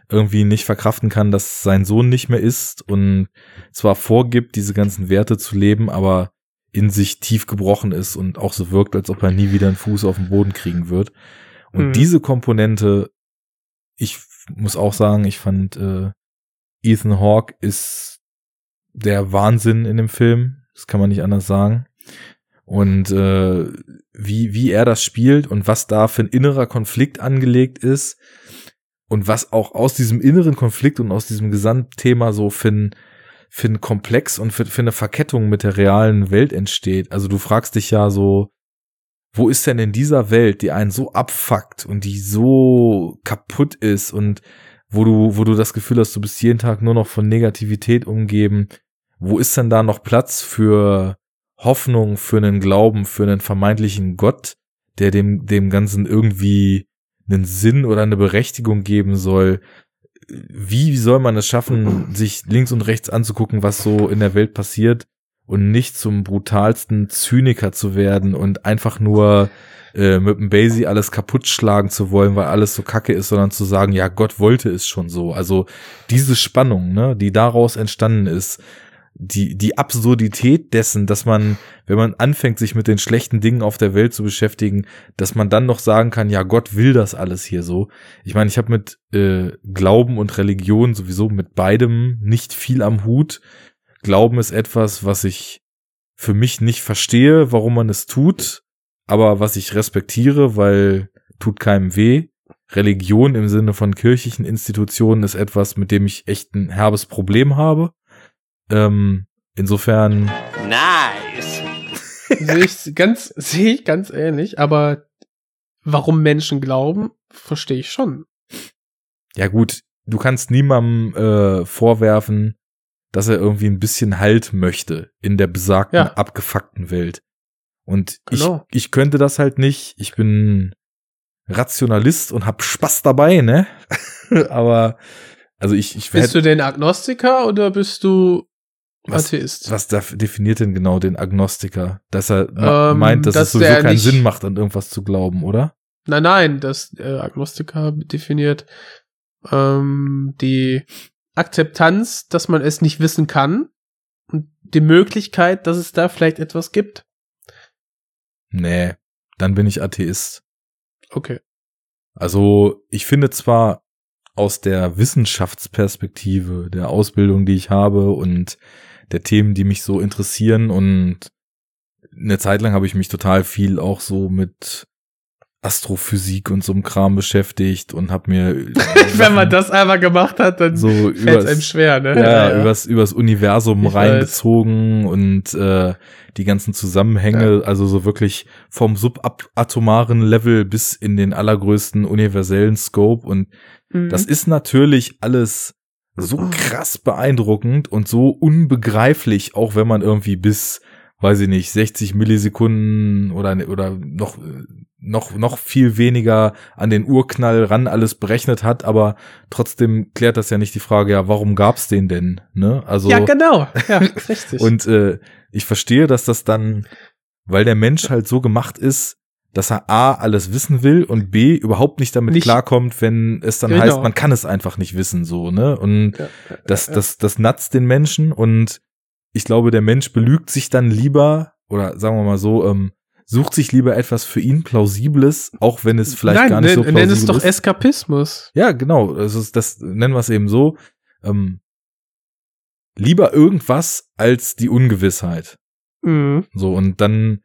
irgendwie nicht verkraften kann, dass sein Sohn nicht mehr ist und zwar vorgibt, diese ganzen Werte zu leben, aber in sich tief gebrochen ist und auch so wirkt, als ob er nie wieder einen Fuß auf den Boden kriegen wird. Und Mhm. diese Komponente, ich muss auch sagen, ich fand äh, Ethan Hawke ist der Wahnsinn in dem Film. Das kann man nicht anders sagen. Und äh, wie, wie er das spielt und was da für ein innerer Konflikt angelegt ist und was auch aus diesem inneren Konflikt und aus diesem Gesamtthema so für ein, für ein Komplex und für, für eine Verkettung mit der realen Welt entsteht. Also du fragst dich ja so, wo ist denn in dieser Welt, die einen so abfuckt und die so kaputt ist und wo du, wo du das Gefühl hast, du bist jeden Tag nur noch von Negativität umgeben, wo ist denn da noch Platz für Hoffnung, für einen Glauben, für einen vermeintlichen Gott, der dem, dem Ganzen irgendwie einen Sinn oder eine Berechtigung geben soll? Wie soll man es schaffen, sich links und rechts anzugucken, was so in der Welt passiert und nicht zum brutalsten Zyniker zu werden und einfach nur äh, mit dem Basie alles kaputt schlagen zu wollen, weil alles so kacke ist, sondern zu sagen, ja, Gott wollte es schon so. Also diese Spannung, ne, die daraus entstanden ist, die, die Absurdität dessen, dass man, wenn man anfängt, sich mit den schlechten Dingen auf der Welt zu beschäftigen, dass man dann noch sagen kann, ja, Gott will das alles hier so. Ich meine, ich habe mit äh, Glauben und Religion sowieso mit beidem nicht viel am Hut. Glauben ist etwas, was ich für mich nicht verstehe, warum man es tut, aber was ich respektiere, weil tut keinem weh. Religion im Sinne von kirchlichen Institutionen ist etwas, mit dem ich echt ein herbes Problem habe. Ähm, insofern, Nice. sehe ich ganz, sehe ich ganz ähnlich, aber warum Menschen glauben, verstehe ich schon. ja gut, du kannst niemandem äh, vorwerfen, dass er irgendwie ein bisschen Halt möchte in der besagten Ja. abgefuckten Welt. Und Genau. ich, ich könnte das halt nicht. Ich bin Rationalist und hab Spaß dabei, ne? Aber also ich, ich Bist du denn Agnostiker oder bist du Was- Atheist? was definiert denn genau den Agnostiker? Dass er Ähm, meint, dass, dass es sowieso keinen Sinn macht, an irgendwas zu glauben, oder? Nein, nein, das äh, Agnostiker definiert ähm, die Akzeptanz, dass man es nicht wissen kann und die Möglichkeit, dass es da vielleicht etwas gibt. Nee, dann bin ich Atheist. Okay. Also ich finde zwar aus der Wissenschaftsperspektive der Ausbildung, die ich habe und der Themen, die mich so interessieren. Und eine Zeit lang habe ich mich total viel auch so mit Astrophysik und so einem Kram beschäftigt und habe mir Wenn man das einmal gemacht hat, dann so fällt es einem schwer, ne? ja, Übers, übers Universum Ich reingezogen und äh, die ganzen Zusammenhänge, also so wirklich vom subatomaren Level bis in den allergrößten universellen Scope. Und Mhm. das ist natürlich alles so krass beeindruckend und so unbegreiflich, auch wenn man irgendwie bis, weiß ich nicht, 60 Millisekunden oder, oder noch, noch, noch viel weniger an den Urknall ran alles berechnet hat, aber trotzdem klärt das ja nicht die Frage, ja, warum gab's den denn, ne? Also. ja, genau. Ja, richtig. Und äh, ich verstehe, dass das dann, weil der Mensch halt so gemacht ist, dass er A, alles wissen will und B, überhaupt nicht damit Nicht- klarkommt, wenn es dann Genau. heißt, man kann es einfach nicht wissen, so, ne? Und Ja, ja, das, das, das natzt den Menschen und ich glaube, der Mensch belügt sich dann lieber, oder sagen wir mal so, ähm, sucht sich lieber etwas für ihn Plausibles, auch wenn es vielleicht Nein, gar nicht so nenn, plausibel nenn es doch ist. Eskapismus. Ja, genau. Das ist, das nennen wir es eben so. Ähm, lieber irgendwas als die Ungewissheit. Mhm. So, und dann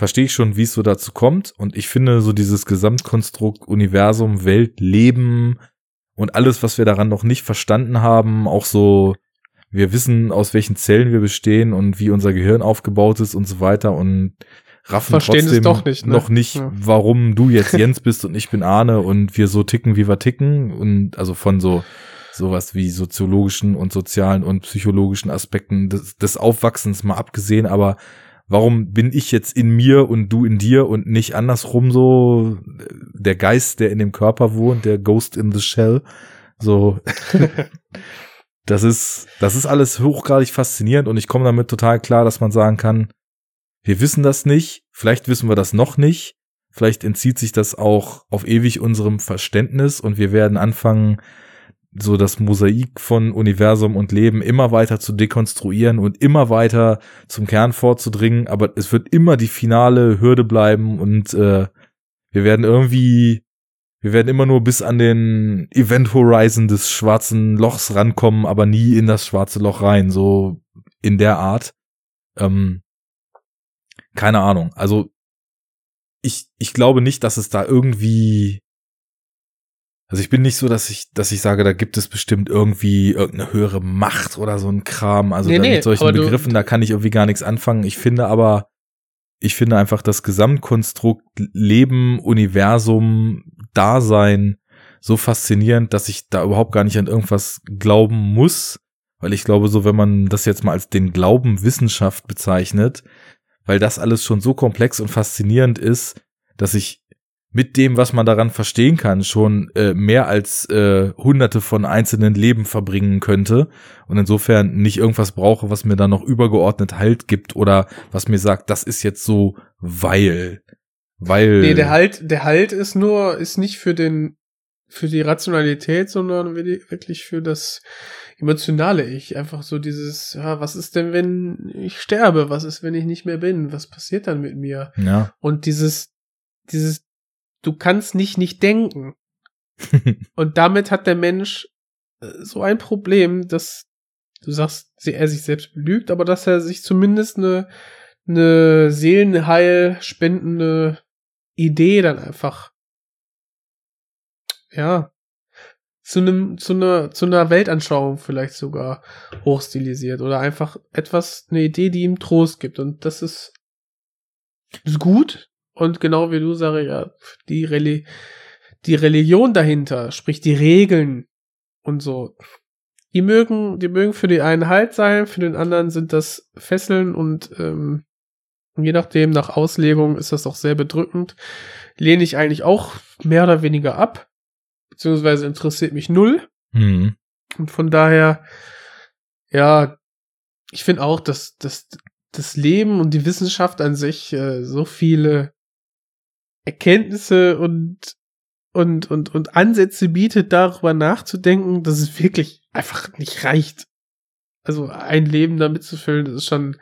verstehe ich schon, wie es so dazu kommt. Und ich finde so dieses Gesamtkonstrukt Universum, Welt, Leben und alles, was wir daran noch nicht verstanden haben, auch so, wir wissen, aus welchen Zellen wir bestehen und wie unser Gehirn aufgebaut ist und so weiter und raffen Verstehen es trotzdem doch nicht, ne? noch nicht, Ja. warum du jetzt Jens bist und ich bin Arne und wir so ticken, wie wir ticken und also von so sowas wie soziologischen und sozialen und psychologischen Aspekten des, des Aufwachsens mal abgesehen, aber warum bin ich jetzt in mir und du in dir und nicht andersrum so der Geist, der in dem Körper wohnt, der Ghost in the Shell, so. Das ist das ist alles hochgradig faszinierend und ich komme damit total klar, dass man sagen kann, wir wissen das nicht, vielleicht wissen wir das noch nicht, vielleicht entzieht sich das auch auf ewig unserem Verständnis und wir werden anfangen, so das Mosaik von Universum und Leben immer weiter zu dekonstruieren und immer weiter zum Kern vorzudringen, aber es wird immer die finale Hürde bleiben und äh, wir werden irgendwie, wir werden immer nur bis an den Event Horizon des schwarzen Lochs rankommen, aber nie in das schwarze Loch rein, so in der Art. Ähm, keine Ahnung. Also ich, ich glaube nicht, dass es da irgendwie also ich bin nicht so, dass ich, dass ich sage, da gibt es bestimmt irgendwie irgendeine höhere Macht oder so ein Kram. Also Nee, da nee, mit solchen Begriffen, da kann ich irgendwie gar nichts anfangen. Ich finde aber, ich finde einfach das Gesamtkonstrukt Leben, Universum, Dasein so faszinierend, dass ich da überhaupt gar nicht an irgendwas glauben muss. Weil ich glaube, so wenn man das jetzt mal als den Glauben Wissenschaft bezeichnet, weil das alles schon so komplex und faszinierend ist, dass ich mit dem, was man daran verstehen kann, schon äh, mehr als äh, hunderte von einzelnen Leben verbringen könnte und insofern nicht irgendwas brauche, was mir dann noch übergeordnet Halt gibt oder was mir sagt, das ist jetzt so, weil, weil. Nee, der Halt, der Halt ist nur, ist nicht für den, für die Rationalität, sondern wirklich für das emotionale Ich. Einfach so dieses, ja, was ist denn, wenn ich sterbe? Was ist, wenn ich nicht mehr bin? Was passiert dann mit mir? Ja. Und dieses, dieses, du kannst nicht nicht denken. Und damit hat der Mensch äh, so ein Problem, dass du sagst, er sich selbst belügt, aber dass er sich zumindest eine, eine Seelenheil spendende Idee dann einfach, ja, zu einem, zu einer, zu einer Weltanschauung vielleicht sogar hochstilisiert oder einfach etwas, eine Idee, die ihm Trost gibt. Und das ist, ist gut. Und genau wie du sage ja, die Reli die Religion dahinter, sprich die Regeln und so, die mögen, die mögen für die einen Halt sein, für den anderen sind das Fesseln und ähm, je nachdem, nach Auslegung ist das auch sehr bedrückend. Lehne ich eigentlich auch mehr oder weniger ab, beziehungsweise interessiert mich null. Hm. Und von daher, ja, ich finde auch, dass, dass das Leben und die Wissenschaft an sich äh, so viele Erkenntnisse und und, und, und Ansätze bietet, darüber nachzudenken, dass es wirklich einfach nicht reicht. Also ein Leben damit zu füllen, das ist schon,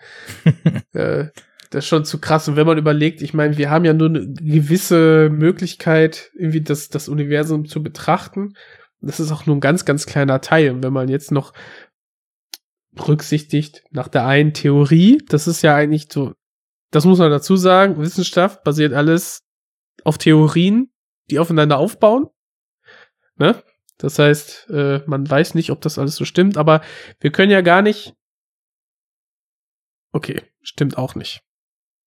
äh, das ist schon zu krass. Und wenn man überlegt, ich meine, wir haben ja nur eine gewisse Möglichkeit, irgendwie das, das Universum zu betrachten. Das ist auch nur ein ganz, ganz kleiner Teil. Und wenn man jetzt noch berücksichtigt nach der einen Theorie. Das ist ja eigentlich so, das muss man dazu sagen, Wissenschaft basiert alles auf Theorien, die aufeinander aufbauen. Ne? Das heißt, äh, man weiß nicht, ob das alles so stimmt, aber wir können ja gar nicht. Okay, stimmt auch nicht.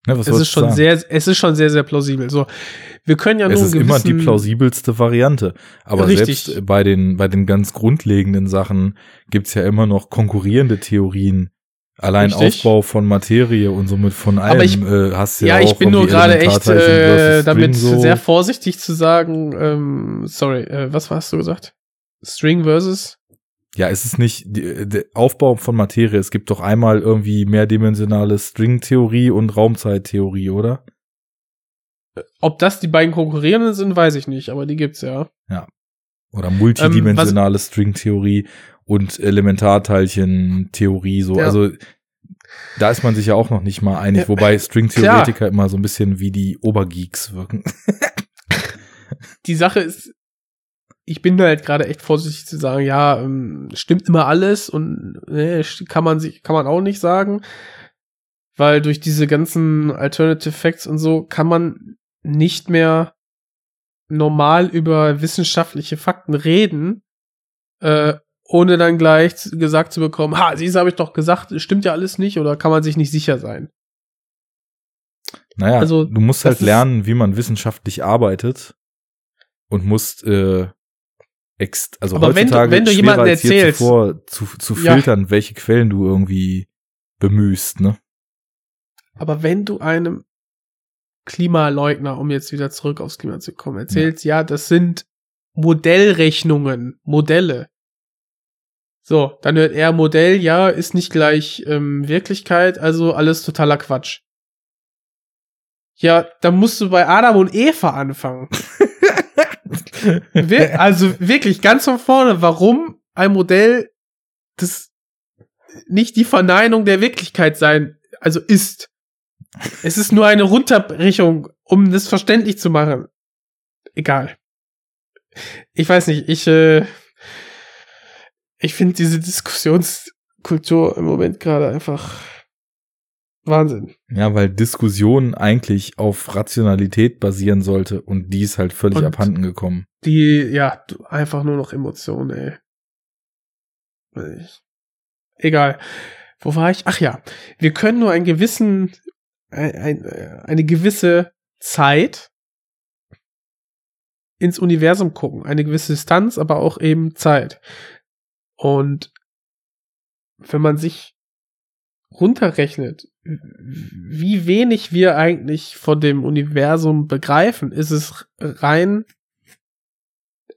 Ja, es ist schon sagen? sehr, es ist schon sehr, sehr plausibel. So, wir können ja es nur ist immer die plausibelste Variante. Aber Richtig. selbst bei den, bei den ganz grundlegenden Sachen gibt's ja immer noch konkurrierende Theorien. Allein Richtig. Aufbau von Materie und somit von allem Aber ich- äh, hast ja, Ja, auch ich bin nur gerade echt äh, damit so. sehr vorsichtig zu sagen, ähm, sorry, äh, was hast du gesagt? String versus? Ja, es ist nicht die, der Aufbau von Materie. Es gibt doch einmal irgendwie mehrdimensionale Stringtheorie und Raumzeittheorie, oder? Ob das die beiden konkurrierenden sind, weiß ich nicht, aber die gibt's ja. Oder Ähm, multidimensionale Stringtheorie und Elementarteilchen-Theorie, so. Ja. Also, da ist man sich ja auch noch nicht mal einig, wobei Stringtheoretiker immer so ein bisschen wie die Obergeeks wirken. Die Sache ist, ich bin da halt gerade echt vorsichtig zu sagen, ja, ähm, stimmt immer alles und ne, kann man sich, kann man auch nicht sagen, weil durch diese ganzen Alternative Facts und so kann man nicht mehr normal über wissenschaftliche Fakten reden, äh, ohne dann gleich gesagt zu bekommen, ha, siehst habe ich doch gesagt, es stimmt ja alles nicht oder kann man sich nicht sicher sein. Naja, Also, du musst halt lernen, wie man wissenschaftlich arbeitet und musst, äh, ex also Aber wenn du- heutzutage wenn du schwerer jemandem als je erzählst- zuvor zu, zu Ja. filtern, welche Quellen du irgendwie bemühst, ne? Aber wenn du einem Klimaleugner, um jetzt wieder zurück aufs Klima zu kommen, erzählst, ja, das sind Modellrechnungen, Modelle. So, dann hört er Modell, ja, ist nicht gleich ähm, Wirklichkeit, also alles totaler Quatsch. Ja, dann musst du bei Adam und Eva anfangen. Wir, also wirklich ganz von vorne, warum ein Modell das nicht die Verneinung der Wirklichkeit sein, also ist. Es ist nur eine Runterbrechung, um das verständlich zu machen. Egal. Ich weiß nicht, ich, äh, ich finde diese Diskussionskultur im Moment gerade einfach Wahnsinn. Ja, weil Diskussion eigentlich auf Rationalität basieren sollte und die ist halt völlig Und- abhanden gekommen. Die, ja, einfach nur noch Emotionen, ey. Ich- Egal. Wo war ich? Ach ja, wir können nur einen gewissen, ein, ein, eine gewisse Zeit ins Universum gucken. Eine gewisse Distanz, aber auch eben Zeit. Und wenn man sich runterrechnet, wie wenig wir eigentlich von dem Universum begreifen, ist es rein,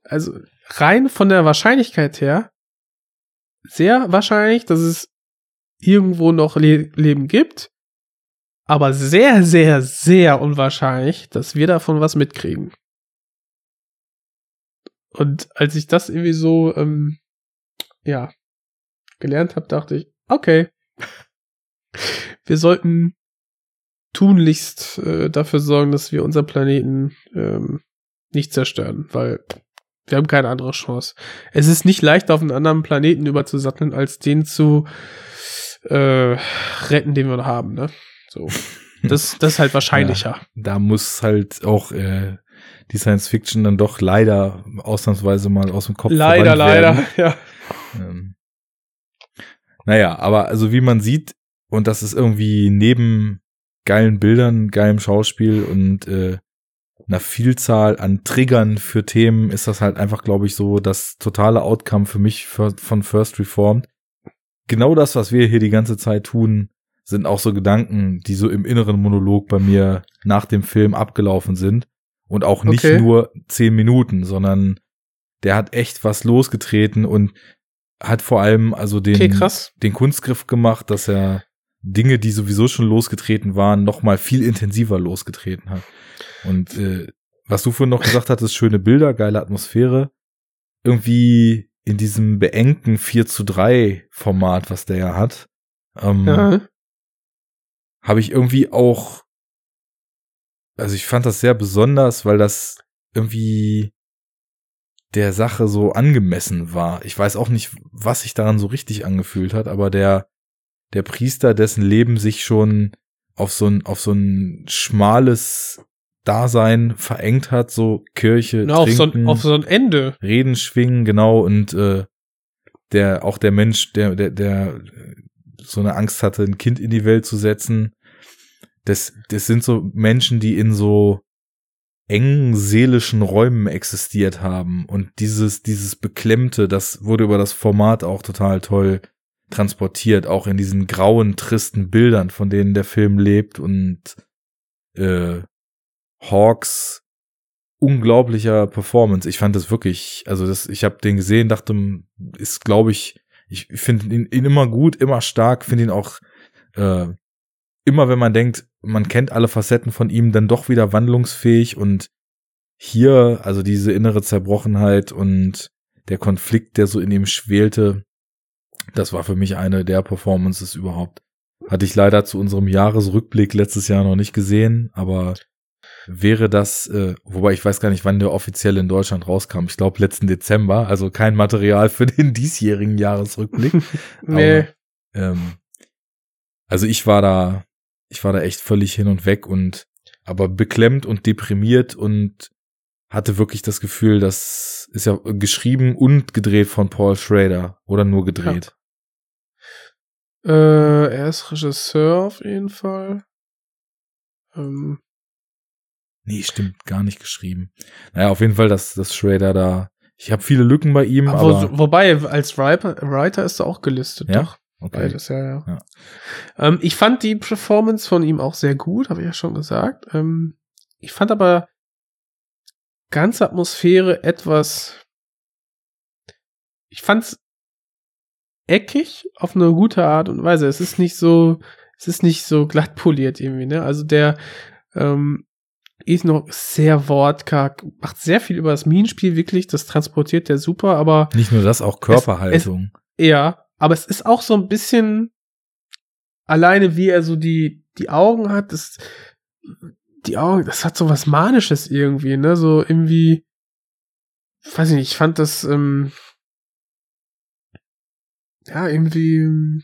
also rein von der Wahrscheinlichkeit her, sehr wahrscheinlich, dass es irgendwo noch Le Leben gibt, aber sehr, sehr, sehr unwahrscheinlich, dass wir davon was mitkriegen. Und als ich das irgendwie so, ähm, ja, gelernt habe, dachte ich, okay, wir sollten tunlichst äh, dafür sorgen, dass wir unseren Planeten ähm, nicht zerstören, weil wir haben keine andere Chance. Es ist nicht leicht, auf einen anderen Planeten überzusatteln, als den zu äh, retten, den wir noch haben. Ne? So, das, das ist halt wahrscheinlicher. Da muss halt auch äh, die Science Fiction dann doch leider ausnahmsweise mal aus dem Kopf leider, leider, ja. Ähm, naja, aber also wie man sieht, und das ist irgendwie neben geilen Bildern, geilem Schauspiel und äh, einer Vielzahl an Triggern für Themen ist das halt einfach, glaube ich, so das totale Outcome für mich von First Reformed. Genau das, was wir hier die ganze Zeit tun, sind auch so Gedanken, die so im inneren Monolog bei mir nach dem Film abgelaufen sind. Und auch nicht Okay. nur zehn Minuten, sondern der hat echt was losgetreten und hat vor allem also den, Okay, den Kunstgriff gemacht, dass er Dinge, die sowieso schon losgetreten waren, noch mal viel intensiver losgetreten hat. Und äh, was du vorhin noch gesagt hattest, schöne Bilder, geile Atmosphäre. Irgendwie in diesem beengten 4 zu 3 Format, was der ja hat, ähm, Ja. habe ich irgendwie auch, also ich fand das sehr besonders, weil das irgendwie der Sache so angemessen war. Ich weiß auch nicht, was sich daran so richtig angefühlt hat, aber der, der Priester, dessen Leben sich schon auf so ein, auf so ein schmales Dasein verengt hat, so Kirche, Na, auf, so trinken, ein, auf so ein Ende. Reden schwingen, genau, und äh, der, auch der Mensch, der, der, der so eine Angst hatte, ein Kind in die Welt zu setzen, das, das sind so Menschen, die in so engen seelischen Räumen existiert haben. Und dieses, dieses Beklemmte, das wurde über das Format auch total toll transportiert, auch in diesen grauen, tristen Bildern, von denen der Film lebt. Und äh, Hawks unglaublicher Performance. Ich fand das wirklich, also das, ich habe den gesehen, dachte, ist, glaube ich, ich finde ihn, ihn immer gut, immer stark, finde ihn auch äh, immer, wenn man denkt, man kennt alle Facetten von ihm, dann doch wieder wandlungsfähig und hier, also diese innere Zerbrochenheit und der Konflikt, der so in ihm schwelte, das war für mich eine der Performances überhaupt. Hatte ich leider zu unserem Jahresrückblick letztes Jahr noch nicht gesehen, aber wäre das, äh, wobei ich weiß gar nicht, wann der offiziell in Deutschland rauskam. Ich glaube letzten Dezember, also kein Material für den diesjährigen Jahresrückblick. nee. Aber, ähm, also ich war da, ich war da echt völlig hin und weg und aber beklemmt und deprimiert und hatte wirklich das Gefühl, das ist ja geschrieben und gedreht von Paul Schrader oder nur gedreht. Äh, er ist Regisseur auf jeden Fall. Ähm, Nee, stimmt, gar nicht geschrieben. Naja, auf jeden Fall, dass, dass Schrader da. Ich habe viele Lücken bei ihm, aber, aber. wobei, als Writer, Writer ist er auch gelistet, Ja? doch. Okay. Beides, ja, ja. Ja. Ähm, ich fand die Performance von ihm auch sehr gut, habe ich ja schon gesagt. Ähm, ich fand aber ganze Atmosphäre etwas. Ich fand's eckig auf eine gute Art und Weise. Es ist nicht so, es ist nicht so glatt poliert irgendwie, ne? Also der ähm, ist noch sehr wortkarg, macht sehr viel über das Minenspiel, wirklich, das transportiert der super, aber Nicht nur das, auch Körperhaltung. ja, aber es ist auch so ein bisschen alleine, wie er so die, die Augen hat, das, die Augen, das hat so was Manisches irgendwie, ne, so irgendwie, weiß ich nicht, ich fand das, ähm, ja, irgendwie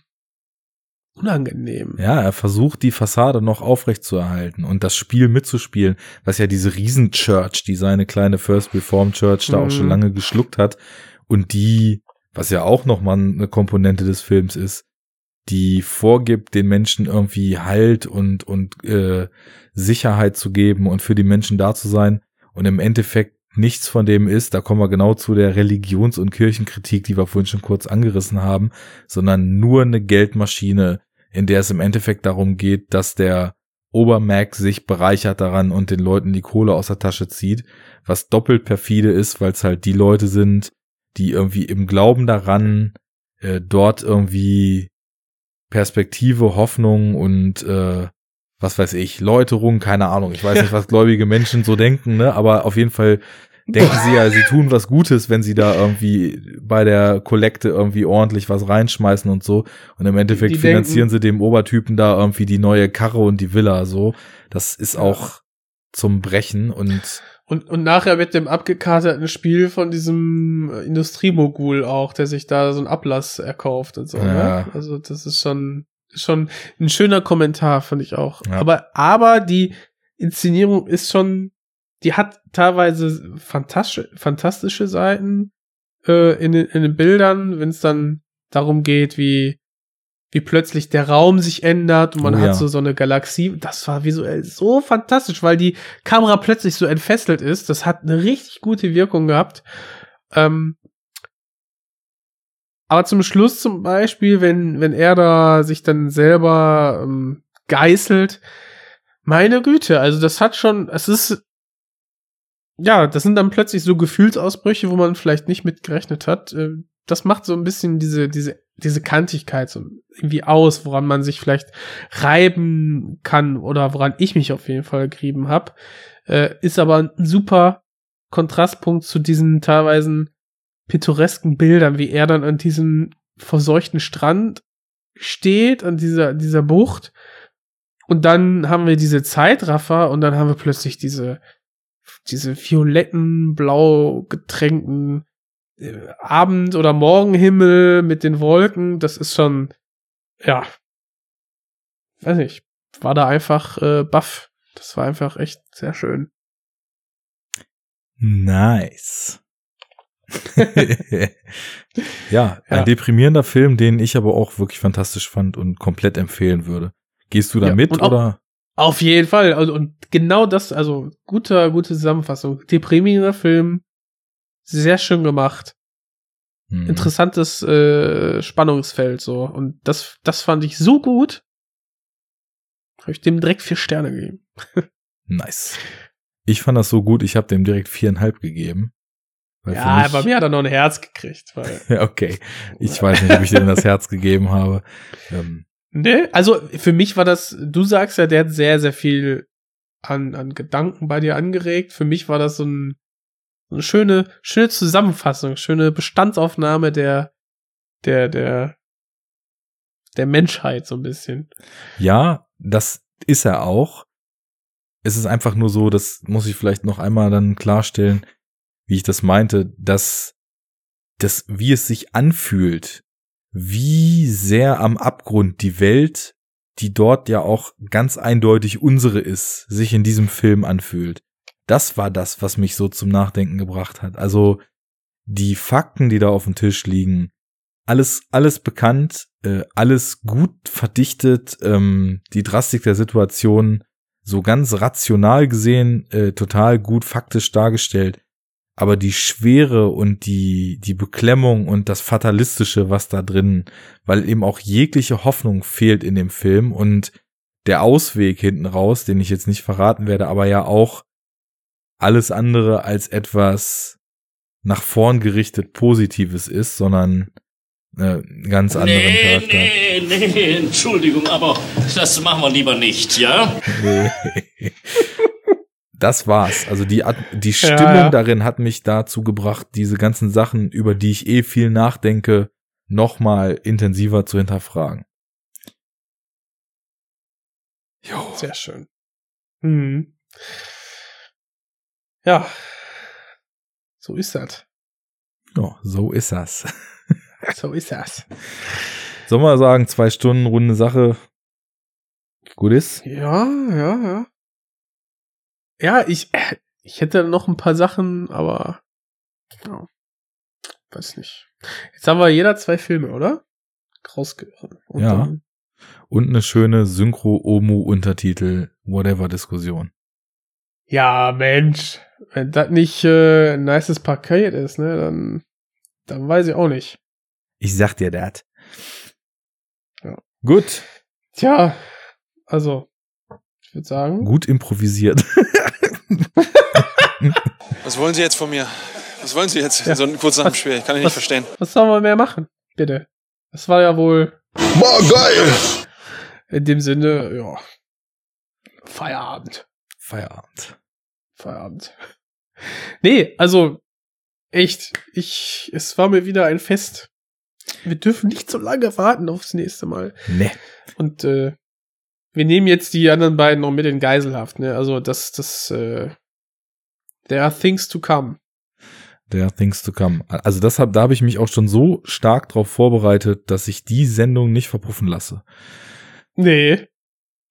unangenehm. Ja, er versucht die Fassade noch aufrecht zu erhalten und das Spiel mitzuspielen, was ja diese Riesenchurch, die seine kleine First Reformed Church da auch Mhm. schon lange geschluckt hat und die, was ja auch nochmal eine Komponente des Films ist, die vorgibt, den Menschen irgendwie Halt und, und äh, Sicherheit zu geben und für die Menschen da zu sein. Und im Endeffekt nichts von dem ist, da kommen wir genau zu der Religions- und Kirchenkritik, die wir vorhin schon kurz angerissen haben, sondern nur eine Geldmaschine, in der es im Endeffekt darum geht, dass der Obermac sich bereichert daran und den Leuten die Kohle aus der Tasche zieht, was doppelt perfide ist, weil es halt die Leute sind, die irgendwie im Glauben daran äh, dort irgendwie Perspektive, Hoffnung und äh, was weiß ich, Läuterung, keine Ahnung. Ich weiß nicht, was gläubige Menschen so denken, ne? Aber auf jeden Fall denken sie ja, sie tun was Gutes, wenn sie da irgendwie bei der Kollekte irgendwie ordentlich was reinschmeißen und so. Und im Endeffekt Die finanzieren denken- sie dem Obertypen da irgendwie die neue Karre und die Villa so. Das ist auch zum Brechen und Und, und nachher mit dem abgekaterten Spiel von diesem äh, Industriemogul auch, der sich da so einen Ablass erkauft und so. Ja. Ne? Also das ist schon, schon ein schöner Kommentar, fand ich auch. Ja. Aber, aber die Inszenierung ist schon, die hat teilweise fantastische, fantastische Seiten äh, in, in den Bildern, wenn es dann darum geht, wie wie plötzlich der Raum sich ändert und man Oh hat ja. so so eine Galaxie. Das war visuell so fantastisch, weil die Kamera plötzlich so entfesselt ist. Das hat eine richtig gute Wirkung gehabt. Ähm, aber zum Schluss zum Beispiel, wenn, wenn er da sich dann selber ähm, geißelt, meine Güte, also das hat schon, es ist, ja, das sind dann plötzlich so Gefühlsausbrüche, wo man vielleicht nicht mit gerechnet hat. Äh, Das macht so ein bisschen diese, diese, diese Kantigkeit so irgendwie aus, woran man sich vielleicht reiben kann oder woran ich mich auf jeden Fall gerieben habe. Äh, ist aber ein super Kontrastpunkt zu diesen teilweise pittoresken Bildern, wie er dann an diesem verseuchten Strand steht, an dieser, dieser Bucht. Und dann haben wir diese Zeitraffer und dann haben wir plötzlich diese diese violetten, blau getränkten Abend- oder Morgenhimmel mit den Wolken, das ist schon, ja, weiß nicht, war da einfach äh, baff. Das war einfach echt sehr schön. Nice. ja, ein Ja. deprimierender Film, den ich aber auch wirklich fantastisch fand und komplett empfehlen würde. Gehst du da Ja, mit oder? Auf jeden Fall. Also, und genau das, also guter, gute Zusammenfassung. Deprimierender Film, sehr schön gemacht. Hm. interessantes äh, Spannungsfeld so und das das fand ich so gut habe ich dem direkt vier Sterne gegeben Nice. Ich fand das so gut, ich habe dem direkt viereinhalb gegeben. Ja bei mir hat er noch ein Herz gekriegt okay. Ich weiß nicht, ob ich dir das Herz gegeben habe. Ähm, ne also für mich war das du sagst ja der hat sehr sehr viel an an Gedanken bei dir angeregt für mich war das so ein eine schöne schöne Zusammenfassung schöne Bestandsaufnahme der der der der Menschheit so ein bisschen ja, das ist er auch. Es ist einfach nur so, das muss ich vielleicht noch einmal dann klarstellen, wie ich das meinte, dass das, wie es sich anfühlt, wie sehr am Abgrund die Welt, die dort ja auch ganz eindeutig unsere ist, sich in diesem Film anfühlt. Das war das, was mich so zum Nachdenken gebracht hat. Also die Fakten, die da auf dem Tisch liegen, alles, alles bekannt, äh, alles gut verdichtet, ähm, die Drastik der Situation so ganz rational gesehen, äh, total gut faktisch dargestellt. Aber die Schwere und die, die Beklemmung und das Fatalistische, was da drin, weil eben auch jegliche Hoffnung fehlt in dem Film und der Ausweg hinten raus, den ich jetzt nicht verraten werde, aber ja auch alles andere als etwas nach vorn gerichtet Positives ist, sondern äh, ganz anderen Nee, Charakter. nee, nee, Entschuldigung, aber das machen wir lieber nicht, ja? Nee. Das war's. Also die, At- die Ja, Stimmung ja. darin hat mich dazu gebracht, diese ganzen Sachen, über die ich eh viel nachdenke, nochmal intensiver zu hinterfragen. Jo. Sehr schön. Mhm. Ja. So ist das. Ja, so ist das. So ist das. Sollen wir sagen, zwei Stunden runde Sache gut ist? Ja, ja, ja. Ja, ich, ich hätte noch ein paar Sachen, aber ja, weiß nicht. Jetzt haben wir jeder zwei Filme, oder? Rausge und Ja. Und eine schöne Synchro-Omu-Untertitel-Whatever-Diskussion. Ja, Mensch. Wenn das nicht äh, ein nices Paket ist, ne, dann, dann weiß ich auch nicht. Ich sag dir das. Ja. Gut, Tja, also, ich würde sagen. gut improvisiert. Was wollen Sie jetzt von mir? Was wollen Sie jetzt? Ja. So ein kurzes Was- Spiel. Kann ich nicht was- verstehen. Was sollen wir mehr machen? Bitte. Das war ja wohl Boah, geil! in dem Sinne, ja. Feierabend. Feierabend. Feierabend. Nee, also echt, ich, es war mir wieder ein Fest. Wir dürfen nicht so lange warten aufs nächste Mal. Ne. Und äh, wir nehmen jetzt die anderen beiden noch mit in Geiselhaft, ne? Also das, das, äh, there are things to come. There are things to come. Also das hab, da habe ich mich auch schon so stark drauf vorbereitet, dass ich die Sendung nicht verpuffen lasse. Nee.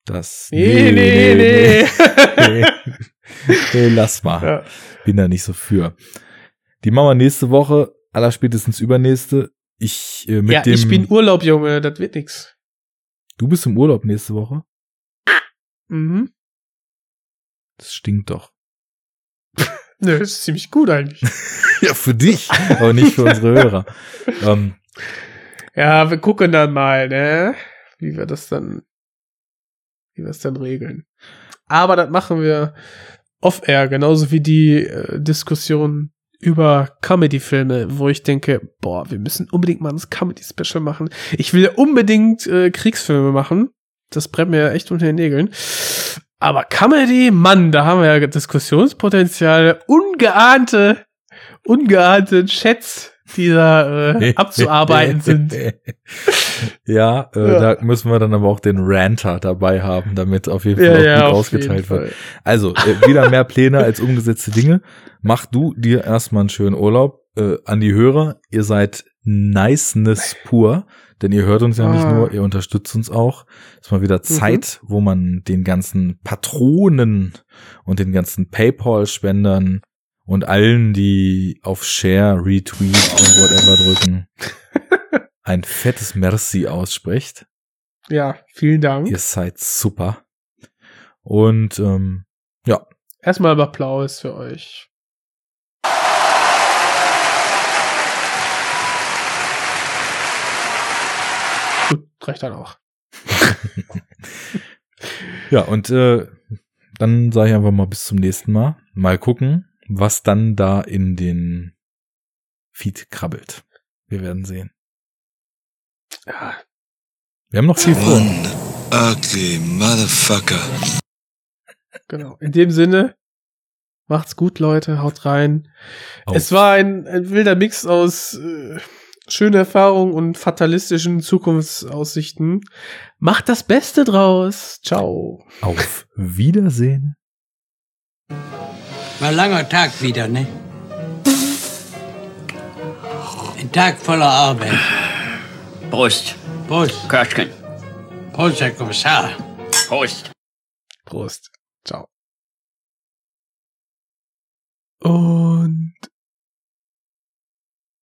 Das. Nee, nee, nee. nee. nee, lass mal. Ja. Bin da nicht so für. Die machen wir nächste Woche, allerspätestens übernächste. Ich äh, mit ja, dem. ich bin Urlaub, Junge, das wird nix. du bist im Urlaub nächste Woche. Mhm. Das stinkt doch. Nö, das ist ziemlich gut eigentlich. Ja, für dich, aber nicht für unsere Hörer. Ähm, Ja, wir gucken dann mal, ne? Wie wir das dann, wie wir es dann regeln. Aber das machen wir off-air, genauso wie die äh, Diskussion über Comedy-Filme, wo ich denke, boah, wir müssen unbedingt mal ein Comedy-Special machen. Ich will unbedingt äh, Kriegsfilme machen. Das brennt mir echt unter den Nägeln. Aber Comedy, Mann, da haben wir ja Diskussionspotenzial, ungeahnte, ungeahnte Chats, die da äh, abzuarbeiten sind. ja, äh, Ja. da müssen wir dann aber auch den Ranter dabei haben, damit auf jeden Ja, Fall auch ja, gut ausgeteilt wird. Fall. Also, äh, wieder mehr Pläne als umgesetzte Dinge. Mach du dir erstmal einen schönen Urlaub. Äh, an die Hörer, ihr seid Niceness pur, denn ihr hört uns ja nicht Ah. nur, ihr unterstützt uns auch. Ist mal wieder Zeit, wo man den ganzen Patronen und den ganzen Paypal-Spendern und allen, die auf Share, Retweet und whatever drücken, ein fettes Merci ausspricht. Ja, vielen Dank. Ihr seid super. Und ähm, ja, Erstmal Applaus für euch. Gut, reicht dann auch. ja, und äh, dann sage ich einfach mal bis zum nächsten Mal. Mal gucken, was dann da in den Feed krabbelt. Wir werden sehen. Ja, Wir haben noch viel vor. Ugly motherfucker. genau. In dem Sinne, macht's gut, Leute, haut rein. Auf. Es war ein, ein wilder Mix aus äh, schönen Erfahrungen und fatalistischen Zukunftsaussichten. Macht das Beste draus. Ciao. Auf Wiedersehen. War ein langer Tag wieder, ne? Ein Tag voller Arbeit. Prost. Prost. Köstchen. Prost, Herr Kommissar. Prost. Prost. Ciao. Und